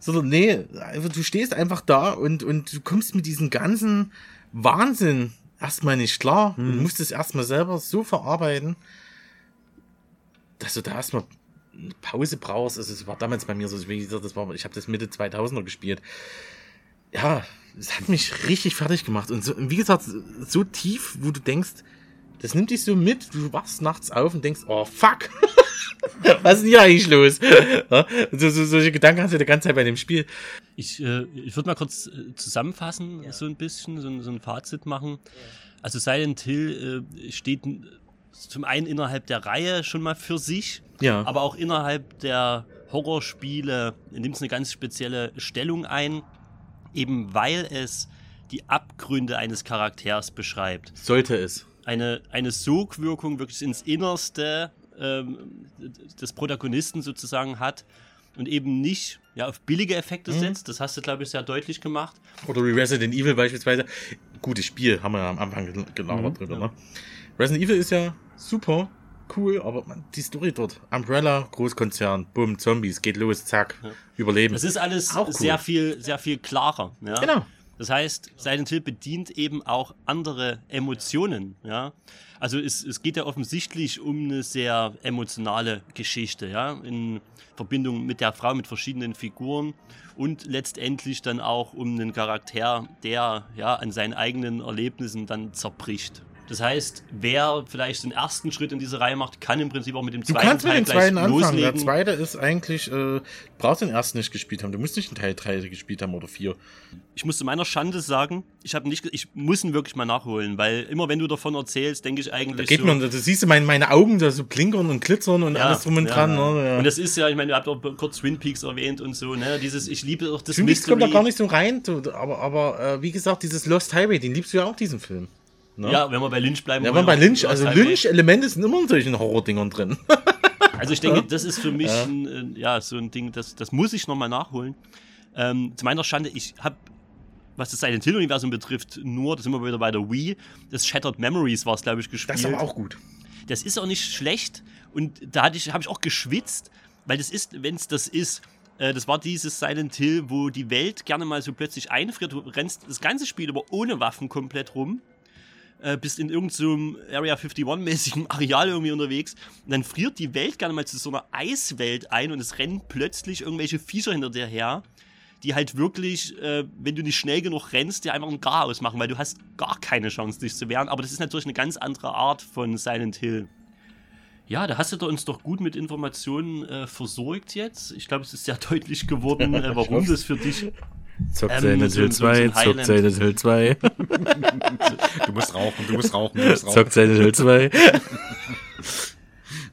C: sondern nee, du stehst einfach da und, und du kommst mit diesem ganzen Wahnsinn erstmal nicht klar und musst es erstmal selber so verarbeiten, dass du da erstmal eine Pause brauchst. Also, es war damals bei mir so, gesagt, das war, ich habe das Mitte 2000er gespielt. Ja, es hat mich richtig fertig gemacht. Und so, wie gesagt, so tief, wo du denkst, das nimmt dich so mit, du wachst nachts auf und denkst, oh fuck, (laughs) was ist denn hier eigentlich los? (laughs) Ja, so, so, solche Gedanken hast du die ganze Zeit bei dem Spiel.
A: Ich, äh, ich würde mal kurz äh, zusammenfassen, so ein bisschen, so, ein- so ein Fazit machen. Also Silent Hill äh, steht zum einen innerhalb der Reihe schon mal für sich,
C: Ja.
A: aber auch innerhalb der Horrorspiele nimmt es eine ganz spezielle Stellung ein, eben weil es die Abgründe eines Charakters beschreibt.
C: Sollte es.
A: Eine, eine Sogwirkung wirklich ins Innerste ähm, des Protagonisten sozusagen hat und eben nicht ja, auf billige Effekte setzt. Das hast du, glaube ich, sehr deutlich gemacht.
C: Oder wie Resident Evil beispielsweise. Gutes Spiel, haben wir ja am Anfang gel- gelabert drüber, ne? Resident Evil ist ja super, cool, aber man, die Story dort. Umbrella, Großkonzern, bumm, Zombies, geht los, zack, überleben.
A: Das ist alles
C: Auch cool.
A: sehr viel, sehr viel klarer. Ja?
C: Genau.
A: Das heißt, Silent Hill bedient eben auch andere Emotionen. Ja? Also es, es geht ja offensichtlich um eine sehr emotionale Geschichte, ja, in Verbindung mit der Frau, mit verschiedenen Figuren und letztendlich dann auch um einen Charakter, der ja an seinen eigenen Erlebnissen dann zerbricht. Das heißt, wer vielleicht den ersten Schritt in diese Reihe macht, kann im Prinzip auch mit dem
C: Du
A: zweiten
C: kannst mit
A: Teil
C: dem
A: gleich
C: zweiten anfangen. Der
A: loslegen.
C: zweite ist eigentlich, äh, du brauchst den ersten nicht gespielt haben. Du musst nicht den Teil 3 gespielt haben oder 4.
A: Ich muss zu meiner Schande sagen, ich habe nicht, ich muss ihn wirklich mal nachholen, weil immer wenn du davon erzählst, denke ich
C: Da
A: eigentlich
C: geht
A: so,
C: man, da siehst du meine, meine Augen da so blinkern und glitzern und
A: Ja,
C: alles drum und
A: ja.
C: dran. Ne? Ja.
A: Und das ist ja, ich meine, ihr habt auch kurz Twin Peaks erwähnt und so, ne? Dieses, ich liebe doch das
C: Twin Peaks kommt da gar nicht so rein, du, aber, aber äh, wie gesagt, dieses Lost Highway, den liebst du ja auch, diesen Film. Ne?
A: Ja, wenn wir bei Lynch bleiben
C: Ja,
A: wollen,
C: aber bei Lynch, also. Lynch-Elemente sind immer in solchen Horror-Dingern drin. (laughs)
A: Also ich denke, das ist für mich ein, äh, ja, so ein Ding, das, das muss ich nochmal nachholen. Ähm, zu meiner Schande, ich habe, was das Silent Hill-Universum betrifft, nur, das sind wir wieder bei der Wii, das Shattered Memories war es, glaube ich, gespielt.
C: Das ist aber auch gut.
A: Das ist auch nicht schlecht und da hatte ich, habe ich auch geschwitzt, weil das ist, wenn es das ist, äh, das war dieses Silent Hill, wo die Welt gerne mal so plötzlich einfriert. Du rennst das ganze Spiel aber ohne Waffen komplett rum. Äh, bist in irgendeinem Area 51-mäßigen (laughs) Areal irgendwie unterwegs und dann friert die Welt gerne mal zu so einer Eiswelt ein und es rennen plötzlich irgendwelche Viecher hinter dir her, die halt wirklich, äh, wenn du nicht schnell genug rennst, dir einfach ein Gar ausmachen, weil du hast gar keine Chance, dich zu wehren. Aber das ist natürlich eine ganz andere Art von Silent Hill. Ja, da hast du uns doch gut mit Informationen äh, versorgt jetzt. Ich glaube, es ist sehr (laughs) deutlich geworden, äh, (laughs) warum das für dich.
C: Zockt
A: Ähm,
C: Silent Hill
A: so- so ein
C: 2, zockt. Silent Hill 2, (laughs)
B: Du musst rauchen, du musst rauchen, du musst rauchen.
C: zockt Silent Hill 2. (laughs)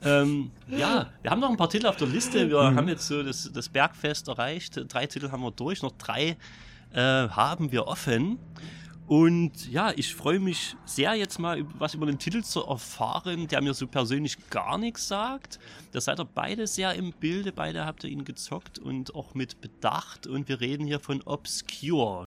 A: Ähm, ja, wir haben noch ein paar Titel auf der Liste. Wir haben jetzt so das, das Bergfest erreicht. Drei Titel haben wir durch, noch drei äh, haben wir offen. Und ja, ich freue mich sehr, jetzt mal was über den Titel zu erfahren, der mir so persönlich gar nichts sagt. Da seid ihr beide sehr im Bilde, beide habt ihr ihn gezockt und auch mit Bedacht. Und wir reden hier von Obscure.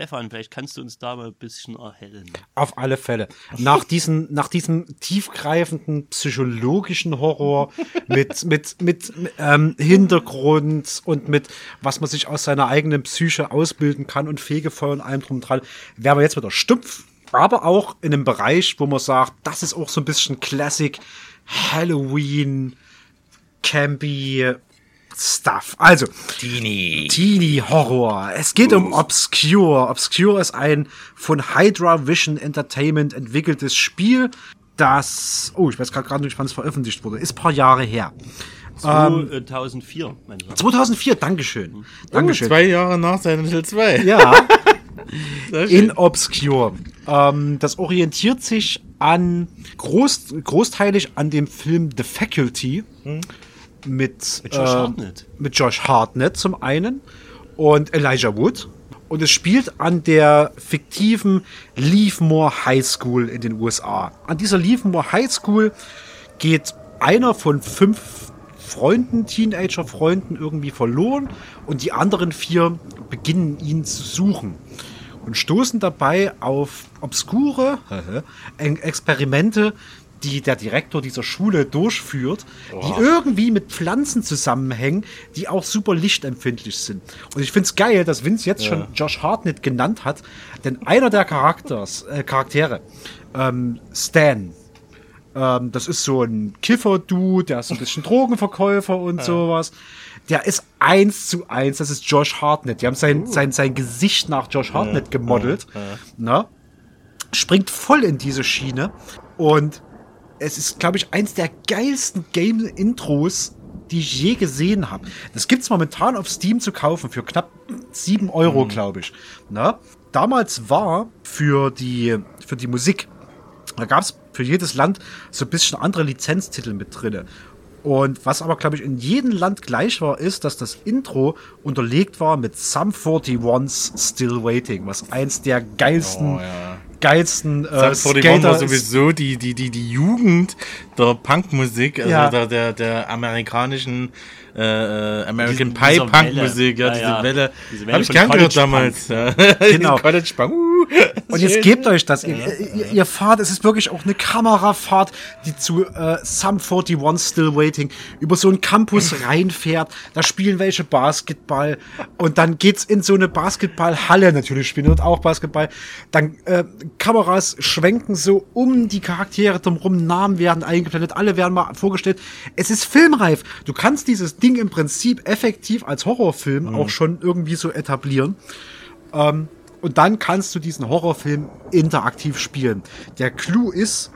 A: Stefan, vielleicht kannst du uns da mal ein bisschen erhellen.
B: Auf alle Fälle. Nach diesem, nach diesem tiefgreifenden psychologischen Horror mit, mit, mit ähm, Hintergrund und mit, was man sich aus seiner eigenen Psyche ausbilden kann und Fegefeuer und allem drum und dran, wären wir jetzt wieder stumpf. Aber auch in einem Bereich, wo man sagt, das ist auch so ein bisschen Classic Halloween, Campy Stuff. Also,
C: Teenie.
B: Teenie Horror. Es geht um Obscure. Obscure ist ein von Hydra Vision Entertainment entwickeltes Spiel, das, oh, ich weiß gerade gar nicht, wann es veröffentlicht wurde. Ist ein paar Jahre her.
A: 2004, meine ich.
B: 2004, Dankeschön. Dankeschön.
C: Zwei Jahre nach Silent Hill 2.
B: ja, (laughs) in Obscure. Ähm, das orientiert sich an, groß, großteilig an dem Film The Faculty mit,
A: Mit Josh
B: äh,
A: Hartnett.
B: mit Josh Hartnett zum einen und Elijah Wood. Und es spielt an der fiktiven Leafmore High School in den USA. An dieser Leafmore High School geht einer von fünf Freunden, Teenager-Freunden irgendwie verloren und die anderen vier beginnen ihn zu suchen und stoßen dabei auf obskure (laughs) Experimente, die der Direktor dieser Schule durchführt, die irgendwie mit Pflanzen zusammenhängen, die auch super lichtempfindlich sind. Und ich finde es geil, dass Vince jetzt schon Josh Hartnett genannt hat, denn einer der Charakters, äh, Charaktere, ähm, Stan, ähm, das ist so ein Kiffer-Dude, der ist so ein bisschen (laughs) Drogenverkäufer und sowas. Der ist eins zu eins, das ist Josh Hartnett. Die haben sein, sein, sein Gesicht nach Josh Hartnett gemodelt. Na? Springt voll in diese Schiene. Und es ist, glaube ich, eins der geilsten Game-Intros, die ich je gesehen habe. Das gibt's momentan auf Steam zu kaufen für knapp 7 Euro, glaube ich. Na? Damals war für die, für die Musik, da gab's für jedes Land so ein bisschen andere Lizenztitel mit drinne. Und was aber, glaube ich, in jedem Land gleich war, ist, dass das Intro unterlegt war mit Some 41's Still Waiting, was eins der geilsten,
C: Oh, ja.
B: Geilsten äh,
C: Sub 41 war
B: Skater
C: sowieso die, die, die, die Jugend der Punkmusik, also
B: Ja.
C: der, der, der amerikanischen äh, äh, American
A: Diese-
C: Pie Punkmusik,
A: Welle.
C: ja,
A: Ja,
C: diese
A: ja.
C: Welle.
A: Diese Welle
C: Habe ich gern gehört damals. Ja.
B: Genau. (laughs)
C: College Punk. (laughs)
B: Und jetzt gebt euch das. Ihr, ihr, ihr fahrt, es ist wirklich auch eine Kamerafahrt, die zu äh, Sum 41 Still Waiting über so einen Campus (laughs) reinfährt. Da spielen welche Basketball und dann geht's in so eine Basketballhalle. Natürlich spielen dort auch Basketball. Dann äh, Kameras schwenken so um die Charaktere drumherum. Namen werden eingeblendet. Alle werden mal vorgestellt. Es ist filmreif. Du kannst dieses Ding im Prinzip effektiv als Horrorfilm auch schon irgendwie so etablieren. Und dann kannst du diesen Horrorfilm interaktiv spielen. Der Clou ist,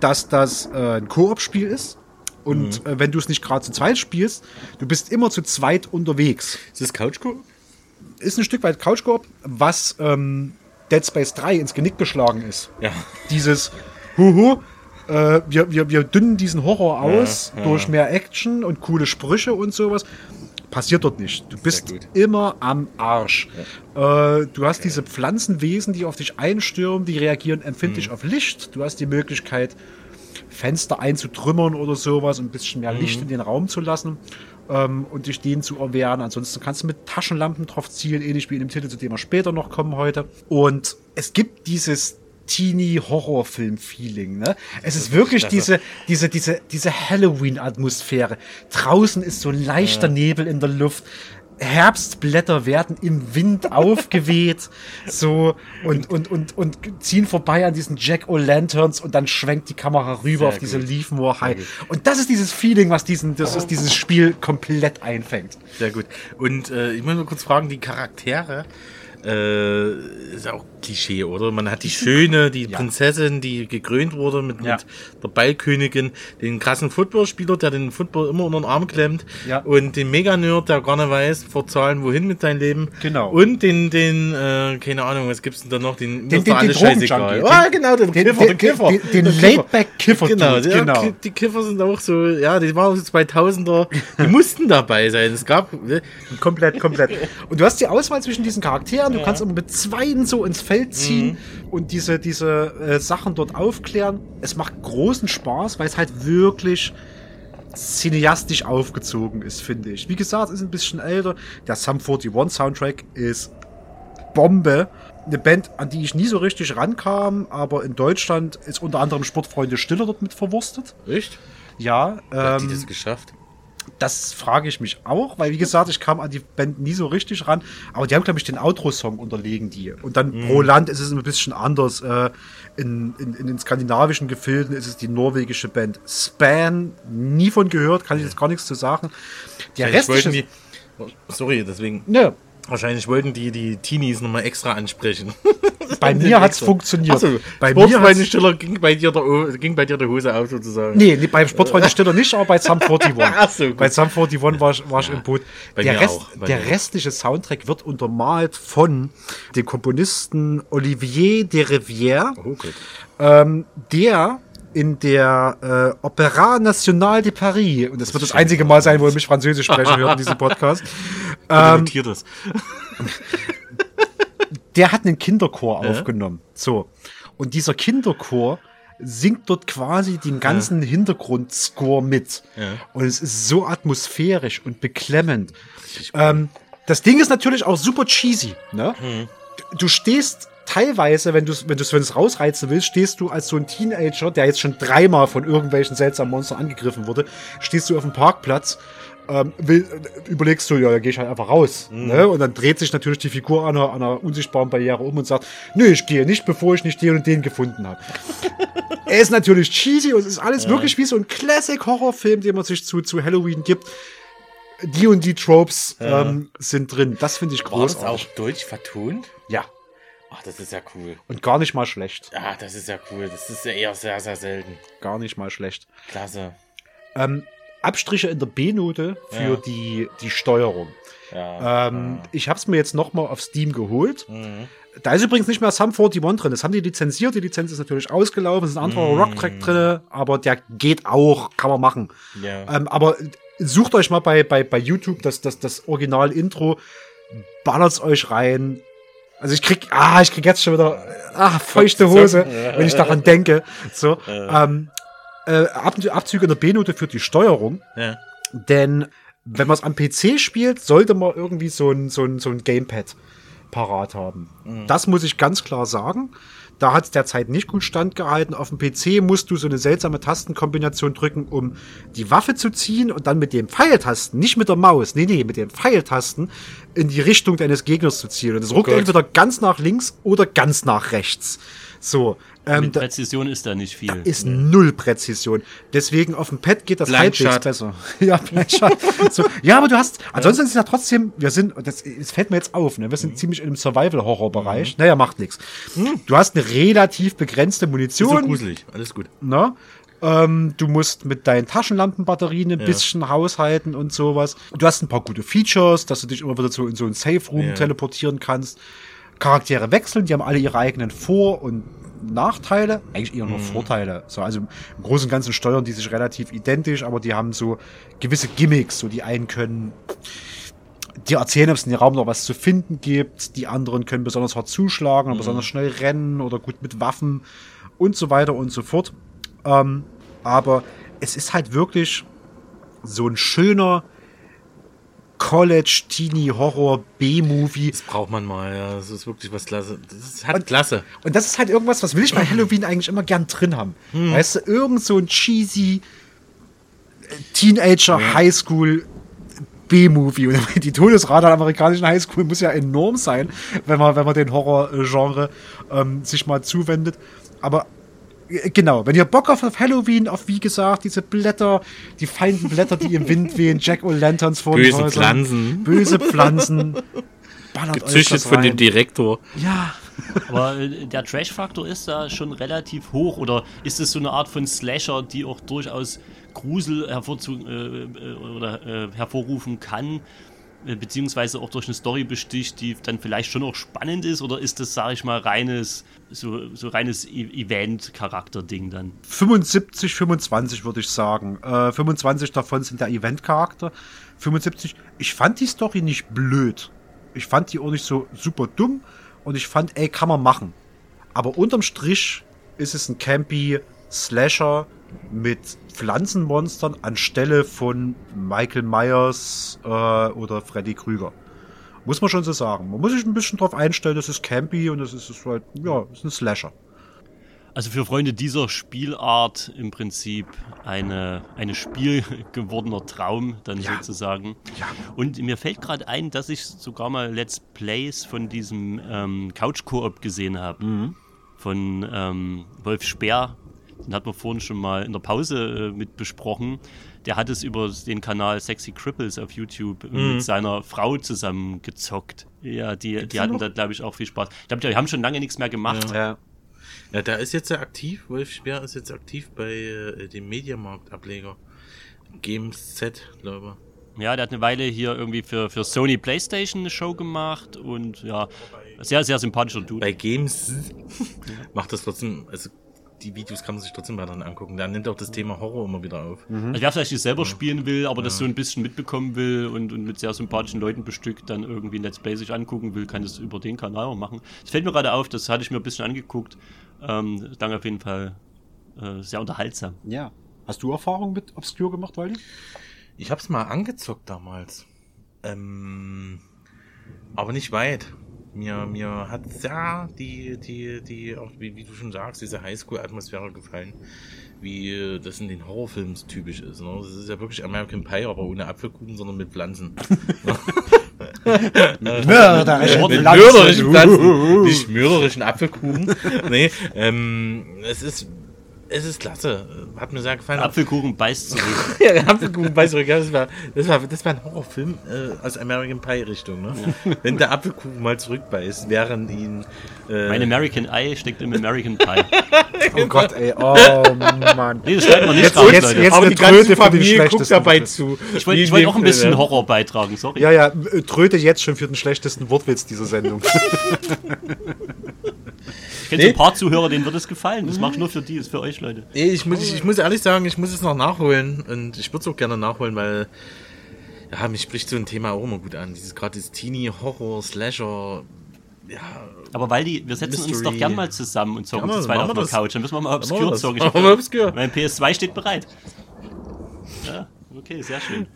B: dass das äh, ein Koop-Spiel ist. Und äh, wenn du es nicht gerade zu zweit spielst, du bist immer zu zweit unterwegs.
C: Ist das Couch
B: Ist ein Stück weit Couch-Koop, was ähm, Dead Space 3 ins Genick geschlagen ist.
C: Ja.
B: Dieses Huhu, äh, wir, wir, wir dünnen diesen Horror aus durch mehr Action und coole Sprüche und sowas. Passiert dort nicht. Du bist immer am Arsch. Äh, du hast diese Pflanzenwesen, die auf dich einstürmen, die reagieren empfindlich auf Licht. Du hast die Möglichkeit, Fenster einzutrümmern oder sowas, um ein bisschen mehr Licht in den Raum zu lassen ähm, und dich denen zu erwehren. Ansonsten kannst du mit Taschenlampen drauf zielen, ähnlich wie in dem Titel, zu dem wir später noch kommen heute. Und es gibt dieses Teenie-Horrorfilm-Feeling. Ne? Es ist wirklich diese, diese, diese, diese Halloween-Atmosphäre. Draußen ist so ein leichter Nebel in der Luft. Herbstblätter werden im Wind (laughs) aufgeweht, so und, und, und, und ziehen vorbei an diesen Jack-O'-Lanterns und dann schwenkt die Kamera rüber
C: Sehr
B: auf diese
C: gut.
B: Leafmore High. Und das ist dieses Feeling, was diesen, das ist dieses Spiel komplett einfängt.
C: Sehr gut. Und äh, ich muss mal kurz fragen, die Charaktere, äh, ist auch Klischee, oder? Man hat die Schöne, die Prinzessin, die gekrönt wurde mit,
B: Ja.
C: mit der Ballkönigin, den krassen Footballspieler, der den Football immer unter den Arm klemmt
B: Ja.
C: und den Mega-Nerd, der gar nicht weiß, vor Zahlen, wohin mit seinem Leben.
B: Genau.
C: Und den, den, äh, keine Ahnung, was gibt's denn da noch? Den,
B: Den- den- den
C: scheißegal. Ah,
B: Den-
C: genau, den,
B: den-
C: Kiffer,
B: den-
C: den Kiffer.
B: den- den
C: Der Kiffer.
B: Laidback-Kiffer-Dude,
C: Genau, der,
B: genau.
C: Die Kiffer sind auch so, ja, die waren so 2000er, die (laughs) mussten dabei sein. Es gab, ne,
B: Komplett, komplett. Und du hast die Auswahl zwischen diesen Charakteren, du kannst immer mit zweien so ins Feld ziehen
C: Mhm.
B: und diese, diese äh, Sachen dort aufklären. Es macht großen Spaß, weil es halt wirklich cineastisch aufgezogen ist, finde ich. Wie gesagt, es ist ein bisschen älter. Der Sum 41 Soundtrack ist Bombe. Eine Band, an die ich nie so richtig rankam, aber in Deutschland ist unter anderem Sportfreunde Stiller dort mit verwurstet.
C: echt?
B: Ja,
C: Hat die
B: ähm,
C: das geschafft?
B: Das frage ich mich auch, weil wie gesagt, ich kam an die Band nie so richtig ran. Aber die haben, glaube ich, den Outro-Song unterlegen die. Und dann pro Land ist es ein bisschen anders. Äh, in, in, in den skandinavischen Gefilden ist es die norwegische Band Span. Nie von gehört, kann ich jetzt gar nichts zu sagen. Der Rest
C: sorry, deswegen,
B: ne,
C: wahrscheinlich wollten die die Teenies nochmal extra ansprechen. (laughs)
B: bei mir hat's funktioniert.
C: Achso,
B: bei
C: bei
B: mir
C: mir
B: hat's,
C: Stiller ging bei dir der, ging bei dir der Hose auf sozusagen.
B: Nee, nee, beim Sportfreunde Stiller nicht, aber bei Sum 41. (laughs)
C: Ach so, gut.
B: bei Sum 41 war ich, war ich im Boot.
C: bei
B: der
C: mir
B: Rest, der restliche Soundtrack wird untermalt von dem Komponisten Olivier de Rivière,
C: Oh
B: ähm, der in der äh, Opéra Nationale de Paris, und das, wird das einzige Mal sein, wo ihr mich Französisch sprechen hört in diesem Podcast, (laughs)
C: Ähm, notiert das. (laughs)
B: der hat einen Kinderchor aufgenommen. So. Und dieser Kinderchor singt dort quasi den ganzen Hintergrundscore mit. Und es ist so atmosphärisch und beklemmend. Ähm, das Ding ist natürlich auch super cheesy. Ne? Du, du stehst teilweise, wenn du es wenn du's- wenn du's rausreizen willst, stehst du als so ein Teenager, der jetzt schon dreimal von irgendwelchen seltsamen Monstern angegriffen wurde, stehst du auf dem Parkplatz, ähm, will, äh, überlegst du, ja, dann gehe ich halt einfach raus. Ne? Und dann dreht sich natürlich die Figur an einer, an einer unsichtbaren Barriere um und sagt, nö, ich gehe nicht, bevor ich nicht den und den gefunden habe. (laughs) er ist natürlich cheesy und es ist alles wirklich wie so ein Classic-Horrorfilm, den man sich zu, zu Halloween gibt. Die und die Tropes ähm, sind drin. Das finde ich
C: War das
B: großartig.
C: auch deutsch vertont?
B: Ja.
C: Ach, das ist ja cool.
B: Und gar nicht mal schlecht.
C: Ja, das ist ja cool. Das ist ja eher sehr, sehr selten.
B: Gar nicht mal schlecht.
C: Klasse.
B: Ähm, Abstriche in der B-Note für
C: Ja.
B: die, die Steuerung.
C: Ja.
B: Ähm, ich habe es mir jetzt nochmal auf Steam geholt.
C: Mhm.
B: Da ist übrigens nicht mehr Sum 41 drin. Das haben die lizenziert. Die Lizenz ist natürlich ausgelaufen. Es ist ein anderer
C: Mhm.
B: Rocktrack drin, aber der geht auch, kann man machen.
C: Ja.
B: Ähm, aber sucht euch mal bei, bei, bei YouTube das, das, das Original-Intro, ballert's euch rein. Also ich krieg, ah, ich krieg jetzt schon wieder, ah, feuchte Hose, wenn ich daran denke. So, ähm, äh, Ab Abzüge in der B-Note für die Steuerung.
C: ja.
B: Denn wenn man es am PC spielt, sollte man irgendwie so ein, so ein, so ein Gamepad parat haben. Das muss ich ganz klar sagen. Da hat es derzeit nicht gut standgehalten. Auf dem PC musst du so eine seltsame Tastenkombination drücken, um die Waffe zu ziehen und dann mit den Pfeiltasten, nicht mit der Maus, nee, nee, mit den Pfeiltasten in die Richtung deines Gegners zu zielen. Und es ruckt
C: Gott.
B: entweder ganz nach links oder ganz nach rechts. So, ähm,
A: Mit
B: da,
A: Präzision ist da nicht viel.
B: ist null Präzision. Deswegen auf dem Pad geht das halbwegs
C: Blindshot.
B: besser. (laughs) ja, so, ja, aber du hast, (laughs) ansonsten ist es ja trotzdem, wir sind, das, das fällt mir jetzt auf, ne? wir sind ziemlich im Survival-Horror-Bereich. Naja, macht nichts. Du hast eine relativ begrenzte
C: Ist so
B: Munition.
C: gruselig. Alles gut.
B: Ne? Ähm, du musst mit deinen Taschenlampenbatterien ein bisschen haushalten und sowas. Du hast ein paar gute Features, dass du dich immer wieder so in so einen Safe-Room
C: Ja.
B: teleportieren kannst. Charaktere wechseln, die haben alle ihre eigenen Vor- und Nachteile. Eigentlich eher nur Vorteile. So, also im Großen und Ganzen steuern die sich relativ identisch, aber die haben so gewisse Gimmicks. So, die einen können dir erzählen, ob es in dem Raum noch was zu finden gibt. Die anderen können besonders hart zuschlagen oder besonders schnell rennen oder gut mit Waffen und so weiter und so fort. Ähm, aber es ist halt wirklich so ein schöner College Teenie Horror B-Movie.
C: Das braucht man mal, ja. Das ist wirklich was klasse. Das ist, hat Klasse.
B: Und das ist halt irgendwas, was will ich bei Halloween eigentlich immer gern drin haben. Weißt du, irgend so ein cheesy äh, Teenager Highschool B-Movie. Und (laughs) die Todesrate an amerikanischen Highschool muss ja enorm sein, wenn man, wenn man den Horror-Genre ähm, sich mal zuwendet. Aber genau, wenn ihr Bock habt auf Halloween, auf wie gesagt, diese Blätter, die feinden Blätter, die im Wind wehen, Jack-O'-Lanterns vor den
C: Böse
B: Häusern,
C: Pflanzen.
B: Böse Pflanzen. Ballert euch
C: Gezüchtet von dem. Direktor.
B: Ja,
A: Aber äh, der Trash-Faktor ist da schon relativ hoch oder ist es so eine Art von Slasher, die auch durchaus Grusel hervorzu äh, äh, oder, äh, hervorrufen kann, äh, beziehungsweise auch durch eine Story besticht, die dann vielleicht schon auch spannend ist oder ist das, sage ich mal, reines, so, so reines E- Event-Charakter-Ding dann?
B: 75, 25 würde ich sagen. Äh, 25 davon sind der Event-Charakter. 75, ich fand die Story nicht blöd. Ich fand die auch nicht so super dumm. Und ich fand, ey, kann man machen. Aber unterm Strich ist es ein campy Slasher mit Pflanzenmonstern anstelle von Michael Myers äh, oder Freddy Krüger. Muss man schon so sagen. Man muss sich ein bisschen drauf einstellen, das ist campy und das ist, ist halt, ja, ist ein Slasher.
A: Also für Freunde dieser Spielart im Prinzip eine, eine Spiel (laughs) gewordener Traum dann
B: Ja.
A: sozusagen.
B: Ja.
A: Und mir fällt gerade ein, dass ich sogar mal Let's Plays von diesem ähm, Couch-Koop gesehen habe. Von ähm, Wolf Speer. Den hat man vorhin schon mal in der Pause äh, mit besprochen. Der hat es über den Kanal Sexy Cripples auf YouTube äh, mit seiner Frau zusammen gezockt. Ja, die, die hatten da, glaube ich, auch viel Spaß. Ich glaube, die haben schon lange nichts mehr gemacht.
B: Ja.
C: Ja, da ist jetzt ja aktiv, Wolf Speer ist jetzt aktiv bei äh, dem Mediamarkt-Ableger. Games Z, glaube
A: Ja, der hat eine Weile hier irgendwie für, für Sony PlayStation eine Show gemacht und ja, sehr, sehr sympathischer
C: ich.
A: Dude.
C: Bei Games (laughs) macht das trotzdem, also die Videos kann man sich trotzdem weiterhin angucken. Der nimmt auch das Thema Horror immer wieder auf.
A: Also wer vielleicht nicht selber spielen will, aber das so ein bisschen mitbekommen will und, und mit sehr sympathischen Leuten bestückt dann irgendwie ein Let's Play sich angucken will, kann das über den Kanal auch machen. Das fällt mir gerade auf, das hatte ich mir ein bisschen angeguckt. Ähm, dann auf jeden Fall äh, sehr unterhaltsam.
B: Ja. Hast du Erfahrung mit Obscure gemacht, Waldi?
C: Ich hab's mal angezockt damals. Ähm, aber nicht weit. Mir, mir hat ja die, die, die, auch wie, wie du schon sagst, diese Highschool-Atmosphäre gefallen. Wie das in den Horrorfilmen typisch ist. Ne? Das ist ja wirklich American Pie, aber ohne Apfelkuchen, sondern mit Pflanzen. (laughs)
B: Mörderische
C: mit
B: Pflanzen.
C: mörderischen Pflanzen. Nicht mörderischen Apfelkuchen. nee, ähm, es ist es ist klasse. Hat mir sehr gefallen.
A: Apfelkuchen beißt zurück. (laughs)
C: ja, der Apfelkuchen bei zurück. Ja, das, war, das, war, das war ein Horrorfilm äh, aus American Pie Richtung. Ne? Wenn der Apfelkuchen mal zurückbeißt, während ihn. Äh,
A: Mein American Eye steckt im American Pie. (laughs)
B: Oh Gott, ey, oh Mann.
A: Nee, das schneiden wir nicht
B: Jetzt-
A: raus,
B: jetzt-
A: Leute.
B: jetzt-
C: aber die ganze Familie guckt dabei
B: Wortwitz.
C: zu.
A: Ich wollte
C: dem
A: auch ein bisschen
C: ja.
A: Horror beitragen, sorry.
B: Ja, ja, äh, tröte jetzt schon für den schlechtesten Wortwitz dieser Sendung. (laughs)
A: Ich kenne so ein paar Zuhörer, denen wird es gefallen. Das mache ich nur für die, ist für euch, Leute.
C: Nee, ich muss, ich, ich muss ehrlich sagen, ich muss es noch nachholen und ich würde es auch gerne nachholen, weil ja, mich spricht so ein Thema auch immer gut an. Dieses gerade das Teenie Horror Slasher. Ja,
A: Aber weil die, wir setzen uns
C: Mystery.
A: doch gern mal zusammen und zocken
C: Ja,
A: zu zweit auf der. Couch. Dann müssen wir mal obscure zocken.
C: Wir obscure.
A: Mein PS2 steht bereit. Ja, okay, sehr schön.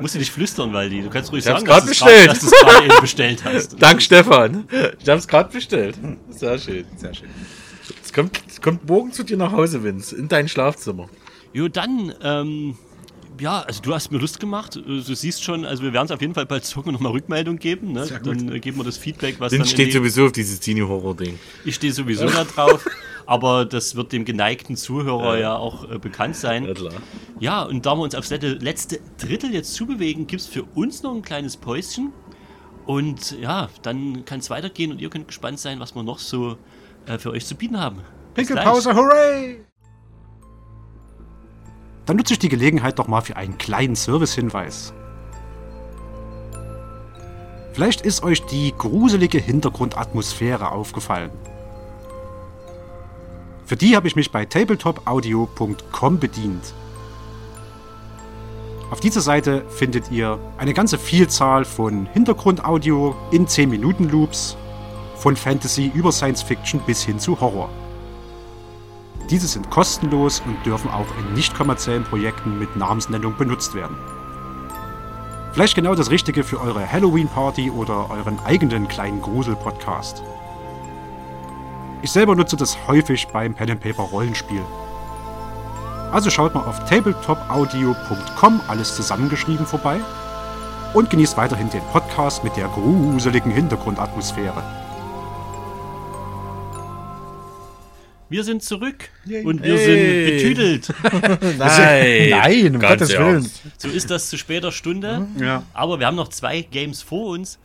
A: Musst du nicht flüstern, Waldi. Du kannst ruhig
C: Ich hab's
A: sagen, dass du's
C: bestellt.
A: grad- dass du es gerade eben bestellt (laughs) hast.
C: Dank Stefan. Ich habe es gerade bestellt. Sehr schön, sehr schön. Es kommt, es kommt morgen zu dir nach Hause, Vince, in dein Schlafzimmer.
A: Jo, dann, ähm, ja, also du hast mir Lust gemacht. Du siehst schon, also wir werden es auf jeden Fall bald zocken und nochmal Rückmeldung geben. Ne? Dann äh, geben wir das Feedback, was
C: Vince
A: dann
C: steht
A: die,
C: sowieso auf dieses Teenie-Horror-Ding.
A: Ich stehe sowieso da drauf, (laughs) aber das wird dem geneigten Zuhörer ja auch äh, bekannt sein.
C: Ja, klar.
A: Ja, und da wir uns aufs letzte, letzte Drittel jetzt zubewegen, gibt es für uns noch ein kleines Päuschen. Und ja, dann kann es weitergehen und ihr könnt gespannt sein, was wir noch so äh, für euch zu bieten haben.
B: Pinkelpause, hooray! Dann nutze ich die Gelegenheit doch mal für einen kleinen Servicehinweis. Vielleicht ist euch die gruselige Hintergrundatmosphäre aufgefallen. Für die habe ich mich bei tabletopaudio.com bedient. Auf dieser Seite findet ihr eine ganze Vielzahl von Hintergrundaudio in 10 Minuten Loops, von Fantasy über Science Fiction bis hin zu Horror. Diese sind kostenlos und dürfen auch in nicht kommerziellen Projekten mit Namensnennung benutzt werden. Vielleicht genau das Richtige für eure Halloween-Party oder euren eigenen kleinen Grusel-Podcast. Ich selber nutze das häufig beim Pen and Paper Rollenspiel. Also schaut mal auf tabletopaudio.com alles zusammengeschrieben vorbei und genießt weiterhin den Podcast mit der gruseligen Hintergrundatmosphäre.
A: Wir sind zurück und wir
C: Hey.
A: sind betüdelt. (laughs)
C: Nein,
B: Nein, um
C: ganz
B: Gottes Willen.
A: So ist das zu später Stunde.
B: Ja.
A: Aber wir haben noch zwei Games vor uns.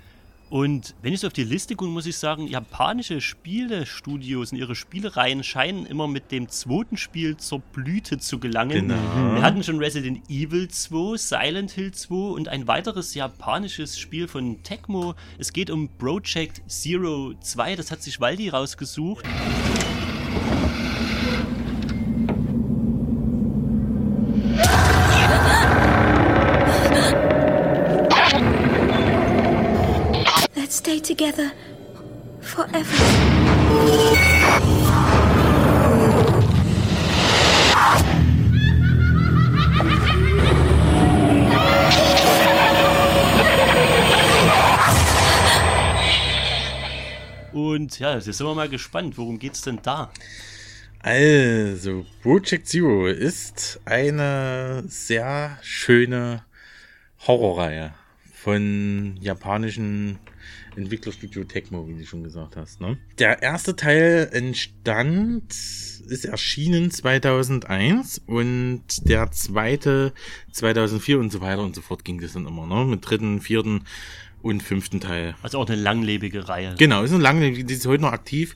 A: Und wenn ich so auf die Liste gucke, muss ich sagen, japanische Spielestudios und ihre Spielereien scheinen immer mit dem zweiten Spiel zur Blüte zu gelangen.
C: Genau.
A: Wir hatten schon Resident Evil 2, Silent Hill 2 und ein weiteres japanisches Spiel von Tecmo. Es geht um Project Zero 2, das hat sich Waldi rausgesucht.
F: Let's stay together forever.
A: Und ja, jetzt sind wir mal gespannt, worum geht's denn da?
C: Also, Project Zero ist eine sehr schöne Horrorreihe von japanischen Entwicklerstudio Tecmo, wie du schon gesagt hast. Ne? Der erste Teil entstand, ist erschienen 2001 und der zweite 2004 und so weiter und so fort ging das dann immer, ne? Mit dritten, vierten und fünften Teil.
A: Also auch eine langlebige Reihe.
C: Genau, ist eine lange, die ist heute noch aktiv.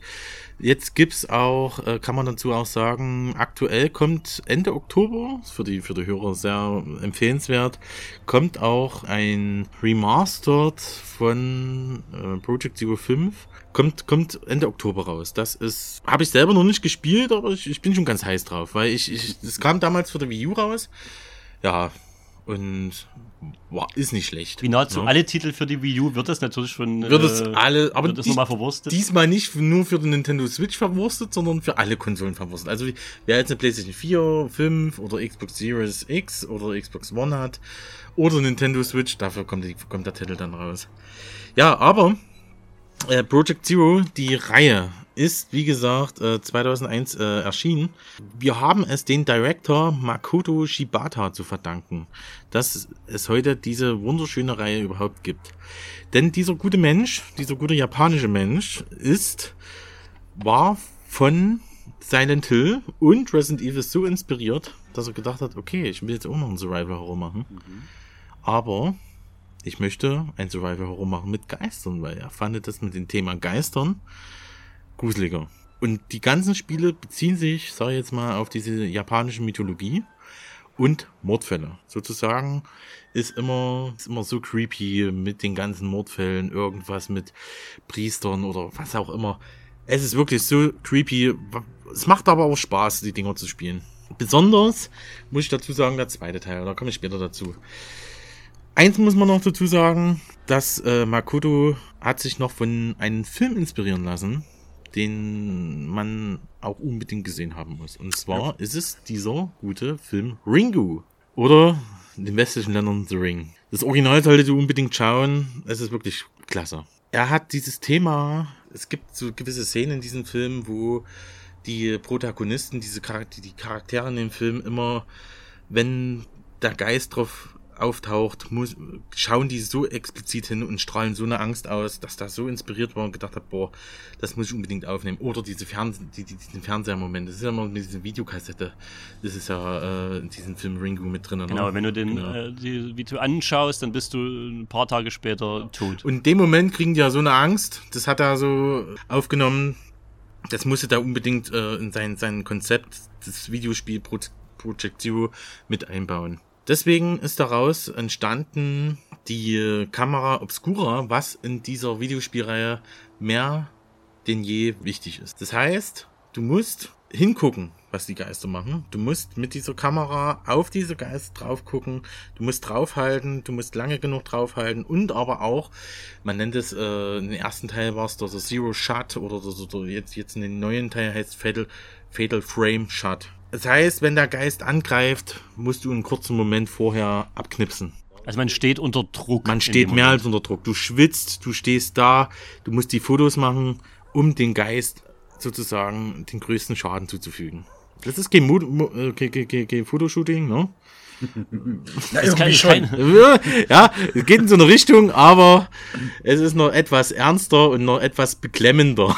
C: Jetzt gibt's auch, äh, kann man dazu auch sagen, aktuell kommt Ende Oktober, für die, für die Hörer sehr empfehlenswert, kommt auch ein Remastered von äh, Project Zero 5. Kommt, kommt Ende Oktober raus. Das ist, habe ich selber noch nicht gespielt, aber ich, ich bin schon ganz heiß drauf, weil ich, ich, das kam damals für die Wii U raus. Ja, und war, ist nicht schlecht.
A: Wie nahezu
C: Ja.
A: alle Titel für die Wii U wird das natürlich schon.
C: Wird es
A: äh,
C: alle, aber
A: wird
C: dies-
A: nochmal verwurstet.
C: Diesmal nicht nur für den Nintendo Switch verwurstet, sondern für alle Konsolen verwurstet. Also wer jetzt eine PlayStation 4, 5 oder Xbox Series X oder Xbox One hat oder Nintendo Switch, dafür kommt, die, kommt der Titel dann raus. Ja, aber äh, Project Zero, die Reihe, ist, wie gesagt, äh, 2001 äh, erschienen. Wir haben es den Director Makoto Shibata zu verdanken, dass es heute diese wunderschöne Reihe überhaupt gibt. Denn dieser gute Mensch, dieser gute japanische Mensch ist, war von Silent Hill und Resident Evil so inspiriert, dass er gedacht hat, okay, ich will jetzt auch noch einen Survival-Horror machen. Aber ich möchte ein Survival-Horror machen mit Geistern, weil er fand das mit dem Thema Geistern gruseliger. Und die ganzen Spiele beziehen sich, sag ich jetzt mal, auf diese japanische Mythologie und Mordfälle. Sozusagen ist immer, ist immer so creepy mit den ganzen Mordfällen, irgendwas mit Priestern oder was auch immer. Es ist wirklich so creepy. Es macht aber auch Spaß, die Dinger zu spielen. Besonders muss ich dazu sagen, der zweite Teil, da komme ich später dazu. Eins muss man noch dazu sagen, dass äh, Makoto hat sich noch von einem Film inspirieren lassen, den man auch unbedingt gesehen haben muss. Und zwar ja. ist es dieser gute Film Ringu. Oder in den westlichen Ländern The Ring. Das Original solltet ihr unbedingt schauen. Es ist wirklich klasse. Er hat dieses Thema, es gibt so gewisse Szenen in diesem Film, wo die Protagonisten, diese Charaktere, die Charaktere in dem Film immer, wenn der Geist drauf auftaucht, muss, schauen die so explizit hin und strahlen so eine Angst aus, dass da so inspiriert war und gedacht hat, boah, das muss ich unbedingt aufnehmen. Oder diese Fernseh, die, die, diesen Fernsehermoment, das ist ja immer mit dieser Videokassette, das ist ja äh, in diesem Film Ringo mit drin.
A: Genau, wenn du den genau. äh, die Video anschaust, dann bist du ein paar Tage später tot.
C: Und in dem Moment kriegen die ja so eine Angst, das hat er so aufgenommen, das musste da unbedingt äh, in sein, sein Konzept, das Videospiel Project Zero mit einbauen. Deswegen ist daraus entstanden die Kamera Obscura, was in dieser Videospielreihe mehr denn je wichtig ist. Das heißt, du musst hingucken, was die Geister machen. Du musst mit dieser Kamera auf diese Geister drauf gucken. Du musst draufhalten. Du musst lange genug draufhalten. Und aber auch, man nennt es, äh, im ersten Teil war es der Zero Shot oder, oder, oder jetzt, jetzt in den neuen Teil heißt Fatal, Fatal Frame Shot. Das heißt, wenn der Geist angreift, musst du einen kurzen Moment vorher abknipsen.
A: Also man steht unter Druck.
C: Man steht mehr als unter Druck. Du schwitzt, du stehst da, du musst die Fotos machen, um den Geist sozusagen den größten Schaden zuzufügen. Das ist kein, Mo Mo kein, kein, kein Fotoshooting, ne?
B: Na, das kann schon.
C: Ja, es geht in so eine Richtung, aber es ist noch etwas ernster und noch etwas beklemmender.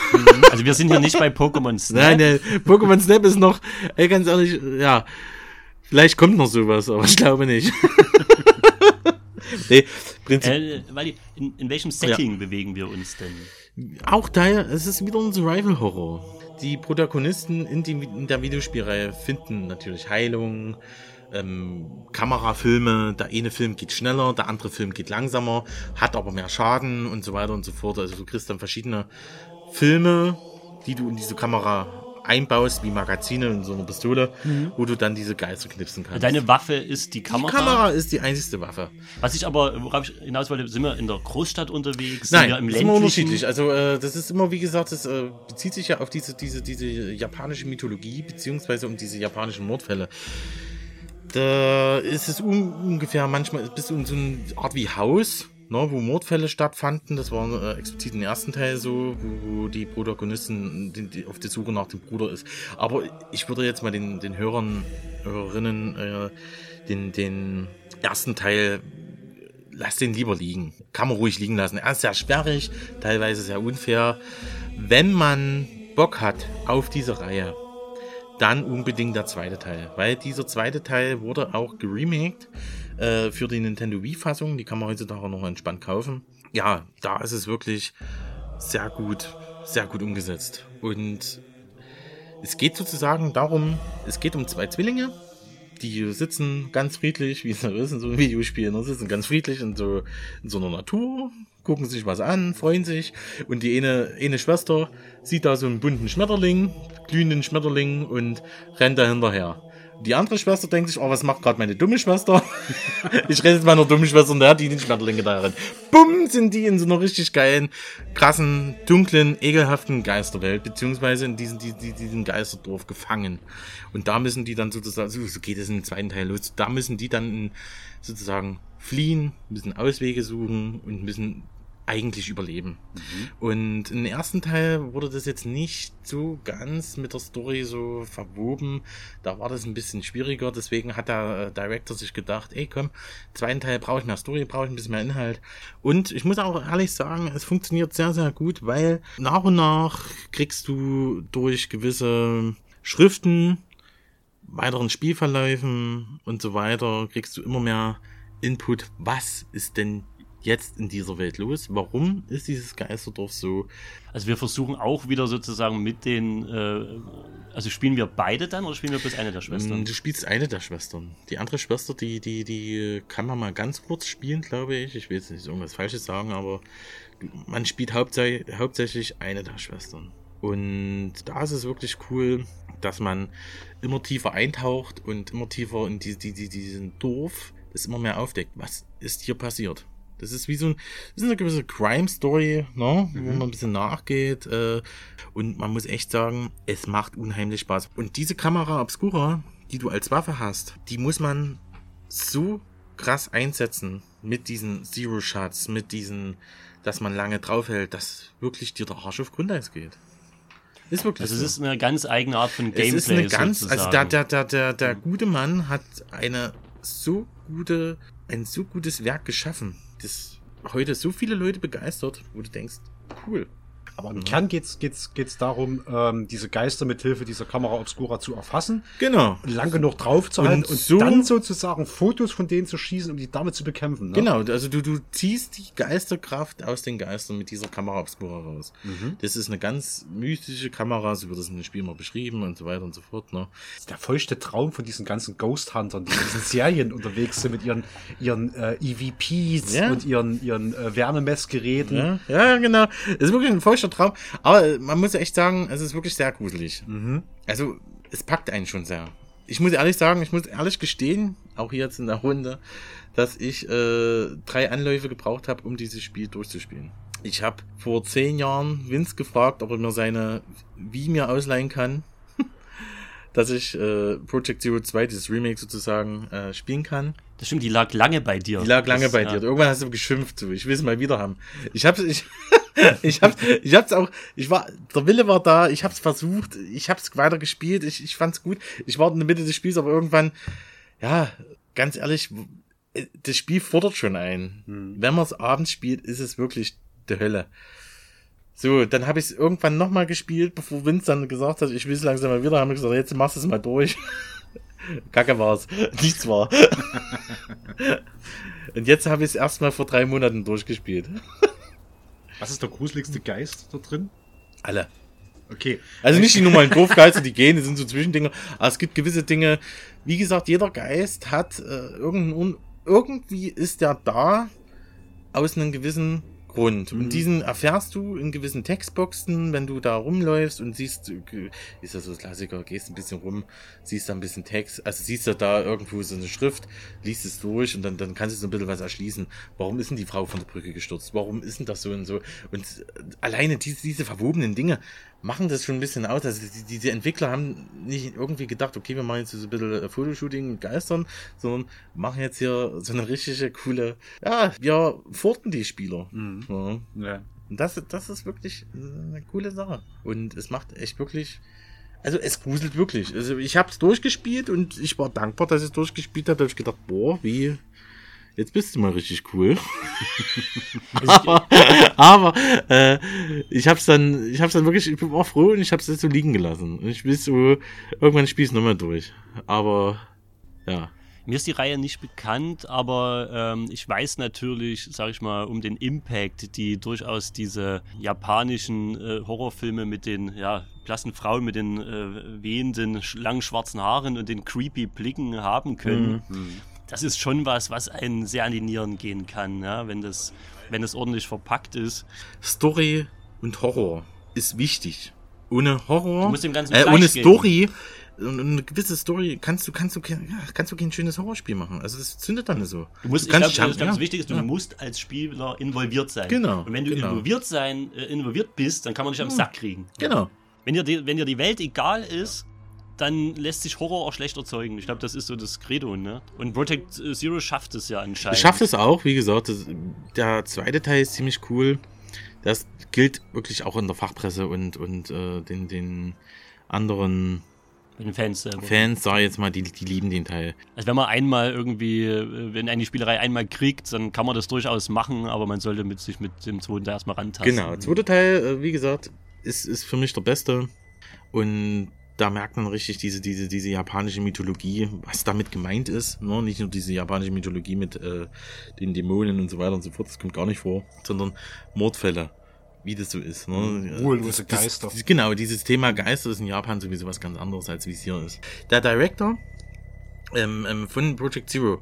A: Also wir sind hier nicht bei Pokémon
C: Snap. Nein, nein Pokémon Snap ist noch, ey, ganz ehrlich, ja, vielleicht kommt noch sowas, aber ich glaube nicht. (laughs)
A: nee, Prinzip. Äh, in, in welchem Setting ja. bewegen wir uns denn?
C: Auch da, es ist wieder ein Survival-Horror. Die Protagonisten in, die, in der Videospielreihe finden natürlich Heilung, ähm, Kamerafilme, der eine Film geht schneller, der andere Film geht langsamer, hat aber mehr Schaden und so weiter und so fort. Also du kriegst dann verschiedene Filme, die du in diese Kamera einbaust, wie Magazine in so einer Pistole, mhm. wo du dann diese Geister knipsen kannst.
A: Deine Waffe ist die Kamera?
C: Die Kamera ist die einzigste Waffe.
A: Was ich aber, worauf ich hinaus wollte, sind wir in der Großstadt unterwegs?
C: Nein, sind wir im ist immer unterschiedlich. Also äh, das ist immer, wie gesagt, das äh, bezieht sich ja auf diese, diese, diese japanische Mythologie, beziehungsweise um diese japanischen Mordfälle. Da ist es un ungefähr manchmal bist du in so einer Art wie Haus, ne, wo Mordfälle stattfanden. Das war äh, explizit im ersten Teil so, wo, wo die Protagonistin die, die auf der Suche nach dem Bruder ist. Aber ich würde jetzt mal den, den Hörern, Hörerinnen, äh, den, den ersten Teil lass den lieber liegen. Kann man ruhig liegen lassen. Er ist sehr sperrig, teilweise sehr unfair. Wenn man Bock hat auf diese Reihe, dann unbedingt der zweite Teil. Weil dieser zweite Teil wurde auch geremaked äh, für die Nintendo Wii-Fassung. Die kann man heutzutage noch entspannt kaufen. Ja, da ist es wirklich sehr gut, sehr gut umgesetzt. Und es geht sozusagen darum, es geht um zwei Zwillinge, die sitzen ganz friedlich, wie (laughs) ist in so einem Videospiel, ne? sitzen ganz friedlich in so, in so einer Natur, gucken sich was an, freuen sich. Und die eine, eine Schwester sieht da so einen bunten Schmetterling, glühenden Schmetterling und rennt da hinterher. Die andere Schwester denkt sich, oh, was macht gerade meine dumme Schwester? (laughs) ich rede jetzt meiner dummen Schwester und der hat die den Schmetterlinge da rennt. Bumm, sind die in so einer richtig geilen, krassen, dunklen, ekelhaften Geisterwelt, beziehungsweise in diesem, die, die, diesem Geisterdorf gefangen. Und da müssen die dann sozusagen, so geht es in den zweiten Teil los, da müssen die dann sozusagen fliehen, müssen Auswege suchen und müssen eigentlich überleben. Mhm. Und im ersten Teil wurde das jetzt nicht so ganz mit der Story so verwoben. Da war das ein bisschen schwieriger. Deswegen hat der äh, Director sich gedacht, ey komm, zweiten Teil brauche ich mehr Story, brauche ich ein bisschen mehr Inhalt. Und ich muss auch ehrlich sagen, es funktioniert sehr, sehr gut, weil nach und nach kriegst du durch gewisse Schriften, weiteren Spielverläufen und so weiter kriegst du immer mehr Input. Was ist denn jetzt in dieser Welt los? Warum ist dieses Geisterdorf so?
A: Also wir versuchen auch wieder sozusagen mit den, äh, also spielen wir beide dann oder spielen wir bloß eine der Schwestern?
C: Du spielst eine der Schwestern. Die andere Schwester, die, die, die kann man mal ganz kurz spielen, glaube ich. Ich will jetzt nicht irgendwas Falsches sagen, aber man spielt hauptsächlich, hauptsächlich eine der Schwestern. Und da ist es wirklich cool, dass man immer tiefer eintaucht und immer tiefer in die, die, die, diesen Dorf das immer mehr aufdeckt. Was ist hier passiert? Das ist wie so ein, das ist eine gewisse Crime-Story, ne? wo man ein bisschen nachgeht. Äh, und man muss echt sagen, es macht unheimlich Spaß. Und diese Kamera Obscura, die du als Waffe hast, die muss man so krass einsetzen mit diesen Zero-Shots, mit diesen, dass man lange draufhält, dass wirklich dir der Arsch auf Grundeis geht. Ist wirklich
A: Also
C: so.
A: es ist eine ganz eigene Art von Gameplay.
C: Es ist eine ganz,
A: sozusagen.
C: also der, der, der, der, der gute Mann hat eine so gute, ein so gutes Werk geschaffen, das heute so viele Leute begeistert, wo du denkst, cool.
B: Aber im Kern geht's, geht's, geht's darum, ähm, diese Geister mit Hilfe dieser Kamera Obscura zu erfassen,
C: Genau.
B: lang genug drauf zu halten
C: Und
B: und,
C: so-
B: dann sozusagen Fotos von denen zu schießen, um die damit zu bekämpfen. Ne?
C: Genau, also du, du ziehst die Geisterkraft aus den Geistern mit dieser Kamera Obscura raus. Das ist eine ganz mystische Kamera, so wird es in dem Spiel mal beschrieben und so weiter und so fort. Ne?
B: Das ist der feuchte Traum von diesen ganzen Ghost Huntern, die in diesen (laughs) Serien unterwegs sind mit ihren, ihren äh, EVPs
C: Ja.
B: und ihren, ihren äh, Wärmemessgeräten.
C: Ja, ja, genau. Es ist wirklich ein feuchter Traum. Aber man muss echt sagen, es ist wirklich sehr gruselig. Also, es packt einen schon sehr. Ich muss ehrlich sagen, ich muss ehrlich gestehen, auch hier jetzt in der Runde, dass ich äh, drei Anläufe gebraucht habe, um dieses Spiel durchzuspielen. Ich habe vor zehn Jahren Vince gefragt, ob er mir seine Wii mir ausleihen kann, dass ich äh, Project Zero 2, dieses Remake sozusagen, äh, spielen kann.
A: Das stimmt, die lag lange bei dir.
C: Die lag lange
A: das,
C: bei
A: ja.
C: dir. Irgendwann hast du geschimpft, so. Ich will es mal wieder haben. Ich hab's, ich, (laughs) ich hab's, ich hab's auch, ich war, der Wille war da, ich hab's versucht, ich hab's weiter gespielt, ich, ich fand's gut. Ich war in der Mitte des Spiels, aber irgendwann, ja, ganz ehrlich, äh, das Spiel fordert schon ein. Wenn man es abends spielt, ist es wirklich die Hölle. So, dann habe ich es irgendwann nochmal gespielt, bevor Vince dann gesagt hat, ich will es langsam mal wieder, haben wir gesagt, jetzt machst du es mal durch. (laughs) Kacke war's. (laughs) Nichts war. (laughs) Und jetzt habe ich es erstmal vor drei Monaten durchgespielt.
B: Was ist der gruseligste Geist da drin?
C: Alle.
B: Okay.
C: Also nicht die normalen Dorfgeister, die gehen, die sind so Zwischendinge. Aber es gibt gewisse Dinge. Wie gesagt, jeder Geist hat äh, irgendein, irgendwie ist der da aus einem gewissen Grund. Und diesen erfährst du in gewissen Textboxen, wenn du da rumläufst und siehst, äh, ist das so das Klassiker, gehst ein bisschen rum, siehst da ein bisschen Text, also siehst du da irgendwo so eine Schrift, liest es durch und dann, dann kannst du so ein bisschen was erschließen. Warum ist denn die Frau von der Brücke gestürzt? Warum ist denn das so und so? Und äh, alleine diese, diese verwobenen Dinge machen das schon ein bisschen aus. Also die, diese Entwickler haben nicht irgendwie gedacht, okay, wir machen jetzt so ein bisschen äh, Fotoshooting mit Geistern, sondern machen jetzt hier so eine richtige coole, ja, wir furten die Spieler. Ja.
B: Ja.
C: Und das, das ist wirklich eine coole Sache. Und es macht echt wirklich. Also es gruselt wirklich. Also ich habe es durchgespielt und ich war dankbar, dass ich es durchgespielt habe. Da habe ich gedacht, boah, wie. Jetzt bist du mal richtig cool. (laughs) aber aber äh, ich hab's dann, ich hab's dann wirklich, ich war froh und ich hab's jetzt so liegen gelassen. Und ich will so, irgendwann spiel's nochmal durch. Aber ja.
A: Mir ist die Reihe nicht bekannt, aber ähm, ich weiß natürlich, sag ich mal, um den Impact, die durchaus diese japanischen äh, Horrorfilme mit den ja, blassen Frauen mit den äh, wehenden, sch- langen schwarzen Haaren und den creepy Blicken haben können. Das ist schon was, was einen sehr an die Nieren gehen kann, ja, wenn das, wenn das ordentlich verpackt ist.
C: Story und Horror ist wichtig. Ohne Horror,
A: Du musst dem Ganzen
C: äh, ohne. Story und eine gewisse Story kannst du kannst du kein, ja, kannst du kein schönes Horrorspiel machen. Also das zündet dann nicht so.
A: Du musst, ich
C: kannst
A: glaube,
C: dich-
A: glaub,
C: ja,
A: das Wichtige ist, du
C: ja.
A: musst als Spieler involviert sein.
C: Genau,
A: Und wenn du
C: genau.
A: involviert sein, äh, involviert bist, dann kann man dich am Sack kriegen.
C: Genau.
A: Wenn dir, die, wenn dir die Welt egal ist, dann lässt sich Horror auch schlecht erzeugen. Ich glaube, das ist so das Credo, ne? Und Project Zero schafft es ja anscheinend.
C: Schafft es auch, wie gesagt, das, der zweite Teil ist ziemlich cool. Das gilt wirklich auch in der Fachpresse und, und äh, den, den anderen
A: den Fans selber.
C: Fans, sag ich jetzt mal, die, die lieben den Teil.
A: Also wenn man einmal irgendwie, äh, wenn eine Spielerei einmal kriegt, dann kann man das durchaus machen, aber man sollte mit sich mit dem zweiten da erstmal rantasten.
C: Genau, zweiter Teil, äh, wie gesagt, ist, ist für mich der beste. Und da merkt man richtig diese, diese, diese japanische Mythologie, was damit gemeint ist. Ne? Nicht nur diese japanische Mythologie mit äh, den Dämonen und so weiter und so fort, das kommt gar nicht vor, sondern Mordfälle, wie das so ist. Ne?
B: Ruhelose
C: Das-
B: Geister.
C: Das, genau, dieses Thema Geister ist in Japan sowieso was ganz anderes, als wie es hier ist. Der Director ähm, ähm, von Project Zero,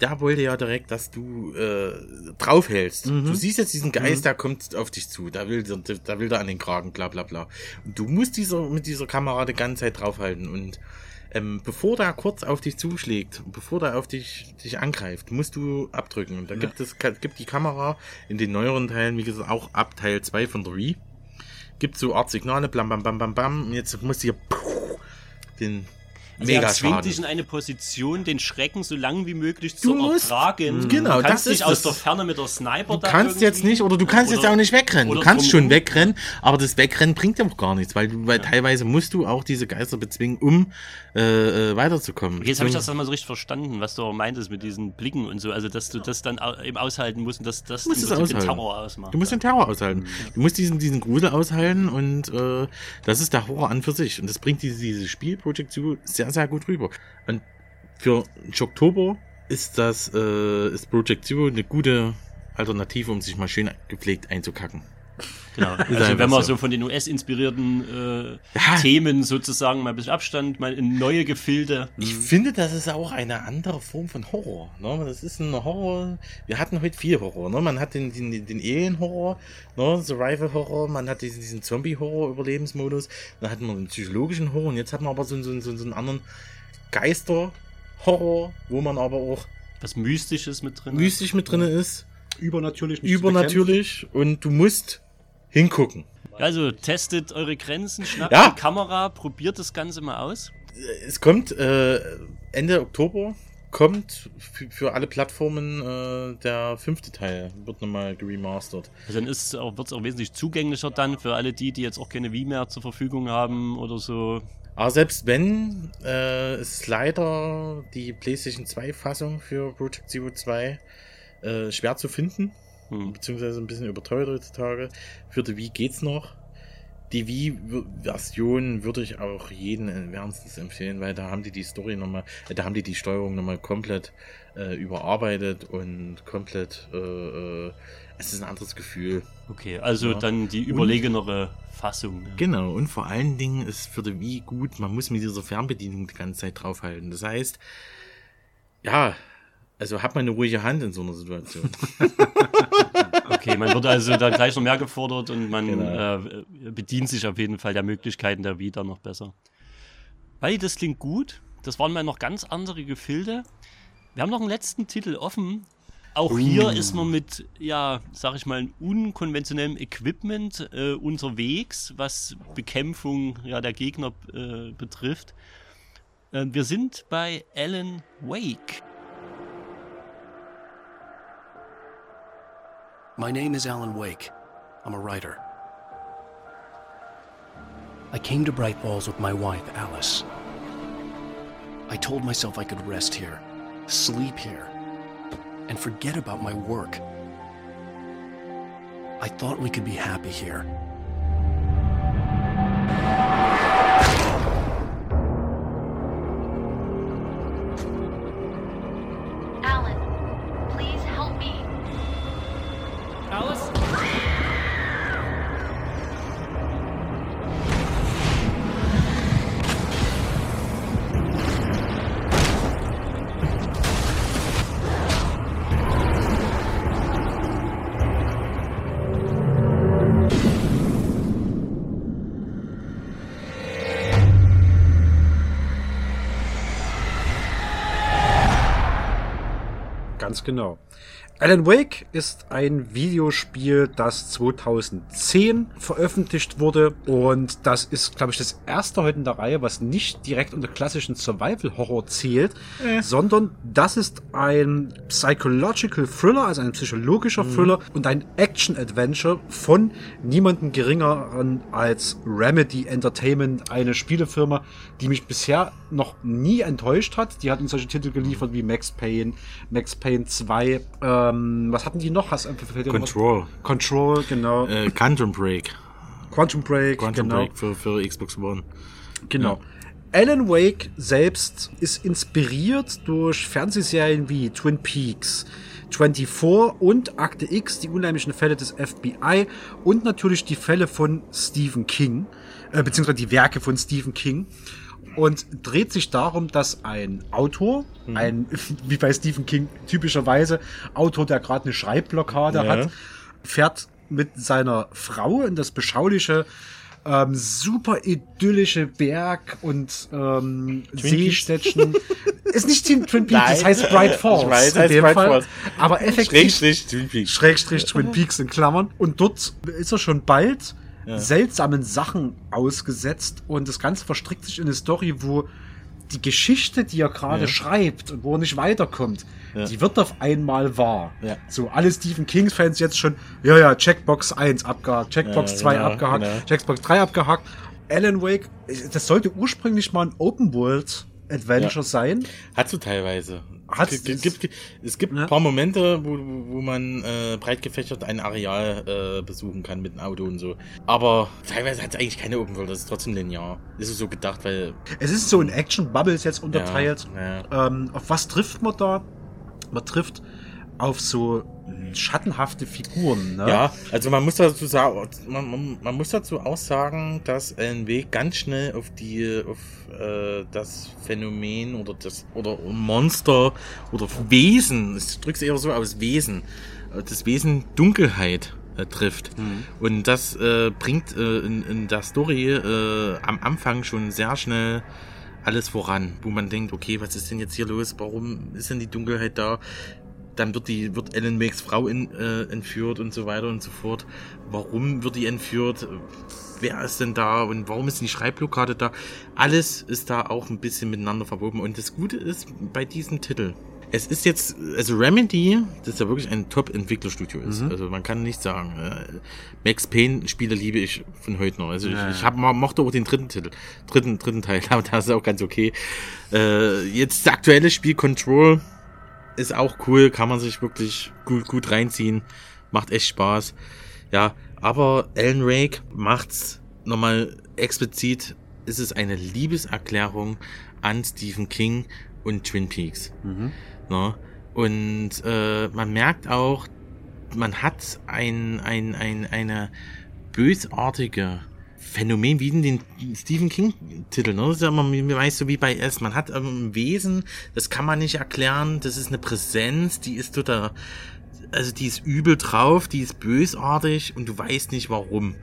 C: der wollte ja direkt, dass du äh, draufhältst. Du siehst jetzt diesen Geist, der kommt auf dich zu, da will, der, der will da an den Kragen, bla bla bla. Und du musst dieser, mit dieser Kamera die ganze Zeit draufhalten. Und ähm, bevor der kurz auf dich zuschlägt, bevor der auf dich, dich angreift, musst du abdrücken. Und da gibt es gibt die Kamera in den neueren Teilen, wie gesagt, auch ab Teil 2 von The Re, gibt so Art Signale, blam bam bam bam bam. Und jetzt musst du hier den
A: Also er
C: mega
A: zwingt
C: Schaden.
A: dich in eine Position, den Schrecken so lang wie möglich
C: Du
A: zu
C: musst-
A: ertragen.
C: Genau,
A: du kannst
C: das
A: nicht
C: ist
A: aus
C: das.
A: der Ferne mit der Sniper
C: Du kannst jetzt nicht, oder du kannst jetzt auch nicht wegrennen. Du
A: oder
C: kannst schon wegrennen, aber das Wegrennen bringt ja auch gar nichts, weil, du, weil teilweise musst du auch diese Geister bezwingen, um äh, äh, weiterzukommen.
A: Jetzt habe ich das dann mal so richtig verstanden, was du meintest mit diesen Blicken und so. Also, dass du das dann eben aushalten musst und dass das
C: Du musst
A: Prinzip den. Terror ausmacht.
C: Du musst den Terror aushalten. Du musst diesen, diesen Grusel aushalten und äh, das ist der Horror an für sich. Und das bringt diese, Project Zero sehr, sehr gut rüber. Und für Oktober ist das, äh, ist Project Zero eine gute Alternative, um sich mal schön gepflegt einzukacken.
A: Genau. Also wenn man
C: so.
A: so von den US-inspirierten äh,
C: Ja.
A: Themen sozusagen mal ein bisschen Abstand, mal in neue Gefilde.
C: Ich finde, das ist auch eine andere Form von Horror. Ne? Das ist ein Horror. Wir hatten heute viel Horror. Ne? Man hat den, den, den Alien-Horror, ne? Survival-Horror, man hat diesen, diesen Zombie-Horror-Überlebensmodus, dann hatten wir den psychologischen Horror und jetzt hat man aber so, so, so, so einen anderen Geister-Horror, wo man aber auch
A: Was Mystisches mit drin.
C: mystisch mit drin ist,
B: Übernatürlich.
C: übernatürlich und du musst hingucken.
A: Also testet eure Grenzen, schnappt
C: Ja.
A: die Kamera, probiert das Ganze mal aus.
C: es kommt äh, Ende Oktober kommt für, alle Plattformen äh, der fünfte Teil wird nochmal geremastert.
A: Also dann ist es auch, wird es auch wesentlich zugänglicher dann für alle die, die jetzt auch keine Wii mehr zur Verfügung haben oder so.
C: Aber selbst wenn äh, es leider die PlayStation 2 Fassung für Project Zero 2 äh, schwer zu finden,
A: Hm.
C: beziehungsweise ein bisschen überteuert heutzutage. Für die Wii geht's noch. Die Wii-Version würde ich auch jeden wärmstens empfehlen, weil da haben die die Story nochmal, äh, da haben die die Steuerung nochmal komplett äh, überarbeitet und komplett, äh, äh, es ist ein anderes Gefühl.
A: Okay, also
C: Ja.
A: dann die überlegenere Fassung. ne?
C: Genau, und vor allen Dingen ist für die Wii gut, man muss mit dieser Fernbedienung die ganze Zeit draufhalten. Das heißt, ja, also hat man eine ruhige Hand in so einer Situation. (laughs)
A: Okay, man wird also da gleich noch mehr gefordert und man
C: Genau.
A: äh, bedient sich auf jeden Fall der Möglichkeiten der Vita noch besser. Weil das klingt gut. Das waren mal noch ganz andere Gefilde. Wir haben noch einen letzten Titel offen. Auch hier ist man mit, ja, sag ich mal, unkonventionellem Equipment äh, unterwegs, was Bekämpfung ja, der Gegner äh, betrifft. Äh, wir sind bei Alan Wake.
G: My name is Alan Wake. I'm a writer. I came to Bright Falls with my wife, Alice. I told myself I could rest here, sleep here, and forget about my work. I thought we could be happy here.
B: Genau. Alan Wake ist ein Videospiel, das 2010 veröffentlicht wurde und das ist, glaube ich, das erste heute in der Reihe, was nicht direkt unter klassischen Survival-Horror zählt, sondern das ist ein Psychological Thriller, also ein psychologischer Thriller und ein Action-Adventure von niemandem geringeren als Remedy Entertainment, eine Spielefirma, die mich bisher noch nie enttäuscht hat. Die hat uns solche Titel geliefert wie Max Payne, Max Payne 2, ähm, was hatten die noch? Hast, was-
C: Control.
B: Control, genau.
C: äh, Quantum Break.
B: Quantum Break,
C: Quantum
B: genau.
C: Break für, für Xbox One.
B: Genau. Alan Wake selbst ist inspiriert durch Fernsehserien wie Twin Peaks, 24 und Akte X, die unheimlichen Fälle des FBI und natürlich die Fälle von Stephen King, äh, beziehungsweise die Werke von Stephen King. Und dreht sich darum, dass ein Autor, ein, (laughs) wie bei Stephen King typischerweise, Autor, der gerade eine Schreibblockade
C: Ja.
B: hat, fährt mit seiner Frau in das beschauliche, ähm, super idyllische Berg- und ähm, Seestädtchen. (laughs) ist nicht Team Twin Peaks, das
C: Nein.
B: heißt Bright Falls. In
C: heißt
B: dem
C: Bright
B: Fall.
C: Falls.
B: Aber effektiv.
C: Schrägstrich Twin Peaks.
B: Schrägstrich Twin Peaks in Klammern. Und dort ist er schon bald seltsamen Sachen ausgesetzt und das Ganze verstrickt sich in eine Story, wo die Geschichte, die er gerade
C: Ja.
B: schreibt und wo er nicht weiterkommt,
C: Ja.
B: die wird auf einmal wahr.
C: Ja.
B: So, alle Stephen King-Fans jetzt schon, ja, ja, Checkbox 1 abgehakt, Checkbox
C: Ja,
B: 2
C: genau,
B: abgehakt,
C: genau.
B: Checkbox 3 abgehakt. Alan Wake, das sollte ursprünglich mal ein Open-World-Adventure
C: Ja.
B: sein.
C: Hat so teilweise.
B: Hat's-
C: es gibt, gibt, es gibt
B: Ja.
C: ein paar Momente, wo, wo man äh, breit gefächert ein Areal äh, besuchen kann mit einem Auto und so. Aber teilweise hat es eigentlich keine Open World, das ist trotzdem linear. Ist es so gedacht, weil.
B: Es ist so in Action-Bubbles jetzt unterteilt.
C: Ja,
B: Ähm, auf was trifft man da? Man trifft auf so mh, schattenhafte Figuren. Ne?
C: Ja, also man muss dazu sagen, man, man, man muss dazu auch sagen, dass LNW ganz schnell auf die, auf äh, das Phänomen oder das oder Monster oder Wesen, ich drück's eher so aus Wesen, äh, das Wesen Dunkelheit äh, trifft. Und das äh, bringt äh, in, in der Story am Anfang schon sehr schnell alles voran, wo man denkt, okay, was ist denn jetzt hier los? Warum ist denn die Dunkelheit da? Dann wird die, wird Ellen Wakes Frau in, äh, entführt und so weiter und so fort. Warum wird die entführt? Wer ist denn da und warum ist die Schreibblockade da? Alles ist da auch ein bisschen miteinander verwoben. Und das Gute ist bei diesem Titel, es ist jetzt, also Remedy, das ja wirklich ein Top-Entwicklerstudio ist. Also man kann nicht sagen. Äh, Max Payne-Spiele liebe ich von heute noch. Also ich, ich hab, mochte auch den dritten Titel, dritten, dritten Teil, (laughs) aber das ist auch ganz okay. Äh, jetzt das aktuelle Spiel Control ist auch cool, kann man sich wirklich gut, gut reinziehen. Macht echt Spaß. Ja, aber Alan Wake macht's nochmal explizit. Ist es eine Liebeserklärung an Stephen King und Twin Peaks. Ne? Und äh, man merkt auch, man hat ein, ein, ein, eine bösartige Phänomen wie in den Stephen King Titeln, ne? Das ist ja immer, mir weiß so wie bei S. Man hat ähm, ein Wesen, das kann man nicht erklären, das ist eine Präsenz, die ist total, also die ist übel drauf, die ist bösartig und du weißt nicht warum.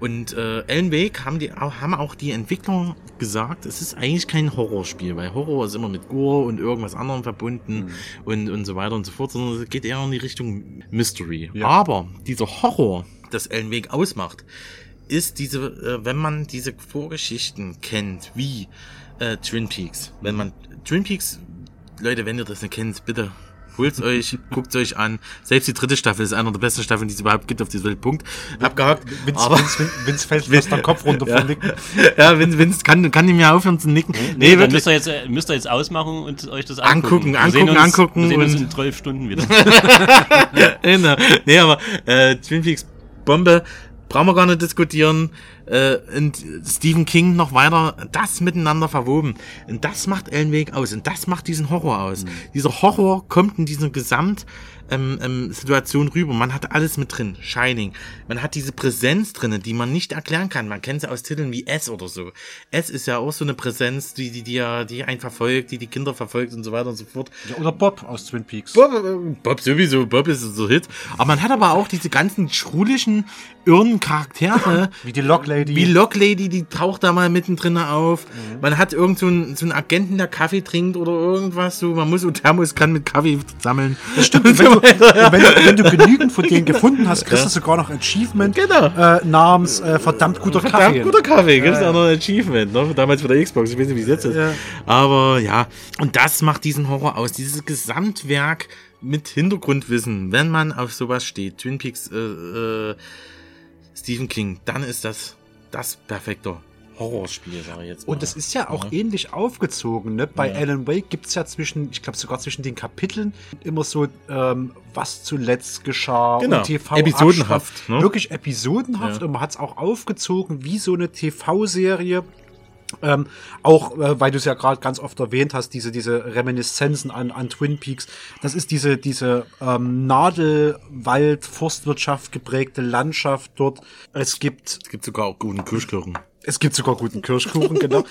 C: Und äh, Alan Wake haben die auch, haben auch die Entwickler gesagt, es ist eigentlich kein Horrorspiel, weil Horror ist immer mit Gore und irgendwas anderem verbunden und, und so weiter und so fort, sondern es geht eher in die Richtung Mystery.
B: Ja.
C: Aber dieser Horror, das Alan Wake ausmacht, ist diese, äh, wenn man diese Vorgeschichten kennt, wie äh, Twin Peaks. Wenn man Twin Peaks, Leute, wenn ihr das nicht kennt, bitte holt's (laughs) euch, guckt's euch an. Selbst die dritte Staffel ist einer der besten Staffeln, die es überhaupt gibt auf dieser Welt. Punkt. Abgehakt.
B: Vince,
C: Aber
B: Vince, Vince fällt fast der Kopf runter vom Nicken. (laughs)
C: ja, Vince, Vince kann, kann nicht mehr aufhören zu nicken. Nee,
A: Dann
C: wirklich.
A: müsst ihr, jetzt, äh, müsst ihr jetzt ausmachen und euch das
C: Angucken,
A: angucken. Wir sehen
C: angucken,
A: uns,
C: angucken
A: Wir sehen uns in 12 Stunden wieder. (laughs)
C: genau. Nee, aber äh, Twin Peaks Bombe brauchen wir gar nicht diskutieren. Äh, und Stephen King noch weiter das miteinander verwoben. Und das macht Ellen Wake aus. Und das macht diesen Horror aus. Dieser Horror kommt in diese Gesamt ähm, ähm, Situation rüber. Man hat alles mit drin. Shining. Man hat diese Präsenz drinnen, die man nicht erklären kann. Man kennt sie aus Titeln wie S oder so. S ist ja auch so eine Präsenz, die, die, die, ja- die einen verfolgt, die die Kinder verfolgt und so weiter und so fort.
B: Ja, oder Bob aus Twin Peaks.
C: Bob, äh, Bob sowieso, Bob ist so Hit. Aber man hat aber auch diese ganzen schrulischen, irren Charaktere.
B: Wie die Lock Lady.
C: Wie Lock Lady, die taucht da mal mittendrin auf. Man hat irgend so einen, so einen Agenten, der Kaffee trinkt oder irgendwas. So, man muss so Thermoskan mit Kaffee sammeln. Das
B: Stimmt, und wenn, du, (laughs) wenn, du, wenn du genügend von denen gefunden hast, kriegst du sogar noch Achievement
C: Genau.
B: äh, namens äh, verdammt guter
C: Verdammt
B: Kaffee.
C: guter Kaffee, gibt's auch noch ein Achievement, ne? Damals für der Xbox, ich weiß nicht, wie es jetzt ist.
B: Ja.
C: Aber ja, und das macht diesen Horror aus. Dieses Gesamtwerk mit Hintergrundwissen, wenn man auf sowas steht, Twin Peaks, äh, äh, Stephen King, dann ist das das perfekte Horrorspiel, sage ich jetzt mal.
B: Und das ist ja auch
C: Ja.
B: ähnlich aufgezogen. Ne? Bei
C: Ja.
B: Alan Wake gibt's ja zwischen, ich glaube sogar zwischen den Kapiteln immer so, ähm, was zuletzt geschah
C: Genau.
B: und TV
C: Episodenhaft, ne?
B: Wirklich episodenhaft
C: Ja.
B: und man hat's auch aufgezogen wie so eine TV-Serie. Ähm, auch, äh, weil du es ja gerade ganz oft erwähnt hast, diese, diese Reminiszenzen an, an Twin Peaks. Das ist diese, diese ähm, Nadelwald, Forstwirtschaft geprägte Landschaft dort. Es gibt.
C: Es gibt sogar auch guten Kirschkuchen.
B: Es gibt sogar guten Kirschkuchen, genau.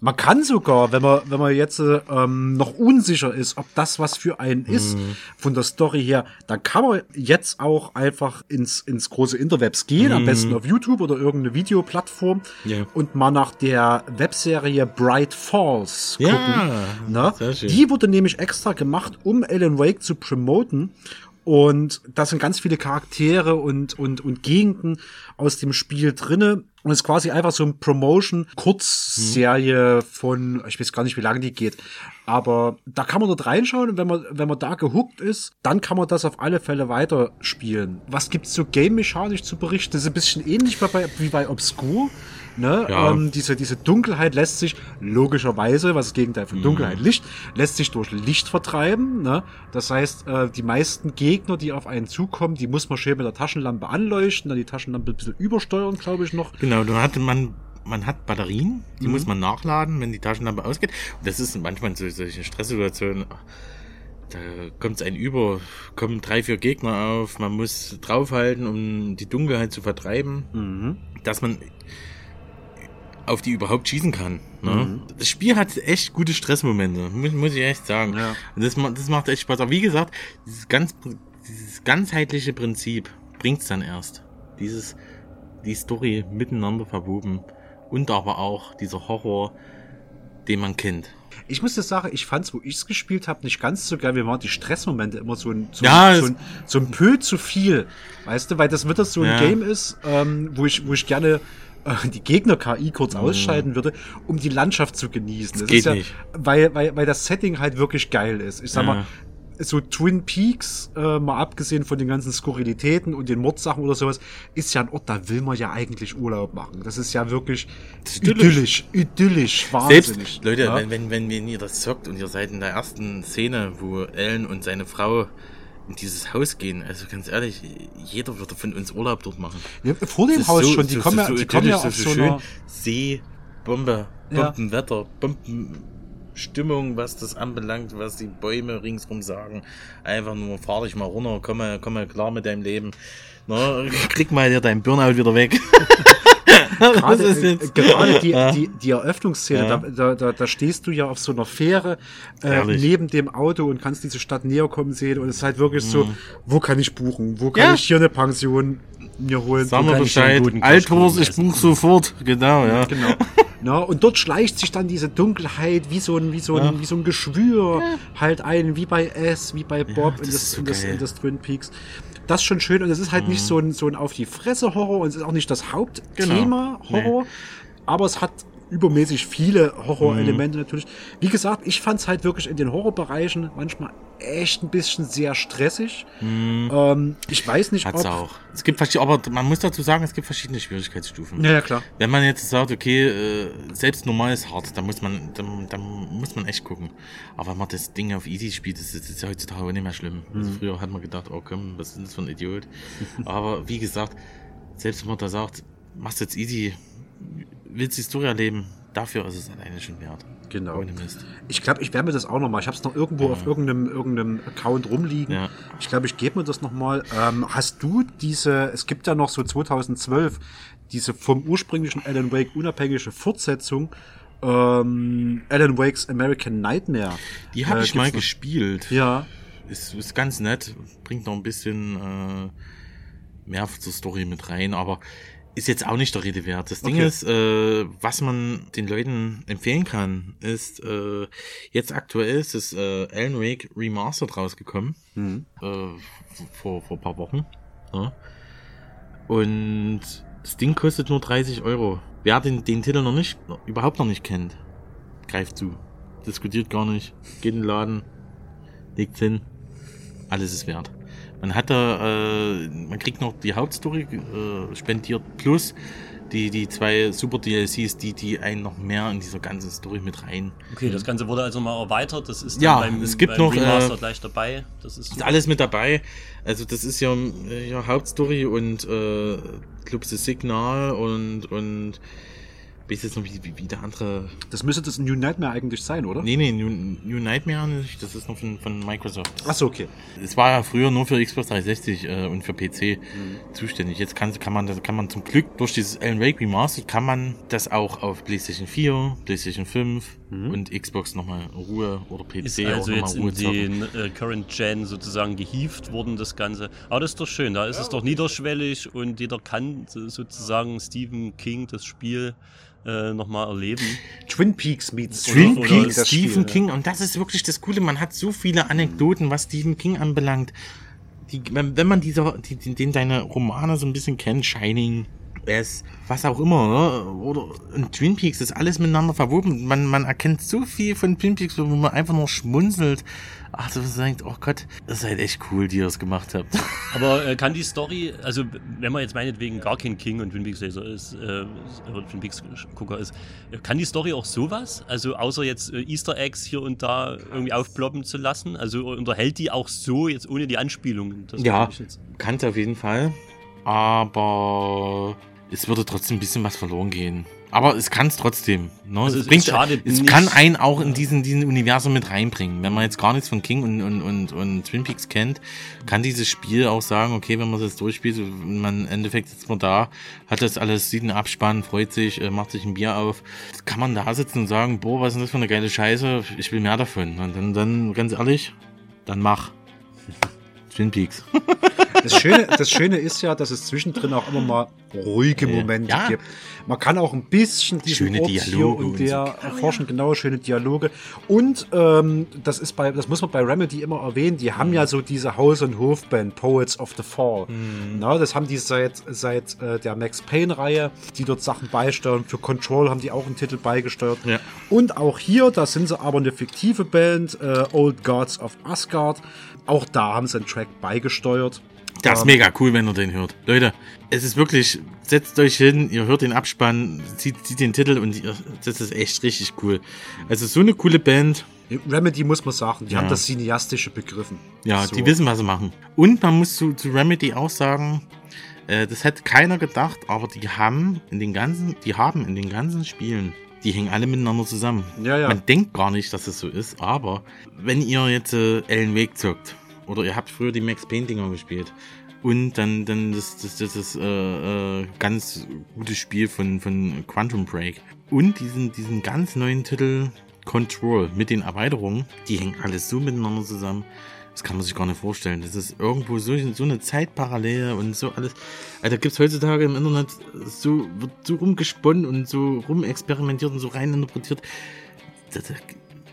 B: Man kann sogar, wenn man, wenn man jetzt ähm, noch unsicher ist, ob das was für einen ist,
C: Mhm.
B: von der Story her, dann kann man jetzt auch einfach ins, ins große Interwebs gehen, am
C: Mhm.
B: besten auf YouTube oder irgendeine Videoplattform
C: Ja.
B: und mal nach der Webserie Bright Falls gucken.
C: Ja,
B: ne?
C: schön.
B: Die wurde nämlich extra gemacht, um Alan Wake zu promoten. Und da sind ganz viele Charaktere und, und, und Gegenden aus dem Spiel drinne. Und es ist quasi einfach so ein Promotion-Kurzserie von, ich weiß gar nicht, wie lange die geht. Aber da kann man dort reinschauen und wenn man, wenn man da gehuckt ist, dann kann man das auf alle Fälle weiterspielen. Was gibt's so game-mechanisch zu berichten? Das ist ein bisschen ähnlich wie bei, wie bei Obscure. Ne?
C: Ja.
B: Ähm, diese, diese Dunkelheit lässt sich logischerweise, was das Gegenteil von Dunkelheit, Licht, lässt sich durch Licht vertreiben. Ne? Das heißt, äh, die meisten Gegner, die auf einen zukommen, die muss man schön mit der Taschenlampe anleuchten, dann die Taschenlampe ein bisschen übersteuern, glaube ich noch.
C: Genau, dann hatte man, man hat Batterien, die
B: Mhm.
C: muss man nachladen, wenn die Taschenlampe ausgeht. Und das ist manchmal so solche Stresssituationen. Da kommt es einen über, kommen drei, vier Gegner auf, man muss draufhalten, um die Dunkelheit zu vertreiben,
B: Mhm.
C: dass man auf die überhaupt schießen kann. Ne?
B: Mhm.
C: Das Spiel hat echt gute Stressmomente, muss, muss ich echt sagen.
B: Ja.
C: Und das, das macht echt Spaß. Aber wie gesagt, dieses, ganz, dieses ganzheitliche Prinzip bringt's dann erst. Dieses, die Story miteinander verwoben und aber auch dieser Horror, den man kennt.
B: Ich muss das sagen, ich fand's, wo ich's gespielt habe, nicht ganz so geil. Mir waren die Stressmomente immer so ein, so,
C: Ja,
B: so,
C: es-
B: ein, so ein Pö zu viel. Weißt du, weil das wird das so ein
C: Ja.
B: Game ist, ähm, wo ich, wo ich gerne (laughs) die Gegner-KI kurz ausschalten würde, um die Landschaft zu genießen. Das
C: geht
B: ist ja,
C: nicht.
B: Weil, weil, weil das Setting halt wirklich geil ist. Ich sag
C: Ja.
B: mal, so Twin Peaks, äh, mal abgesehen von den ganzen Skurrilitäten und den Mordsachen oder sowas, ist ja ein Ort, da will man ja eigentlich Urlaub machen. Das ist ja wirklich
C: ist
B: idyllisch, idyllisch, wahnsinnig.
C: Selbst, Leute,
B: ja?
C: wenn, wenn, wenn, wenn ihr das zockt und ihr seid in der ersten Szene, wo Ellen und seine Frau in dieses Haus gehen, also ganz ehrlich, jeder würde von uns Urlaub dort machen.
B: Ja, vor dem Haus
C: so-
B: schon, die
C: so-
B: kommen
C: so-
B: ja,
C: so
B: die kommen ja auf
C: so schön. See, Bombe. Bombenwetter, Bombenstimmung, was das anbelangt, was die Bäume ringsrum sagen. Einfach nur, fahr dich mal runter, komm mal, komm mal klar mit deinem Leben. Na, (laughs) krieg mal dir dein Burnout wieder weg. (laughs) (laughs)
B: gerade, äh, gerade die,
C: Ja.
B: die, die Eröffnungsszene,
C: Ja.
B: da, da, da, stehst du ja auf so einer Fähre äh, neben dem Auto und kannst diese Stadt näher kommen sehen und es ist halt wirklich so, wo kann ich buchen? Wo kann
C: Mhm. Ja.
B: ich hier eine Pension mir holen?
C: Sag mal Bescheid.
B: Kirschkuchen
C: ich
B: essen?
C: buch sofort. Genau, ja.
B: Genau. Na, und dort schleicht sich dann diese Dunkelheit wie so ein, wie so ein, wie so ein Geschwür halt ein, wie bei S, wie bei Bob in,
C: das
B: das,
C: ist so
B: in, das, in das Twin Peaks. Das ist schon schön und es ist halt nicht
C: Mhm.
B: so ein, so ein auf die Fresse Horror und es ist auch nicht das Hauptthema
C: Genau.
B: Horror, aber es hat übermäßig viele Horrorelemente
C: Mhm.
B: natürlich. Wie gesagt, ich fand es halt wirklich in den Horrorbereichen manchmal echt ein bisschen sehr stressig. Ähm, ich weiß nicht,
C: Mhm. Hat's
B: ob...
C: auch. Es gibt verschiedene, aber man muss dazu sagen, es gibt verschiedene Schwierigkeitsstufen.
B: Ja, ja, klar.
C: Wenn man jetzt sagt, okay, äh, selbst normal ist hart, dann muss man, dann, dann muss man echt gucken. Aber wenn man das Ding auf easy spielt, das ist, ja heutzutage auch nicht mehr schlimm. Also
B: Mhm.
C: früher hat man gedacht, oh komm, was ist das für ein Idiot? Aber wie gesagt, selbst wenn man da sagt, machst jetzt easy, willst die Story erleben, dafür ist es alleine schon wert.
B: Genau. Ich glaube, ich werde mir das auch noch mal. Ich habe es noch irgendwo auf irgendeinem, irgendeinem Account rumliegen.
C: Ja.
B: Ich glaube, ich gebe mir das noch mal. Ähm, hast du diese? Es gibt ja noch so 2012 diese vom ursprünglichen Alan Wake unabhängige Fortsetzung. Ähm, Alan Wakes American Nightmare.
C: Die habe
B: Äh,
C: ich mal
B: noch?
C: gespielt.
B: Ja.
C: Ist, ist ganz nett, bringt noch ein bisschen äh, mehr zur Story mit rein, aber ist jetzt auch nicht der Rede wert. Das Ding
B: Okay.
C: ist, äh, was man den Leuten empfehlen kann, ist, äh, jetzt aktuell ist das äh, Alan Wake Remastered rausgekommen,
B: Mhm.
C: äh, vor, vor ein paar Wochen. Ja. Und das Ding kostet nur 30 Euro. Wer den, den Titel noch nicht, überhaupt noch nicht kennt, greift zu. Diskutiert gar nicht. Geht in den Laden, legt's hin. Alles ist wert. Man hat da, äh, man kriegt noch die Hauptstory äh, spendiert plus die, die zwei super DLCs, die, die einen noch mehr in dieser ganzen Story mit rein.
A: Okay, das Ganze wurde also mal erweitert. Das ist
C: Ja,
A: beim,
C: es gibt
A: beim
C: noch, äh,
A: gleich dabei. Das ist
C: Ist alles mit dabei. Also das ist ja, ja Hauptstory und äh, Club Signal und und weiß jetzt noch, wie, wie, wie der andere.
B: Das müsste das New Nightmare eigentlich sein, oder?
C: Nee, nee, New, New Nightmare nicht. Das ist noch von, von Microsoft.
B: Achso, okay.
C: Es war ja früher nur für Xbox 360 äh, und für PC zuständig. Jetzt kann, kann man das kann man zum Glück durch dieses Alan Wake Remastered kann man das auch auf PlayStation 4, PlayStation 5 und Xbox nochmal in Ruhe oder PC
A: Ist
C: auch
A: also
C: nochmal
A: jetzt in
C: Ruhe zocken.
A: den äh, Current Gen sozusagen gehievt worden, das Ganze. Aber das ist doch schön, da ist es doch niederschwellig und jeder kann so- sozusagen Stephen King das Spiel äh, nochmal erleben.
B: Twin Peaks meets
C: Twin
A: oder
C: Peaks,
B: das
C: Stephen
B: Spiel,
C: King und das ist wirklich das Coole. Man hat so viele Anekdoten, was Stephen King anbelangt. Die, wenn, wenn man diese, die, die, den seine Romane so ein bisschen kennt, Shining, es, was auch immer, ne? oder und Twin Peaks ist alles miteinander verwoben. Man, man erkennt so viel von Twin Peaks, wo man einfach nur schmunzelt. Ach, so denkt, oh Gott, das seid echt cool, die ihr das gemacht habt. (laughs)
A: Aber äh, kann die Story, also wenn man jetzt meinetwegen gar kein King und Twin Peaks Leser ist, äh, oder Twin Peaks Gucker ist, kann die Story auch sowas? Also außer jetzt äh, Easter Eggs hier und da irgendwie aufploppen zu lassen? Also unterhält die auch so jetzt ohne die Anspielungen?
C: Ja, kannte auf jeden Fall. Aber es würde trotzdem ein bisschen was verloren gehen. Aber es kann es trotzdem. Ne?
A: Also
C: es
A: es
C: bringt,
A: schadet
C: es
A: nicht.
C: kann einen auch in diesen, diesen Universum mit reinbringen. Wenn man jetzt gar nichts von King und, und, und, und Twin Peaks kennt, kann dieses Spiel auch sagen, okay, wenn man das durchspielt, und man im Endeffekt sitzt man da, hat das alles, sieht einen Abspann, freut sich, äh, macht sich ein Bier auf, kann man da sitzen und sagen, boah, was ist denn das für eine geile Scheiße, ich will mehr davon. Und dann, dann ganz ehrlich, dann mach. (laughs) Twin Peaks. (laughs)
B: Das Schöne, das Schöne ist ja, dass es zwischendrin auch immer mal ruhige
C: Ja.
B: Momente
C: Ja.
B: gibt. Man kann auch ein bisschen diesen
C: Schöne
B: Ort hier
C: Dialoge
B: und
C: und
B: der erforschen, genau, schöne Dialoge. Und ähm, das ist bei, das muss man bei Remedy immer erwähnen, die haben ja so diese Haus- und Hofband, Poets of the Fall. Na, das haben die seit, seit äh, der Max Payne-Reihe, die dort Sachen beisteuern. Für Control haben die auch einen Titel beigesteuert.
C: Ja.
B: Und auch hier, da sind sie aber eine fiktive Band, äh, Old Gods of Asgard. Auch da haben sie einen Track beigesteuert.
C: Das ist
B: Ähm,
C: mega cool, wenn ihr den hört. Leute, es ist wirklich, setzt euch hin, ihr hört den Abspann, sieht, sieht den Titel und ihr, das ist echt richtig cool. Also so eine coole Band,
B: Remedy muss man sagen, die
C: Ja.
B: haben das Cineastische begriffen.
C: ja,
B: So.
C: die wissen, was sie machen. Und man muss zu, zu Remedy auch sagen, äh, das hätte keiner gedacht, aber die haben in den ganzen, die haben in den ganzen Spielen, die hängen alle miteinander zusammen.
B: Ja, ja.
C: Man denkt gar nicht, dass es so ist, aber wenn ihr jetzt äh, Alan Wake zockt oder ihr habt früher die Max Payne Dinger gespielt und dann, dann das, das, das, das äh, äh, ganz gute Spiel von, von Quantum Break und diesen, diesen ganz neuen Titel Control mit den Erweiterungen, die hängen alles so miteinander zusammen. Das kann man sich gar nicht vorstellen. Das ist irgendwo so, so eine Zeitparallele und so alles. Also gibt es heutzutage im Internet so, wird so rumgesponnen und so rumexperimentiert und so rein interpretiert. Da, da,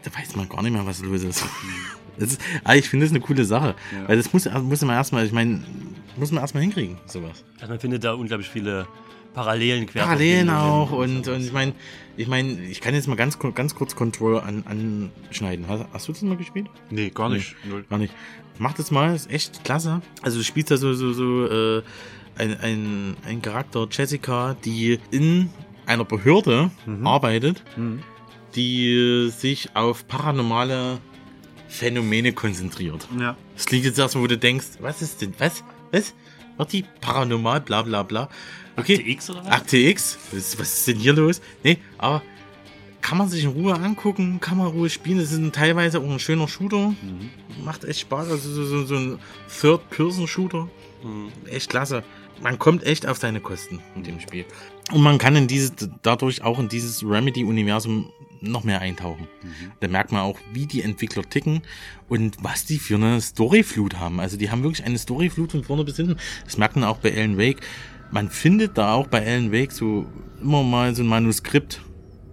C: da weiß man gar nicht mehr, was los ist. (laughs) Ist aber ich finde das eine coole Sache.
B: Ja.
C: Weil das muss, muss man erstmal, ich meine, muss man erstmal hinkriegen, sowas.
A: Also man findet da unglaublich viele Parallelen quer.
C: Parallelen auch und, und ich meine, ich meine, ich kann jetzt mal ganz, ganz kurz Control an, anschneiden. Hast, hast du das mal gespielt?
B: Nee, gar nicht. Null.
C: Gar nicht. Mach das mal, ist echt klasse. Also du spielst da so, so, so äh, ein, ein, ein Charakter, Jessica, die in einer Behörde arbeitet,
B: Mhm.
C: die äh, sich auf paranormale Phänomene konzentriert.
B: Ja.
C: Das klingt jetzt erstmal, wo du denkst, was ist denn, was, was? Wird die paranormal, bla bla bla. Okay.
A: Akte X oder was?
C: Akte X? Was, ist denn hier los? Nee, aber kann man sich in Ruhe angucken, kann man Ruhe spielen. Das ist ein, teilweise auch ein schöner Shooter. Macht echt Spaß. Also so, so, so ein Third-Person-Shooter. Echt klasse. Man kommt echt auf seine Kosten mit dem Spiel. Und man kann in dieses, dadurch auch in dieses Remedy-Universum noch mehr eintauchen. Da merkt man auch, wie die Entwickler ticken und was die für eine Storyflut haben. Also die haben wirklich eine Storyflut von vorne bis hinten. Das merkt man auch bei Alan Wake. Man findet da auch bei Alan Wake so immer mal so ein Manuskript.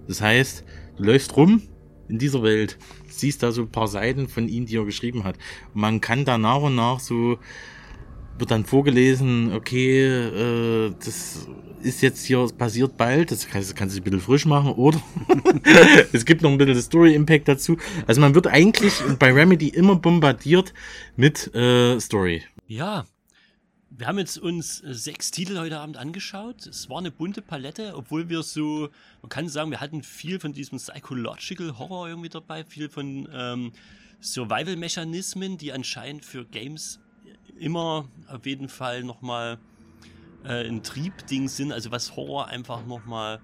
C: Das heißt, du läufst rum in dieser Welt, siehst da so ein paar Seiten von ihm, die er geschrieben hat. Und man kann da nach und nach so wird dann vorgelesen, okay, äh, das ist jetzt hier passiert bald, das kannst, das kannst du ein bisschen frisch machen, oder? (laughs) es gibt noch ein bisschen Story-Impact dazu. Also man wird eigentlich bei Remedy immer bombardiert mit äh, Story.
A: Ja, wir haben jetzt uns äh, sechs Titel heute Abend angeschaut. Es war eine bunte Palette, obwohl wir so, man kann sagen, wir hatten viel von diesem Psychological Horror irgendwie dabei, viel von ähm, Survival-Mechanismen, die anscheinend für Games immer auf jeden Fall nochmal äh, ein Triebding sind, also was Horror einfach nochmal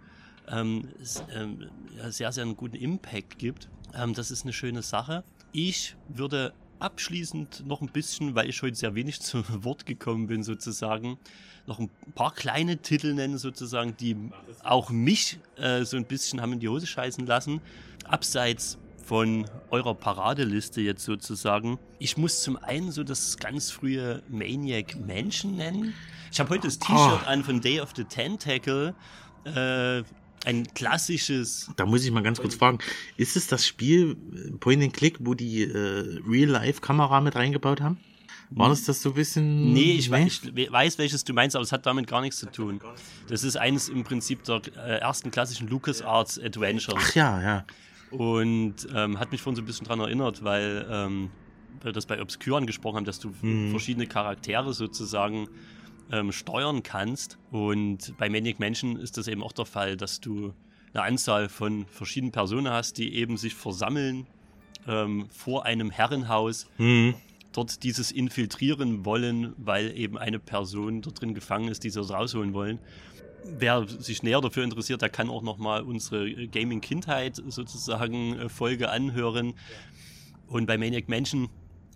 A: ähm, ähm, sehr, sehr einen guten Impact gibt. Ähm, das ist eine schöne Sache. Ich würde abschließend noch ein bisschen, weil ich heute sehr wenig (laughs) zu Wort gekommen bin, sozusagen, noch ein paar kleine Titel nennen, sozusagen, die auch mich äh, so ein bisschen haben in die Hose scheißen lassen. Abseits von eurer Paradeliste jetzt sozusagen. Ich muss zum einen so das ganz frühe Maniac Mansion nennen. Ich habe heute das T-Shirt an von Day of the Tentacle. Äh, ein klassisches
C: Da muss ich mal ganz kurz fragen, ist es das Spiel äh, Point and Click, wo die äh, Real-Life-Kamera mit reingebaut haben? War das das so ein bisschen?
A: Nee, ich, wei- ich we- weiß, welches du meinst, aber es hat damit gar nichts zu tun. Das ist eines im Prinzip der äh, ersten klassischen LucasArts Adventures.
C: Ach ja, ja.
A: Und ähm, hat mich vorhin so ein bisschen dran erinnert, weil ähm, wir das bei Obscure angesprochen haben, dass du
C: Mhm.
A: verschiedene Charaktere sozusagen ähm, steuern kannst. Und bei Maniac Mansion ist das eben auch der Fall, dass du eine Anzahl von verschiedenen Personen hast, die eben sich versammeln ähm, vor einem Herrenhaus,
C: Mhm.
A: dort dieses infiltrieren wollen, weil eben eine Person dort drin gefangen ist, die sie rausholen wollen. Wer sich näher dafür interessiert, der kann auch nochmal unsere Gaming-Kindheit sozusagen äh, Folge anhören. Und bei Maniac Mansion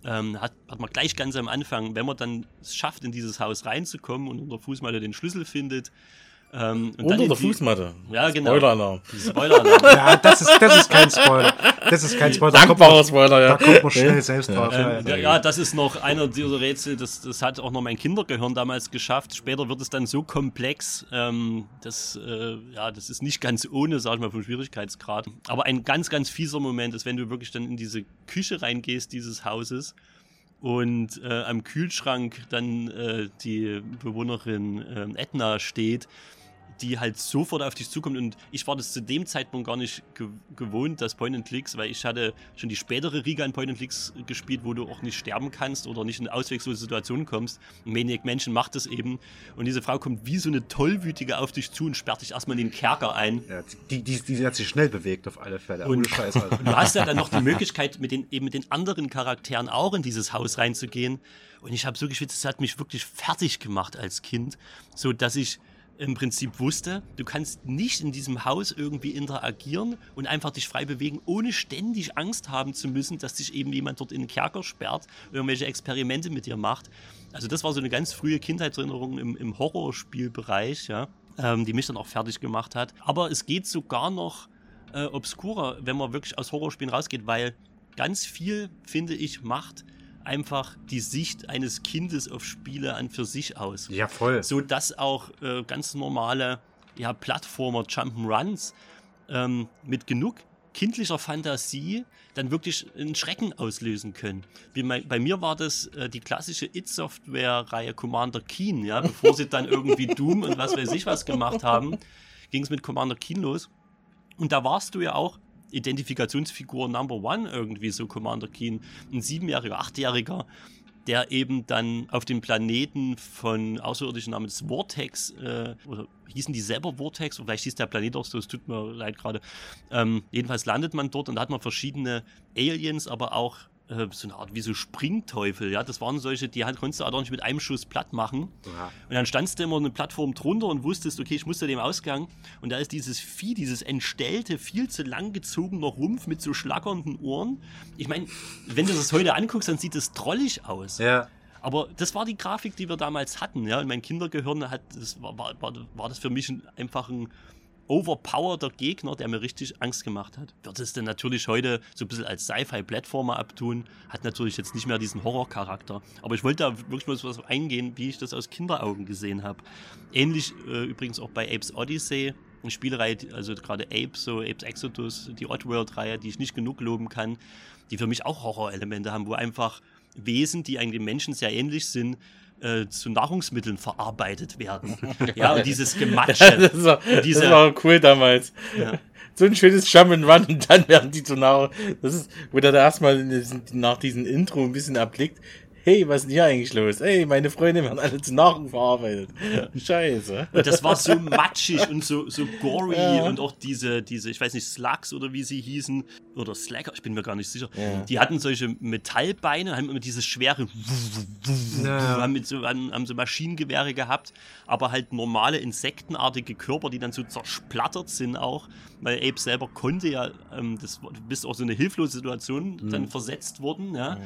A: ähm, hat, hat man gleich ganz am Anfang, wenn man dann es schafft, in dieses Haus reinzukommen und unter Fußmatte den Schlüssel findet. Ähm,
C: Unter der Fußmatte.
A: Ja, genau.
C: Spoiler-Alarm.
A: Spoiler-Alarm. (laughs)
B: Ja, das ist, das ist kein Spoiler. Das ist kein Spoiler. Da kommt
C: Dankbarer
B: man,
C: Spoiler, ja.
B: da kommt man schnell selbst drauf. Ja,
A: Ähm,
B: ja.
A: ja, das ist noch einer dieser Rätsel, das, das hat auch noch mein Kindergehirn damals geschafft. Später wird es dann so komplex, ähm, das, äh, ja, das ist nicht ganz ohne, sag ich mal, vom Schwierigkeitsgrad. Aber ein ganz, ganz fieser Moment ist, wenn du wirklich dann in diese Küche reingehst dieses Hauses und äh, am Kühlschrank dann äh, die Bewohnerin ähm, Edna steht, die halt sofort auf dich zukommt und ich war das zu dem Zeitpunkt gar nicht ge gewohnt, das Point and Clicks, weil ich hatte schon die spätere Riga in Point and Clicks gespielt, wo du auch nicht sterben kannst oder nicht in auswegslose Situationen kommst. Maniac Mansion macht das eben und diese Frau kommt wie so eine tollwütige auf dich zu und sperrt dich erstmal in den Kerker ein.
B: Ja, die, die, die hat sich schnell bewegt auf alle Fälle.
A: Und-
B: Ohne Scheiß. (laughs) Also.
A: Und du hast ja dann noch die Möglichkeit, mit den, eben mit den anderen Charakteren auch in dieses Haus reinzugehen. Und ich habe so geschwitzt, es hat mich wirklich fertig gemacht als Kind, so dass ich im Prinzip wusste, du kannst nicht in diesem Haus irgendwie interagieren und einfach dich frei bewegen, ohne ständig Angst haben zu müssen, dass dich eben jemand dort in den Kerker sperrt, irgendwelche Experimente mit dir macht. Also das war so eine ganz frühe Kindheitserinnerung im, im Horrorspielbereich, ja, ähm, die mich dann auch fertig gemacht hat. Aber es geht sogar noch äh, obskurer, wenn man wirklich aus Horrorspielen rausgeht, weil ganz viel, finde ich, macht einfach die Sicht eines Kindes auf Spiele an für sich aus.
B: Ja, voll.
A: So dass auch äh, ganz normale ja, Plattformer, Jump'n'Runs ähm, mit genug kindlicher Fantasie dann wirklich einen Schrecken auslösen können. Mein, bei mir war das äh, die klassische It-Software-Reihe Commander Keen, ja, bevor sie dann irgendwie (laughs) Doom und was weiß ich was gemacht haben, ging es mit Commander Keen los. Und da warst du ja auch Identifikationsfigur Number One irgendwie so Commander Keen, ein siebenjähriger, achtjähriger, der eben dann auf dem Planeten von Außerirdischen namens Vortex, äh, oder hießen die selber Vortex, oder vielleicht hieß der Planet auch so, es tut mir leid gerade. Ähm, jedenfalls landet man dort und da hat man verschiedene Aliens, aber auch äh, so eine Art wie so Springteufel, ja, das waren solche, die halt konntest du auch nicht mit einem Schuss platt machen.
B: Ja.
A: Und dann standst du immer eine Plattform drunter und wusstest, okay, ich muss zu dem Ausgang. Und da ist dieses Vieh, dieses entstellte, viel zu lang gezogene Rumpf mit so schlackernden Ohren. Ich meine, wenn du das heute anguckst, dann sieht es drollig aus.
B: Ja.
A: Aber das war die Grafik, die wir damals hatten. Ja? Und mein Kindergehirn hat, das war, war, war, das für mich ein, einfach ein overpowerter Gegner, der mir richtig Angst gemacht hat. Wird es denn natürlich heute so ein bisschen als Sci-Fi-Plattformer abtun, hat natürlich jetzt nicht mehr diesen Horrorcharakter. Aber ich wollte da wirklich mal so was eingehen, wie ich das aus Kinderaugen gesehen habe. Ähnlich äh, übrigens auch bei Apes Odyssey, eine Spielereihe, die- also gerade Apes, so Apes Exodus, die Oddworld-Reihe, die ich nicht genug loben kann, die für mich auch Horrorelemente haben, wo einfach Wesen, die eigentlich Menschen sehr ähnlich sind, äh, zu Nahrungsmitteln verarbeitet werden. (laughs) ja, und dieses Gematsche. (laughs)
C: das, war,
A: und diese,
C: das war cool damals.
A: Ja.
C: So ein schönes Jump'n'Run und dann werden die zu Nahrung. Das ist, wo der da erstmal nach diesem Intro ein bisschen erblickt. Hey, was ist denn hier eigentlich los? Ey, meine Freunde werden alle zu Nahrung verarbeitet. Scheiße.
A: Und das war so matschig und so, so gory ja. und auch diese, diese, ich weiß nicht, Slugs oder wie sie hießen, oder Slacker, ich bin mir gar nicht sicher. Ja. Die hatten solche Metallbeine, haben immer dieses schwere, ja. haben, mit so, haben so Maschinengewehre gehabt, aber halt normale insektenartige Körper, die dann so zersplattert sind auch, weil Abe selber konnte ja, ähm, das, du bist auch so eine hilflose Situation mhm. dann versetzt worden, ja. Mhm.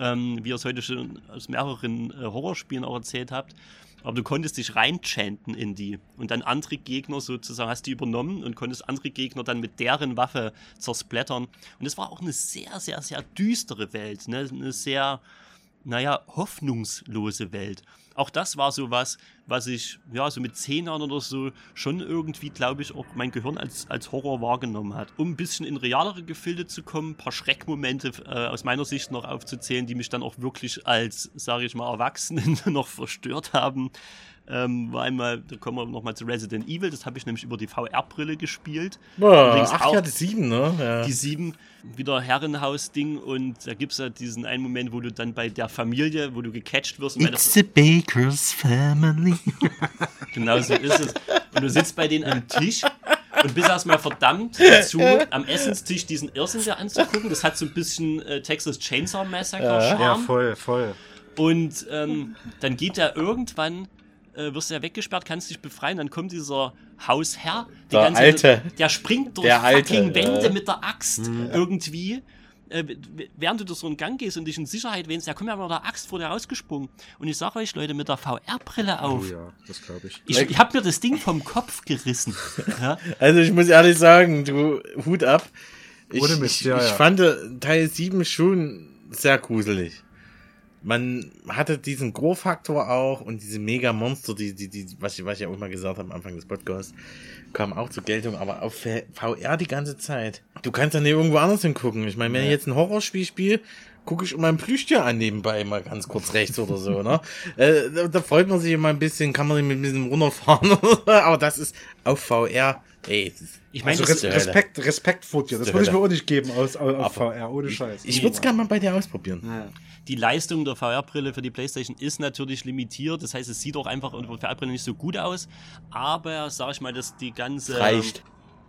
A: Ähm, wie ihr es heute schon aus mehreren äh, Horrorspielen auch erzählt habt. Aber du konntest dich reinchanten in die und dann andere Gegner sozusagen hast du übernommen und konntest andere Gegner dann mit deren Waffe zersplattern. Und es war auch eine sehr, sehr, sehr düstere Welt, ne? eine sehr, naja, hoffnungslose Welt auch das war so was, was ich, ja, so mit zehn Jahren oder so schon irgendwie, glaube ich, auch mein Gehirn als, als Horror wahrgenommen hat. Um ein bisschen in realere Gefilde zu kommen, ein paar Schreckmomente äh, aus meiner Sicht noch aufzuzählen, die mich dann auch wirklich als, sage ich mal, Erwachsenen (laughs) noch verstört haben. Ähm, war einmal, da kommen wir nochmal zu Resident Evil, das habe ich nämlich über die VR-Brille gespielt.
C: Boah, ach ja, die sieben, ne?
A: Ja. Die sieben, wieder Herrenhaus-Ding und da gibt es ja diesen einen Moment, wo du dann bei der Familie, wo du gecatcht wirst.
C: It's the Baker's Family. (laughs)
A: genau so ist es. Und du sitzt bei denen am Tisch und bist erstmal verdammt dazu, am Essenstisch diesen Irrsinn dir anzugucken. Das hat so ein bisschen äh, Texas Chainsaw Massacre-Charme.
B: Ja, voll, voll.
A: Und ähm, dann geht er irgendwann äh, wirst du ja weggesperrt, kannst dich befreien, dann kommt dieser Hausherr,
C: der ganze, Alte.
A: der springt durch
C: der
A: fucking
C: Alte,
A: Wände äh. mit der Axt mhm. irgendwie. Äh, während du durch so einen Gang gehst und dich in Sicherheit wähnst, der kommt ja mit der Axt vor dir rausgesprungen. Und ich sag euch, Leute, mit der VR-Brille auf. Oh
B: ja, das glaube ich.
A: Ich, ich habe mir das Ding vom Kopf gerissen. (laughs) ja?
C: Also ich muss ehrlich sagen, du, Hut ab. Ich,
B: Ohne Mist,
C: ich,
B: ja,
C: ich
B: ja.
C: fand Teil 7 schon sehr gruselig man hatte diesen Gro-Faktor auch und diese Mega-Monster, die, die, die, was ich, was ich ja auch mal gesagt habe am Anfang des Podcasts, kam auch zur Geltung, aber auf VR die ganze Zeit. Du kannst ja nicht irgendwo anders hingucken. Ich meine, wenn ich jetzt ein Horrorspiel spiele, gucke ich mein Plüschtier an nebenbei mal ganz kurz rechts oder so, ne? (laughs) äh, da, da, freut man sich immer ein bisschen, kann man mit ein bisschen runterfahren. (laughs) aber das ist auf VR, ey,
B: ich meine, also Res Respekt, Respekt vor dir. Das würde ich mir auch nicht geben aus, aus, auf VR, ohne Scheiß.
C: Ich würde es gerne mal bei dir ausprobieren.
A: Ja die Leistung der VR-Brille für die PlayStation ist natürlich limitiert. Das heißt, es sieht auch einfach unter der VR-Brille nicht so gut aus. Aber sag ich mal, dass die ganze.
C: Reicht.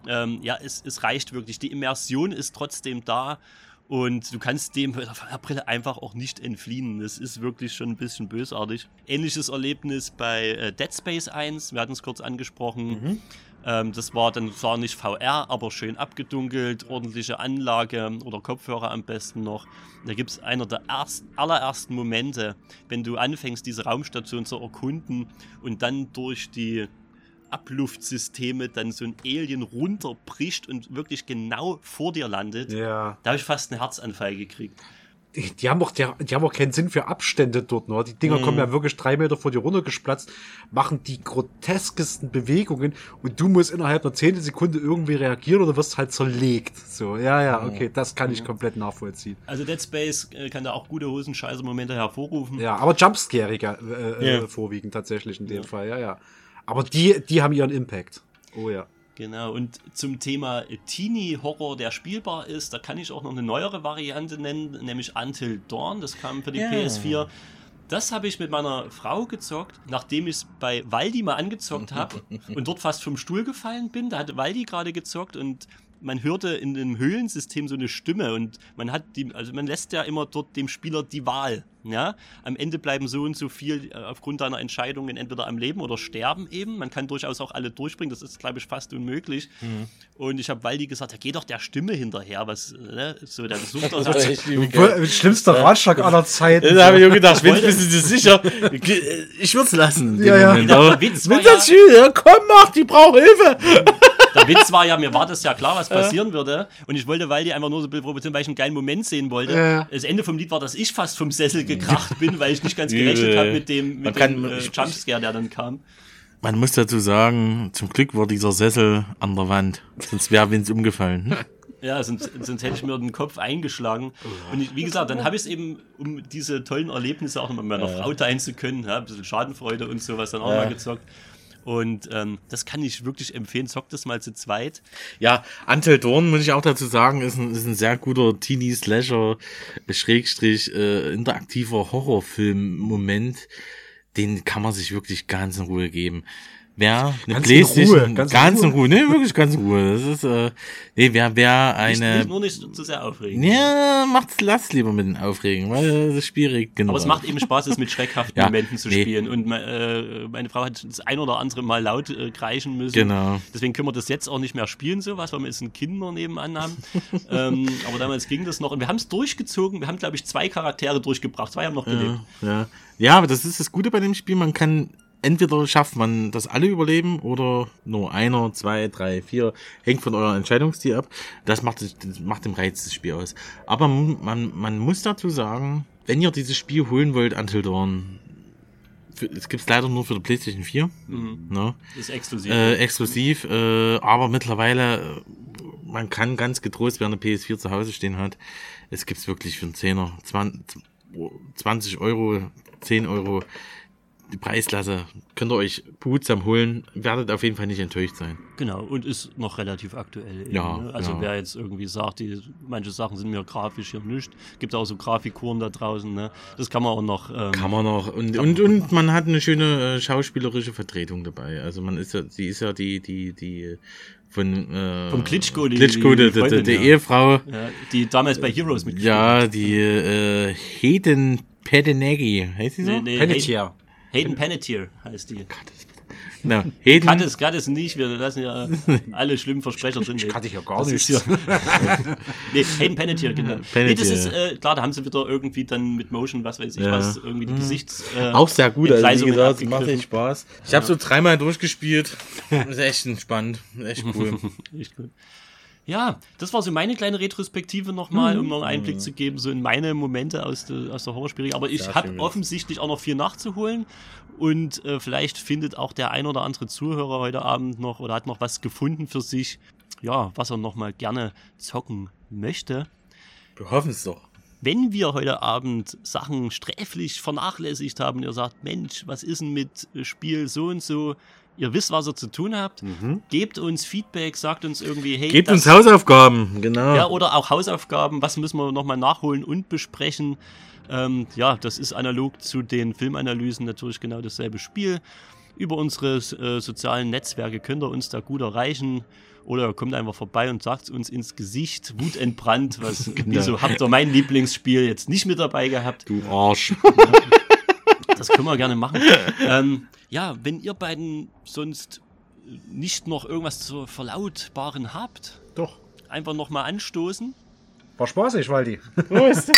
A: Ähm, ja, es, es reicht wirklich. Die Immersion ist trotzdem da. Und du kannst dem mit der VR-Brille einfach auch nicht entfliehen. Das ist wirklich schon ein bisschen bösartig. Ähnliches Erlebnis bei äh, Dead Space 1. Wir hatten es kurz angesprochen. Mhm. Ähm, das war dann zwar nicht VR, aber schön abgedunkelt, ordentliche Anlage oder Kopfhörer am besten noch. Da gibt es einer der ersten, allerersten Momente, wenn du anfängst, diese Raumstation zu erkunden und dann durch die Abluftsysteme dann so ein Alien runterbricht und wirklich genau vor dir landet.
B: Ja.
A: Da habe ich fast einen Herzanfall gekriegt
B: die, die, haben auch, die, die, haben auch keinen Sinn für Abstände dort, ne? Die Dinger mhm. kommen ja wirklich drei Meter vor dir runtergesplatzt, machen die groteskesten Bewegungen und du musst innerhalb einer Zehntelsekunde irgendwie reagieren oder wirst halt zerlegt. So, ja, ja, mhm. okay, das kann ich mhm. komplett nachvollziehen.
A: Also Dead Space äh, kann da auch gute Hosenscheiße-Momente hervorrufen.
B: Ja, aber Jumpscariger äh, yeah. äh, vorwiegend tatsächlich in dem ja. Fall, ja, ja. Aber die, die haben ihren Impact. Oh ja.
A: Genau, und zum Thema Teenie-Horror, der spielbar ist, da kann ich auch noch eine neuere Variante nennen, nämlich Until Dawn. Das kam für die yeah. PS4. Das habe ich mit meiner Frau gezockt, nachdem ich es bei Waldi mal angezockt habe (laughs) und dort fast vom Stuhl gefallen bin. Da hat Waldi gerade gezockt und man hörte in dem Höhlensystem so eine Stimme und man hat die, also man lässt ja immer dort dem Spieler die Wahl. Ja, am Ende bleiben so und so viel äh, aufgrund deiner Entscheidungen entweder am Leben oder sterben eben. Man kann durchaus auch alle durchbringen, das ist, glaube ich, fast unmöglich. Mhm. Und ich habe Waldi gesagt, ja, geh doch der Stimme hinterher, was, ne? So, der sucht doch
B: so. Schlimmster Ratschlag aller Zeiten.
C: Da habe ich auch gedacht, Vince, bist du dir sicher? Ich würde es lassen.
B: Ja, ja.
C: Moment, der Witz war ja, komm, mach, die braucht Hilfe.
A: Der Witz war ja, mir war das ja klar, was passieren würde. Und ich wollte Waldi einfach nur so ein bisschen provozieren, weil ich einen geilen Moment sehen wollte. Ja. Das Ende vom Lied war, dass ich fast vom Sessel gekracht bin, weil ich nicht ganz gerechnet habe mit dem, mit
C: kann,
A: dem äh, Jumpscare, der dann kam.
C: Man muss dazu sagen, zum Glück war dieser Sessel an der Wand. Sonst wäre Vince umgefallen.
A: Ja, sonst, sonst hätte ich mir den Kopf eingeschlagen. Und ich, wie gesagt, dann habe ich es eben, um diese tollen Erlebnisse auch noch mit meiner ja. Frau teilen zu können, ja, ein bisschen Schadenfreude und sowas dann auch ja. mal gezockt. Und ähm, das kann ich wirklich empfehlen. Zockt das mal zu zweit.
C: Ja, Until Dawn, muss ich auch dazu sagen, ist ein, ist ein sehr guter Teenie-Slasher, Schrägstrich, äh, interaktiver Horrorfilm-Moment. Den kann man sich wirklich ganz in Ruhe geben. Wer eine
B: Ganz in
C: Playstation,
B: Ruhe,
C: ganz,
B: ganz in
C: in Ruhe, nee, wirklich ganz in Ruhe. Das ist, äh, nee, wer, wer
A: Nicht,
C: eine,
A: nicht, nur nicht zu sehr aufregend.
C: ja, macht's, lasst lieber mit den Aufregen, weil das Spiel regt genug
A: Aber es macht eben Spaß, es mit (laughs) schreckhaften
C: Ja,
A: Momenten zu
C: nee.
A: spielen. Und äh, meine Frau hat das ein oder andere Mal laut äh, kreischen müssen.
C: Genau.
A: Deswegen können wir das jetzt auch nicht mehr spielen, so was, weil wir jetzt ein Kinder nebenan haben. (laughs) ähm, aber damals ging das noch. Und wir haben es durchgezogen. Wir haben, glaube ich, zwei Charaktere durchgebracht. Zwei haben noch gelebt.
C: Ja, ja. ja, aber das ist das Gute bei dem Spiel. Man kann entweder schafft man das alle überleben oder nur einer, zwei, drei, vier. Hängt von eurer Entscheidungsstil ab. Das macht, das macht den Reiz des Spiels aus. Aber man, man muss dazu sagen, wenn ihr dieses Spiel holen wollt, Until Dawn, es gibt's leider nur für die PlayStation 4.
A: Mhm.
C: Ne?
A: Ist exklusiv.
C: Äh, exklusiv, äh, aber mittlerweile, äh, man kann ganz getrost, wer eine PS4 zu Hause stehen hat, es gibt's wirklich für einen Zehner, 20, 20 Euro, 10 Euro, die Preisklasse, könnt ihr euch behutsam holen, werdet auf jeden Fall nicht enttäuscht sein.
A: Genau, und ist noch relativ aktuell. Eben,
C: Ja,
A: ne? Also
C: ja.
A: wer jetzt irgendwie sagt, die, manche Sachen sind mir grafisch hier nicht, gibt auch so Grafikuren da draußen, ne? Das kann man auch noch. Ähm,
C: Kann man noch. Und, und, und man hat eine schöne äh, schauspielerische Vertretung dabei. Also man ist ja, sie ist ja die, die, die von äh,
A: Vom Klitschko, die-
C: Klitschko,
A: die
C: die, die, die,
A: Freundin,
C: die
A: ja.
C: Ehefrau.
A: ja, die damals bei Heroes mitgespielt
C: Ja, die äh, Hayden Pedeneggi, heißt sie so?
A: Nee, nee. Hayden Panettiere heißt die.
C: No, Hayden,
A: Kann es, kann es nicht, wir lassen ja (laughs) alle schlimmen Versprecher drin.
B: Ich kannte ja gar
A: Das ist ja- (laughs) nee, Hayden Panettiere, genau. Nee,
C: Panettiere.
A: das ist, äh, klar, da haben sie wieder irgendwie dann mit Motion, was weiß ich
C: Ja.
A: was, irgendwie die Gesichts... Äh,
C: auch sehr gut, also wie gesagt, macht echt Spaß. Ich habe so dreimal durchgespielt. (laughs) ist echt entspannt, echt cool.
A: Echt gut. Ja, das war so meine kleine Retrospektive nochmal, um noch einen Einblick zu geben, so in meine Momente aus der, aus der Horrorspiele. Aber ich habe offensichtlich auch noch viel nachzuholen und äh, vielleicht findet auch der ein oder andere Zuhörer heute Abend noch oder hat noch was gefunden für sich, ja, was er nochmal gerne zocken möchte.
C: Wir hoffen es doch.
A: Wenn wir heute Abend Sachen sträflich vernachlässigt haben, ihr sagt, Mensch, was ist denn mit Spiel so und so? Ihr wisst, was ihr zu tun habt. Gebt uns Feedback, sagt uns irgendwie, hey,
C: Gebt uns Hausaufgaben, genau.
A: ja, oder auch Hausaufgaben, was müssen wir nochmal nachholen und besprechen. Ähm, ja, das ist analog zu den Filmanalysen natürlich genau dasselbe Spiel. Über unsere äh, sozialen Netzwerke könnt ihr uns da gut erreichen. Oder kommt einfach vorbei und sagt es uns ins Gesicht, wutentbrannt, was, (laughs) wieso habt ihr mein Lieblingsspiel jetzt nicht mit dabei gehabt?
C: du Arsch. (laughs)
A: Das können wir gerne machen. (laughs) ähm, ja, wenn ihr beiden sonst nicht noch irgendwas zu verlautbaren habt,
B: Doch.
A: einfach nochmal anstoßen.
B: War spaßig, Waldi.
C: Prost.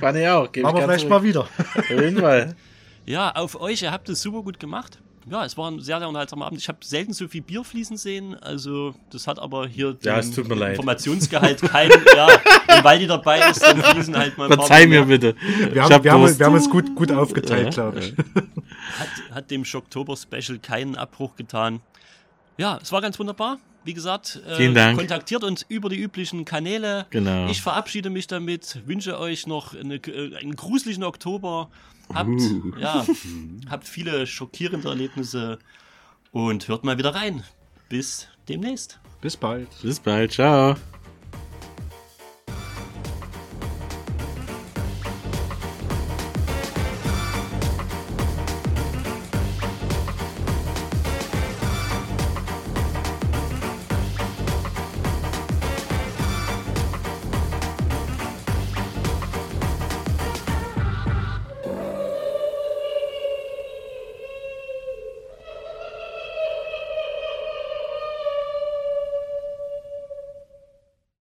C: Fand ich auch. Geb ich
B: Machen wir
C: ganz
B: vielleicht
C: zurück.
B: mal wieder.
C: Auf jeden Fall.
A: Ja, auf euch, ihr habt es super gut gemacht. Ja, es war ein sehr, sehr unterhaltsamer Abend. Ich habe selten so viel Bier fließen sehen. Also, das hat aber hier
C: Ja,
A: den
C: es tut mir leid.
A: Informationsgehalt kein. ja, (laughs) und weil die dabei ist, dann fließen halt mal ein paar
C: Verzeih mir bitte.
B: Wir
C: Ich
B: haben,
C: hab
B: wir haben, wir haben uns gut, gut aufgeteilt, glaube ich.
A: Hat, hat dem Schocktober-Special keinen Abbruch getan. Ja, es war ganz wunderbar. Wie gesagt, äh, kontaktiert uns über die üblichen Kanäle.
C: Genau.
A: Ich verabschiede mich damit, wünsche euch noch eine, äh, einen gruseligen Oktober. Habt,
C: Uh.
A: ja, habt viele schockierende Erlebnisse und hört mal wieder rein. Bis demnächst.
B: Bis bald.
C: Bis bald. Ciao.